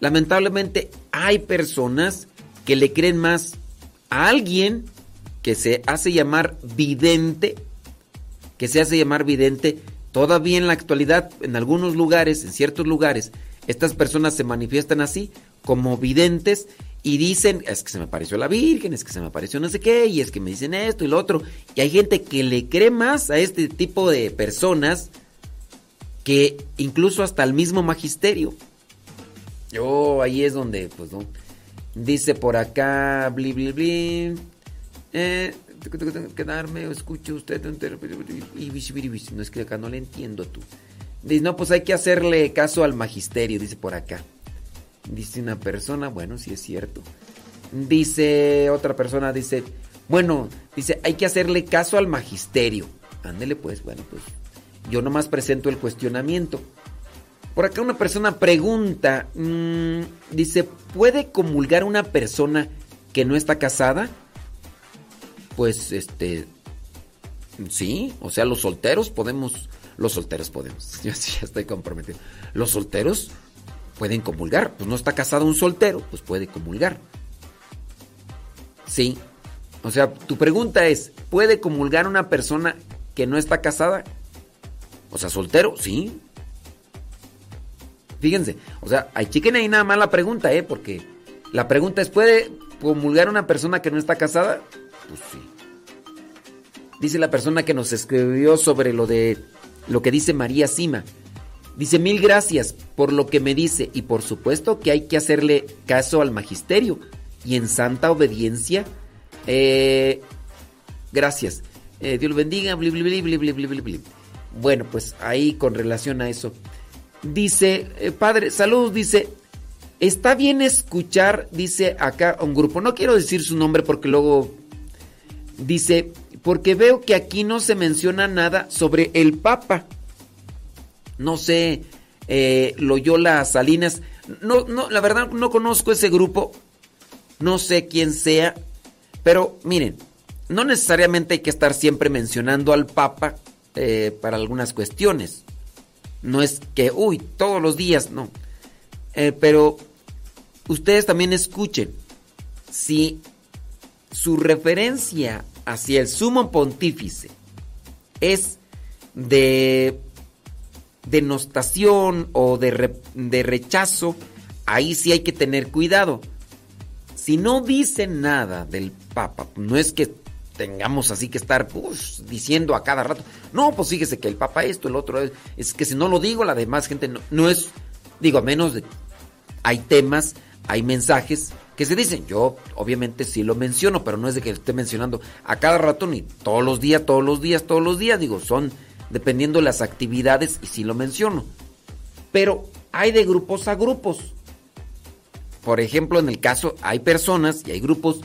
Lamentablemente hay personas que le creen más a alguien que se hace llamar vidente, que se hace llamar vidente, todavía en la actualidad, en algunos lugares, en ciertos lugares, estas personas se manifiestan así, como videntes, y dicen, es que se me apareció la Virgen, es que se me apareció no sé qué, y es que me dicen esto y lo otro. Y hay gente que le cree más a este tipo de personas que incluso hasta el mismo magisterio. Yo ahí es donde, pues no. Dice por acá, bli, bli, bli. Eh, quedarme, escucho usted. y No es que acá no le entiendo tú. Dice, no, pues hay que hacerle caso al magisterio, dice por acá. Dice una persona, bueno, sí es cierto. Dice otra persona, dice, bueno, dice, hay que hacerle caso al magisterio. Ándele pues, bueno, pues yo nomás presento el cuestionamiento. Por acá una persona pregunta, mm, dice, ¿puede comulgar una persona que no está casada? Pues, este, sí, o sea, los solteros podemos, los solteros podemos, yo sí ya estoy comprometido. Los solteros pueden comulgar, pues no está casado un soltero, pues puede comulgar. Sí, o sea, tu pregunta es, ¿puede comulgar una persona que no está casada? O sea, soltero, sí. Fíjense, o sea, hay chiquen ahí nada más la pregunta, ¿eh? Porque La pregunta es, ¿puede comulgar una persona que no está casada? Pues. Dice la persona que nos escribió sobre lo de lo que dice María Sima. Dice, mil gracias por lo que me dice y por supuesto que hay que hacerle caso al magisterio y en santa obediencia. Eh, gracias. Eh, Dios lo bendiga. Bueno, pues ahí con relación a eso. Dice, eh, padre, saludos, dice, está bien escuchar, dice acá un grupo, no quiero decir su nombre porque luego dice, porque veo que aquí no se menciona nada sobre el Papa. No sé, eh, Loyola Salinas, no, no, la verdad no conozco ese grupo, no sé quién sea, pero miren, no necesariamente hay que estar siempre mencionando al Papa eh, para algunas cuestiones. No es que, uy, todos los días, no. Eh, pero ustedes también escuchen, si su referencia hacia el sumo pontífice es de denostación o de, de rechazo, ahí sí hay que tener cuidado. Si no dice nada del Papa, no es que tengamos así que estar pues, diciendo a cada rato, no, pues fíjese que el Papa esto, el otro, es, es que si no lo digo, la demás gente no, no es, digo, a menos de, hay temas, hay mensajes que se dicen, yo obviamente sí lo menciono, pero no es de que lo esté mencionando a cada rato ni todos los días, todos los días, todos los días, digo, son dependiendo de las actividades y sí lo menciono. Pero hay de grupos a grupos. Por ejemplo, en el caso hay personas y hay grupos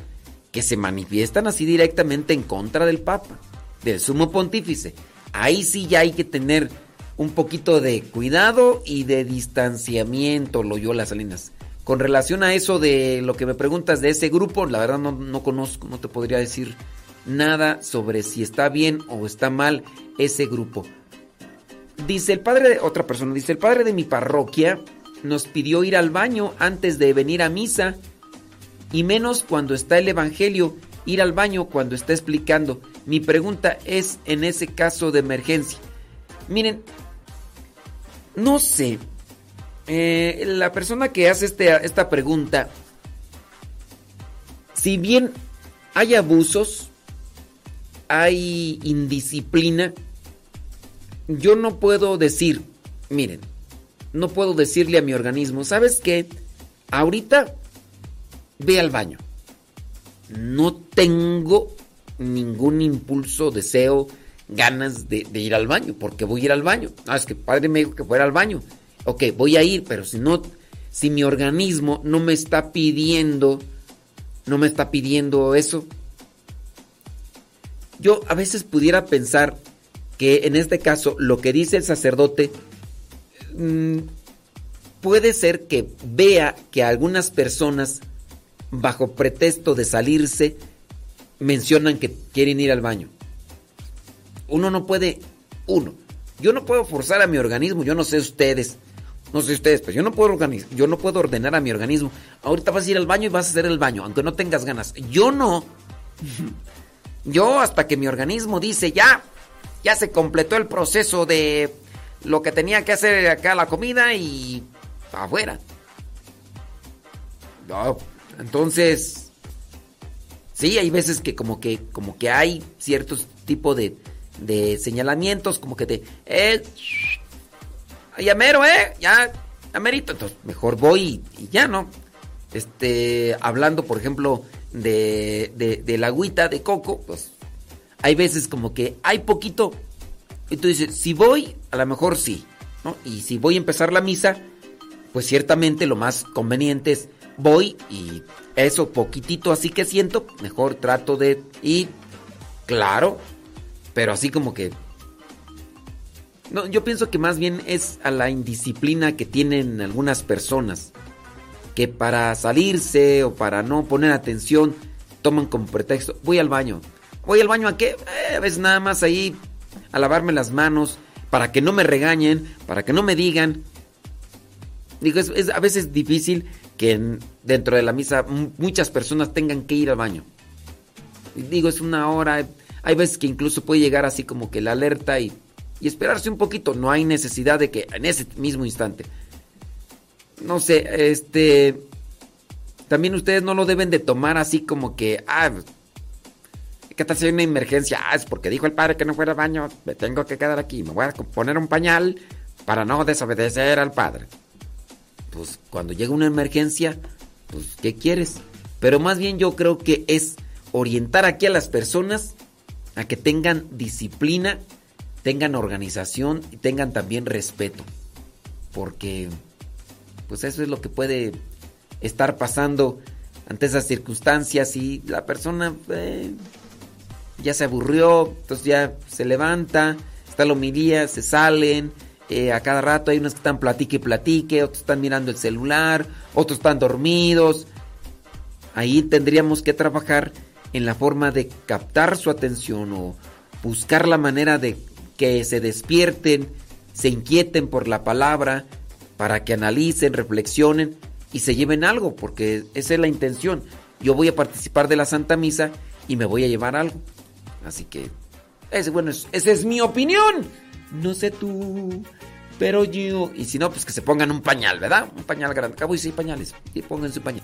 que se manifiestan así directamente en contra del Papa, del sumo pontífice. Ahí sí ya hay que tener un poquito de cuidado y de distanciamiento, Loyola Salinas. Con relación a eso de lo que me preguntas de ese grupo, la verdad no, no conozco, no te podría decir nada sobre si está bien o está mal ese grupo. Dice el padre de otra persona, dice el padre de mi parroquia nos pidió ir al baño antes de venir a misa y menos cuando está el evangelio, ir al baño cuando está explicando. Mi pregunta es en ese caso de emergencia. Miren, no sé, eh, la persona que hace este- esta pregunta, si bien hay abusos, hay indisciplina, yo no puedo decir, miren, no puedo decirle a mi organismo, ¿sabes qué? Ahorita ve al baño. No tengo ningún impulso, deseo, ganas de, ir al baño, porque voy a ir al baño. Ah, es que padre me dijo que fuera al baño. Ok, voy a ir, pero si no, si mi organismo no me está pidiendo, no me está pidiendo eso, yo a veces pudiera pensar que en este caso lo que dice el sacerdote mm, puede ser que vea que algunas personas bajo pretexto de salirse mencionan que quieren ir al baño. Uno no puede, uno, yo no puedo forzar a mi organismo, yo no sé ustedes, no sé ustedes, pero yo no puedo organiz- yo no puedo ordenar a mi organismo. Ahorita vas a ir al baño y vas a hacer el baño, aunque no tengas ganas. Yo no. Yo hasta que mi organismo dice ya, ya se completó el proceso de lo que tenía que hacer acá la comida y afuera. Entonces, sí, hay veces que como que, como que hay ciertos tipos de, de señalamientos, como que te, eh, ya mero, eh, ya, ya entonces mejor voy y, y ya, ¿no? Este, hablando, por ejemplo, de, de, la agüita de coco, pues hay veces como que hay poquito. Y tú dices, si voy, a lo mejor sí, ¿no? Y si voy a empezar la misa, pues ciertamente lo más conveniente es voy y eso poquitito así que siento, mejor trato de ir, claro, pero así como que... No, yo pienso que más bien es a la indisciplina que tienen algunas personas que para salirse o para no poner atención toman como pretexto, voy al baño. ¿Voy al baño a qué? Eh, a veces nada más ahí a lavarme las manos, para que no me regañen, para que no me digan. Digo, es, a veces difícil que en- dentro de la misa muchas personas tengan que ir al baño. Digo, es una hora, hay veces que incluso puede llegar así como que la alerta y, y esperarse un poquito. No hay necesidad de que en ese mismo instante no sé, este. también ustedes no lo deben de tomar así como que, ah, ¿qué tal si hay una emergencia? Ah, es porque dijo el padre que no fuera al baño, me tengo que quedar aquí, me voy a poner un pañal para no desobedecer al padre. Pues cuando llega una emergencia, pues ¿qué quieres? Pero más bien yo creo que es orientar aquí a las personas a que tengan disciplina, tengan organización y tengan también respeto. Porque pues eso es lo que puede estar pasando ante esas circunstancias y la persona eh, ya se aburrió, entonces ya se levanta, está la homilía, se salen, eh, a cada rato hay unos que están platique y platique, otros están mirando el celular, otros están dormidos. Ahí tendríamos que trabajar en la forma de captar su atención o buscar la manera de que se despierten, se inquieten por la palabra, para que analicen, reflexionen y se lleven algo, porque esa es la intención. Yo voy a participar de la Santa Misa y me voy a llevar algo. Así que, ese, bueno, es- esa es mi opinión. No sé tú, pero yo... Y si no, pues que se pongan un pañal, ¿verdad? Un pañal grande. Acabo y sí, pañales. Y pongan su pañal.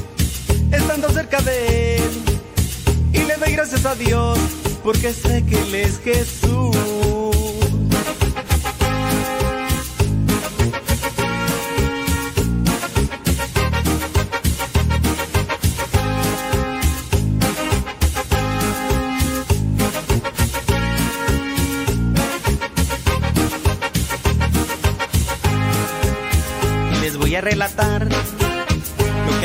estando cerca de Él. Y le doy gracias a Dios, porque sé que Él es Jesús. Les voy a relatar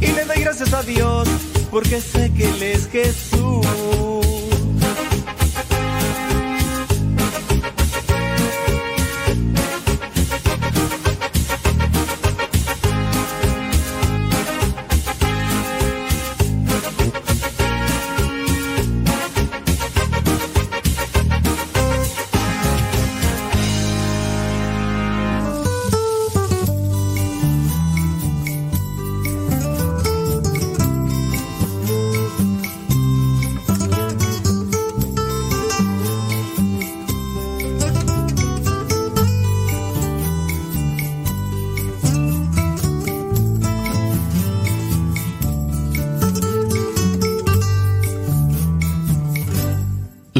Y le doy gracias a Dios, porque sé que Él es Jesús.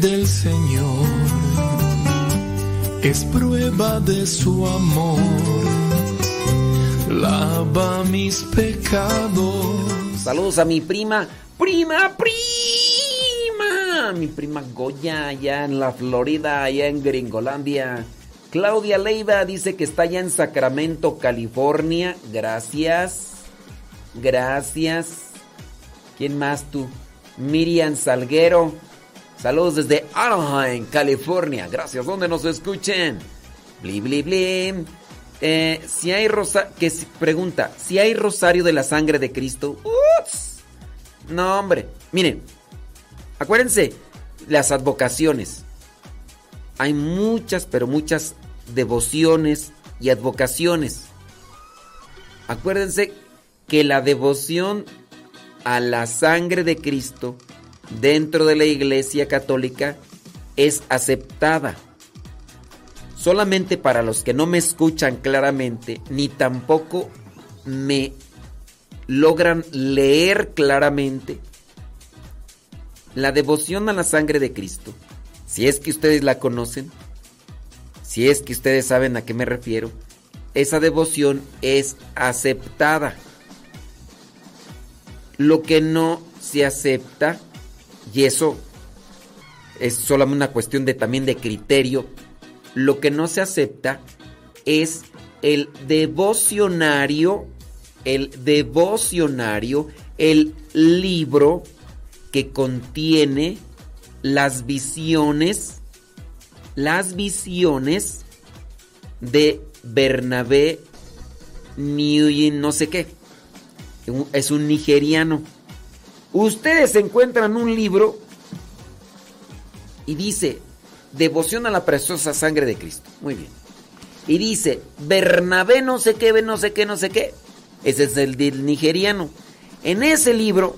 Del Señor es prueba de su amor, lava mis pecados. Saludos a mi prima, prima, prima, mi prima Goya allá en la Florida, allá en Gringolandia. Claudia Leiva dice que está allá en Sacramento, California. Gracias. Gracias. ¿Quién más tú? Miriam Salguero. Saludos desde Anaheim, California. Gracias, donde nos escuchen. Bli, bli, bli. Eh, si hay rosa que pregunta, si hay rosario de la sangre de Cristo. Ups. No, hombre. Miren, acuérdense, las advocaciones. Hay muchas, pero muchas devociones y advocaciones. Acuérdense que la devoción a la sangre de Cristo dentro de la Iglesia Católica es aceptada. Solamente para los que no me escuchan claramente, ni tampoco me logran leer claramente, la devoción a la sangre de Cristo, si es que ustedes la conocen, si es que ustedes saben a qué me refiero, esa devoción es aceptada. Lo que no se acepta, y eso es solamente una cuestión de también de criterio, lo que no se acepta es el devocionario, el devocionario, el libro que contiene las visiones, las visiones de Bernabé Nguyen no sé qué. Es un nigeriano. Ustedes encuentran un libro y dice Devoción a la preciosa sangre de Cristo. Muy bien. Y dice Bernabé no sé qué, no sé qué, no sé qué. Ese es el del nigeriano. En ese libro,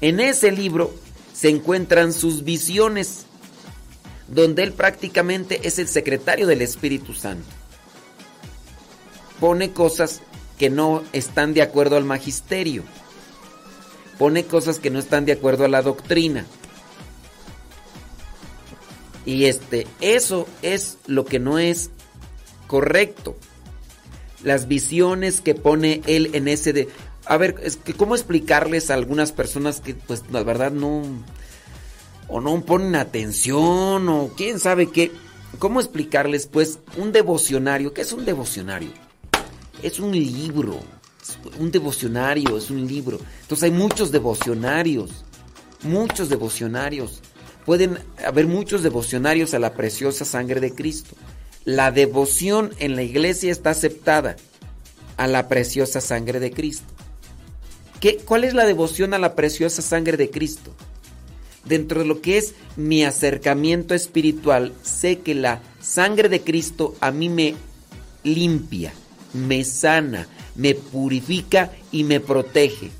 en ese libro se encuentran sus visiones, donde él prácticamente es el secretario del Espíritu Santo. Pone cosas que no están de acuerdo al magisterio. Pone cosas que no están de acuerdo a la doctrina. Y este, eso es lo que no es correcto. Las visiones que pone él en ese de... A ver, es que cómo explicarles a algunas personas que pues la verdad no... O no ponen atención o quién sabe qué. ¿Cómo explicarles pues un devocionario? ¿Qué es un devocionario? Es un libro. Un devocionario es un libro. Entonces hay muchos devocionarios. Muchos devocionarios. Pueden haber muchos devocionarios a la preciosa sangre de Cristo. La devoción en la iglesia está aceptada a la preciosa sangre de Cristo. ¿Qué, ¿Cuál es la devoción a la preciosa sangre de Cristo? Dentro de lo que es mi acercamiento espiritual, sé que la sangre de Cristo a mí me limpia, me sana, me purifica y me protege.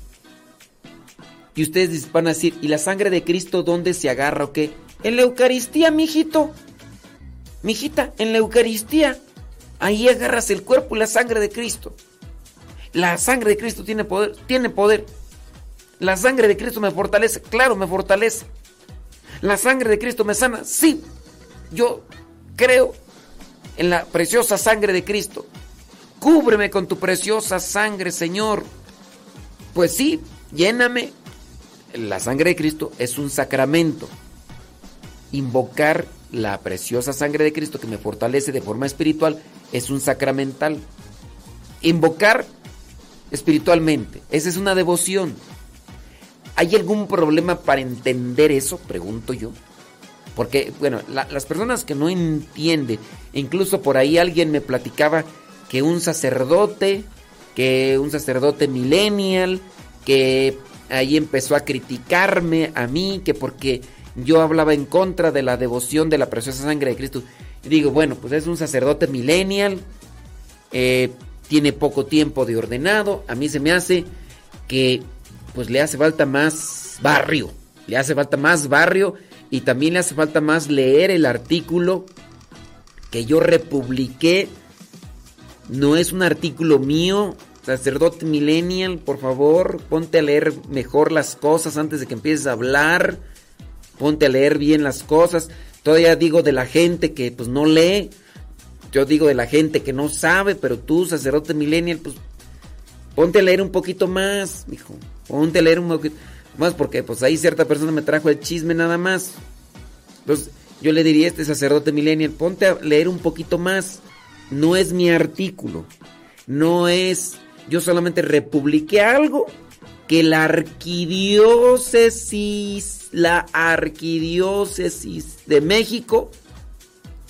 Y ustedes van a decir, ¿y la sangre de Cristo dónde se agarra o qué? En la Eucaristía, mijito. Mijita, en la Eucaristía. Ahí agarras el cuerpo y la sangre de Cristo. La sangre de Cristo tiene poder, tiene poder. La sangre de Cristo me fortalece, claro, me fortalece. La sangre de Cristo me sana, sí. Yo creo en la preciosa sangre de Cristo. Cúbreme con tu preciosa sangre, Señor. Pues sí, lléname. La sangre de Cristo es un sacramento. Invocar la preciosa sangre de Cristo que me fortalece de forma espiritual es un sacramental. Invocar espiritualmente, esa es una devoción. ¿Hay algún problema para entender eso? Pregunto yo. Porque, bueno, la- las personas que no entienden, incluso por ahí alguien me platicaba que un sacerdote, que un sacerdote millennial, que ahí empezó a criticarme a mí, que porque yo hablaba en contra de la devoción de la preciosa sangre de Cristo. Y digo, bueno, pues es un sacerdote millennial, eh, tiene poco tiempo de ordenado, a mí se me hace que pues le hace falta más barrio, le hace falta más barrio y también le hace falta más leer el artículo que yo republiqué. No es un artículo mío, sacerdote millennial, por favor, ponte a leer mejor las cosas antes de que empieces a hablar. Ponte a leer bien las cosas. Todavía digo de la gente que pues no lee. Yo digo de la gente que no sabe, pero tú, sacerdote millennial, pues ponte a leer un poquito más, mijo. Ponte a leer un poquito más porque pues ahí cierta persona me trajo el chisme nada más. Entonces, yo le diría a este sacerdote millennial, ponte a leer un poquito más. No es mi artículo. No es yo solamente republiqué algo que la arquidiócesis, la arquidiócesis de México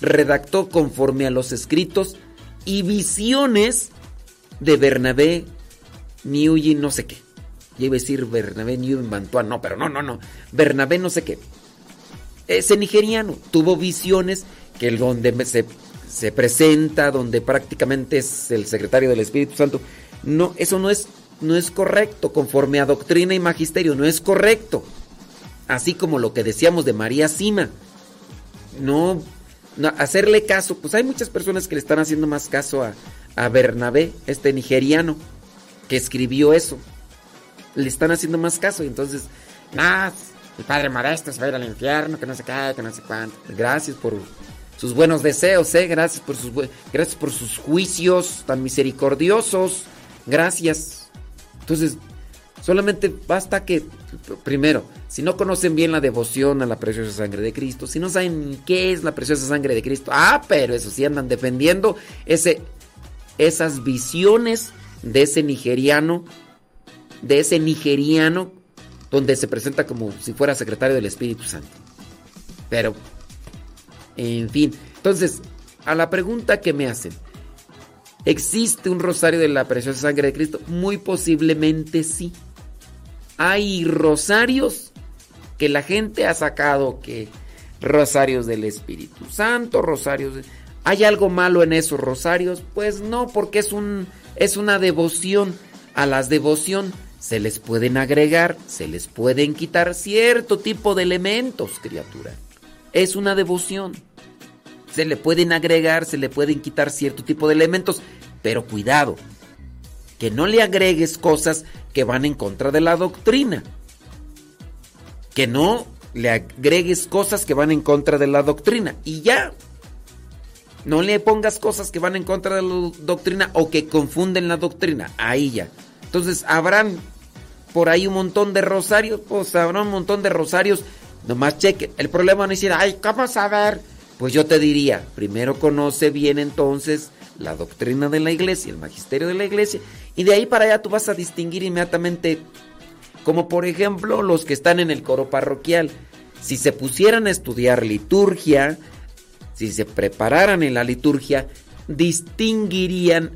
redactó conforme a los escritos y visiones de Bernabé Newton no sé qué. Yo iba a decir Bernabé Newton Bantuan, no, pero no, no, no. Bernabé no sé qué. Ese nigeriano tuvo visiones que donde se, se presenta, donde prácticamente es el secretario del Espíritu Santo. No, eso no es, no es correcto, conforme a doctrina y magisterio, no es correcto. Así como lo que decíamos de María Sima. No, no, hacerle caso, pues hay muchas personas que le están haciendo más caso a, a Bernabé, este nigeriano, que escribió eso. Le están haciendo más caso y entonces, nada, el padre Modesto se va a ir al infierno, que no se cae, que no sé cuánto. Gracias por sus buenos deseos, ¿eh? Gracias por sus, gracias por sus juicios tan misericordiosos. Gracias. Entonces, solamente basta que, primero, si no conocen bien la devoción a la preciosa sangre de Cristo, si no saben qué es la preciosa sangre de Cristo, ah, pero eso sí andan defendiendo ese, esas visiones de ese nigeriano, de ese nigeriano donde se presenta como si fuera secretario del Espíritu Santo. Pero, en fin, entonces, a la pregunta que me hacen, ¿existe un rosario de la preciosa sangre de Cristo? Muy posiblemente sí. Hay rosarios que la gente ha sacado que rosarios del Espíritu Santo, rosarios. ¿Hay algo malo en esos rosarios? Pues no, porque es un es una devoción. A las devoción se les pueden agregar, se les pueden quitar cierto tipo de elementos, criatura. Es una devoción. Se le pueden agregar, se le pueden quitar cierto tipo de elementos, pero cuidado, que no le agregues cosas que van en contra de la doctrina. Que no le agregues cosas que van en contra de la doctrina. Y ya. No le pongas cosas que van en contra de la doctrina o que confunden la doctrina. Ahí ya. Entonces, habrán por ahí un montón de rosarios. Pues habrá un montón de rosarios. Nomás cheque. El problema no es decir, ay, ¿cómo saber? Pues yo te diría, primero conoce bien entonces la doctrina de la iglesia, el magisterio de la iglesia. Y de ahí para allá tú vas a distinguir inmediatamente. Como por ejemplo los que están en el coro parroquial. Si se pusieran a estudiar liturgia, si se prepararan en la liturgia, distinguirían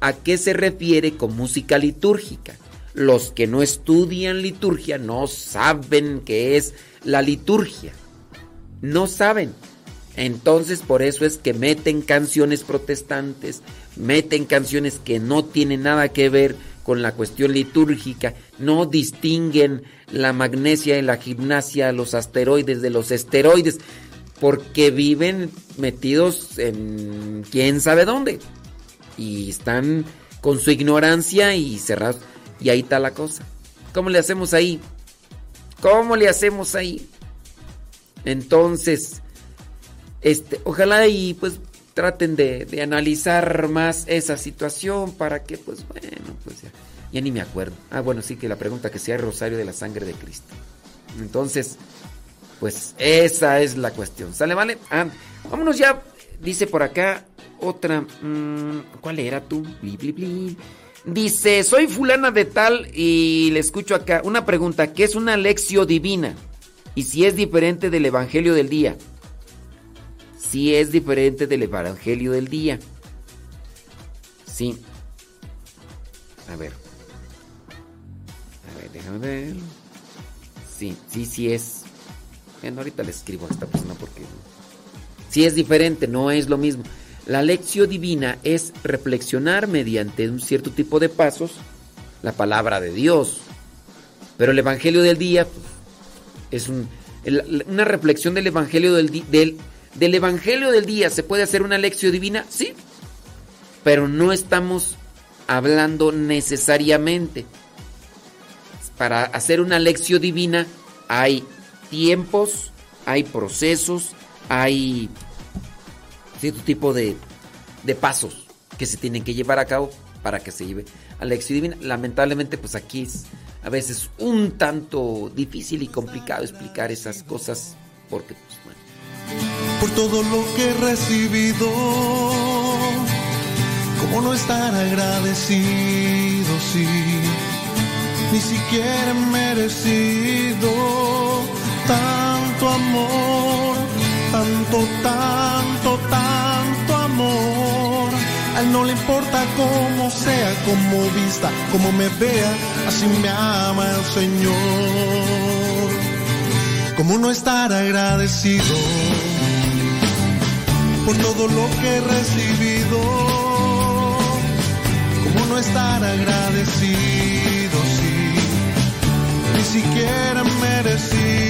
a qué se refiere con música litúrgica. Los que no estudian liturgia no saben qué es la liturgia. No saben. Entonces por eso es que meten canciones protestantes, meten canciones que no tienen nada que ver con la cuestión litúrgica, no distinguen la magnesia y la gimnasia, los asteroides de los esteroides porque viven metidos en quién sabe dónde. Y están con su ignorancia y cerrados. Y ahí está la cosa. ¿Cómo le hacemos ahí? ¿Cómo le hacemos ahí? Entonces, este, ojalá y pues traten de, de analizar más esa situación para que, pues bueno, pues ya, ya ni me acuerdo. Ah, bueno, sí que la pregunta que sea el rosario de la sangre de Cristo. Entonces, pues esa es la cuestión. ¿Sale, vale? Ah, vámonos ya. Dice por acá otra. Mmm, ¿Cuál era tú? Bli, bli, bli. Dice, soy fulana de tal y le escucho acá una pregunta. ¿Qué es una lección divina? Y si es diferente del Evangelio del día. Si es diferente del Evangelio del día. Sí. A ver. A ver, déjame ver. Sí, sí, sí es. Bueno, ahorita le escribo a esta persona porque sí es diferente, no es lo mismo. La lección divina es reflexionar mediante un cierto tipo de pasos la palabra de Dios. Pero el Evangelio del día pues, es una reflexión del Evangelio del, del, del Evangelio del día. ¿Se puede hacer una lección divina? Sí. Pero no estamos hablando necesariamente. Para hacer una lección divina hay tiempos, hay procesos, hay cierto tipo de, de pasos que se tienen que llevar a cabo para que se lleve a la divina. Lamentablemente, pues aquí es a veces un tanto difícil y complicado explicar esas cosas porque, pues, bueno. por todo lo que he recibido. ¿Cómo no estar agradecido si ni siquiera he merecido tanto amor, tanto, tanto, tanto amor? A él no le importa cómo sea, cómo vista, cómo me vea, así me ama el Señor. ¿Cómo no estar agradecido? por todo lo que he recibido. ¿Cómo no estar agradecido si ni siquiera merecido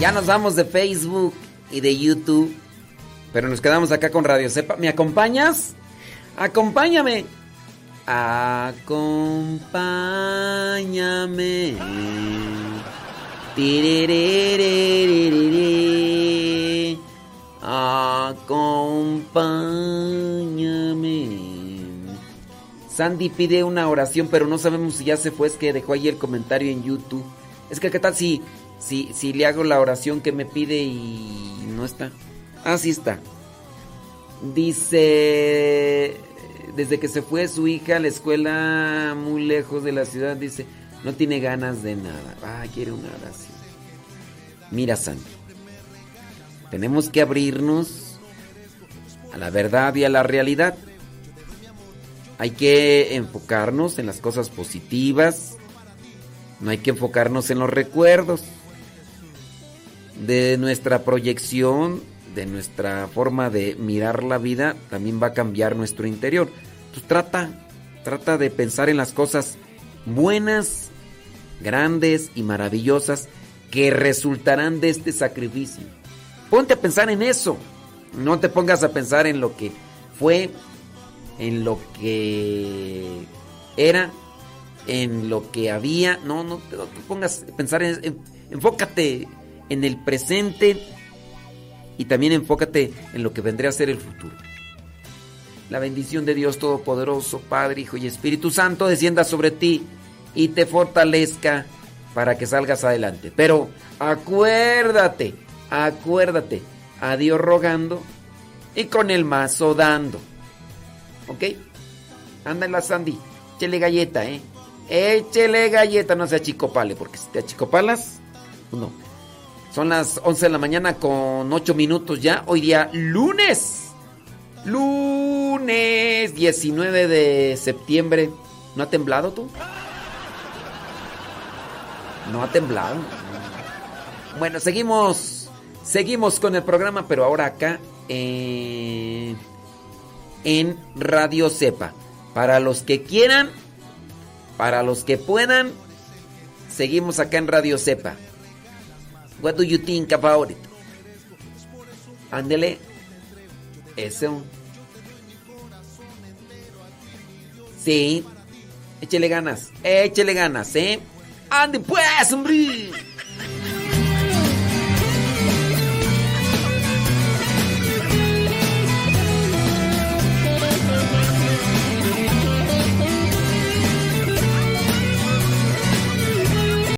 Ya nos vamos de Facebook y de YouTube, pero nos quedamos acá con Radio Cepa. ¿Me acompañas? Acompáñame. Acompáñame. Acompáñame. Sandy pide una oración, pero no sabemos si ya se fue. Es que dejó ahí el comentario en YouTube. Es que, ¿qué tal si, si, si le hago la oración que me pide y no está? Ah, está. Dice, desde que se fue su hija a la escuela muy lejos de la ciudad, dice, no tiene ganas de nada. Ah, quiere una oración. Mira, Sandy, tenemos que abrirnos a la verdad y a la realidad. Hay que enfocarnos en las cosas positivas. No hay que enfocarnos en los recuerdos. De nuestra proyección, de nuestra forma de mirar la vida, también va a cambiar nuestro interior. Entonces trata, trata de pensar en las cosas buenas, grandes y maravillosas que resultarán de este sacrificio. Ponte a pensar en eso. No te pongas a pensar en lo que fue, en lo que era, en lo que había. No, no te, pongas a pensar en, en- enfócate en el presente y también enfócate en lo que vendría a ser el futuro. La bendición de Dios Todopoderoso, Padre, Hijo y Espíritu Santo descienda sobre ti y te fortalezca para que salgas adelante. Pero acuérdate, acuérdate, a Dios rogando y con el mazo dando. ¿Ok? Ándala, Sandy. Échele galleta, ¿eh? Échele galleta, no se achicopale, porque si te achicopalas, pues no. Son las 11 de la mañana con 8 minutos ya. Hoy día lunes. Lunes 19 de septiembre. ¿No ha temblado tú? No ha temblado. Bueno, seguimos. Seguimos con el programa, pero ahora acá eh, en Radio Cepa. Para los que quieran, para los que puedan, seguimos acá en Radio Cepa. What do you think about it? Ándele. Eso. Sí. Échele ganas. Échele ganas, ¿eh? Ande pues, hombre.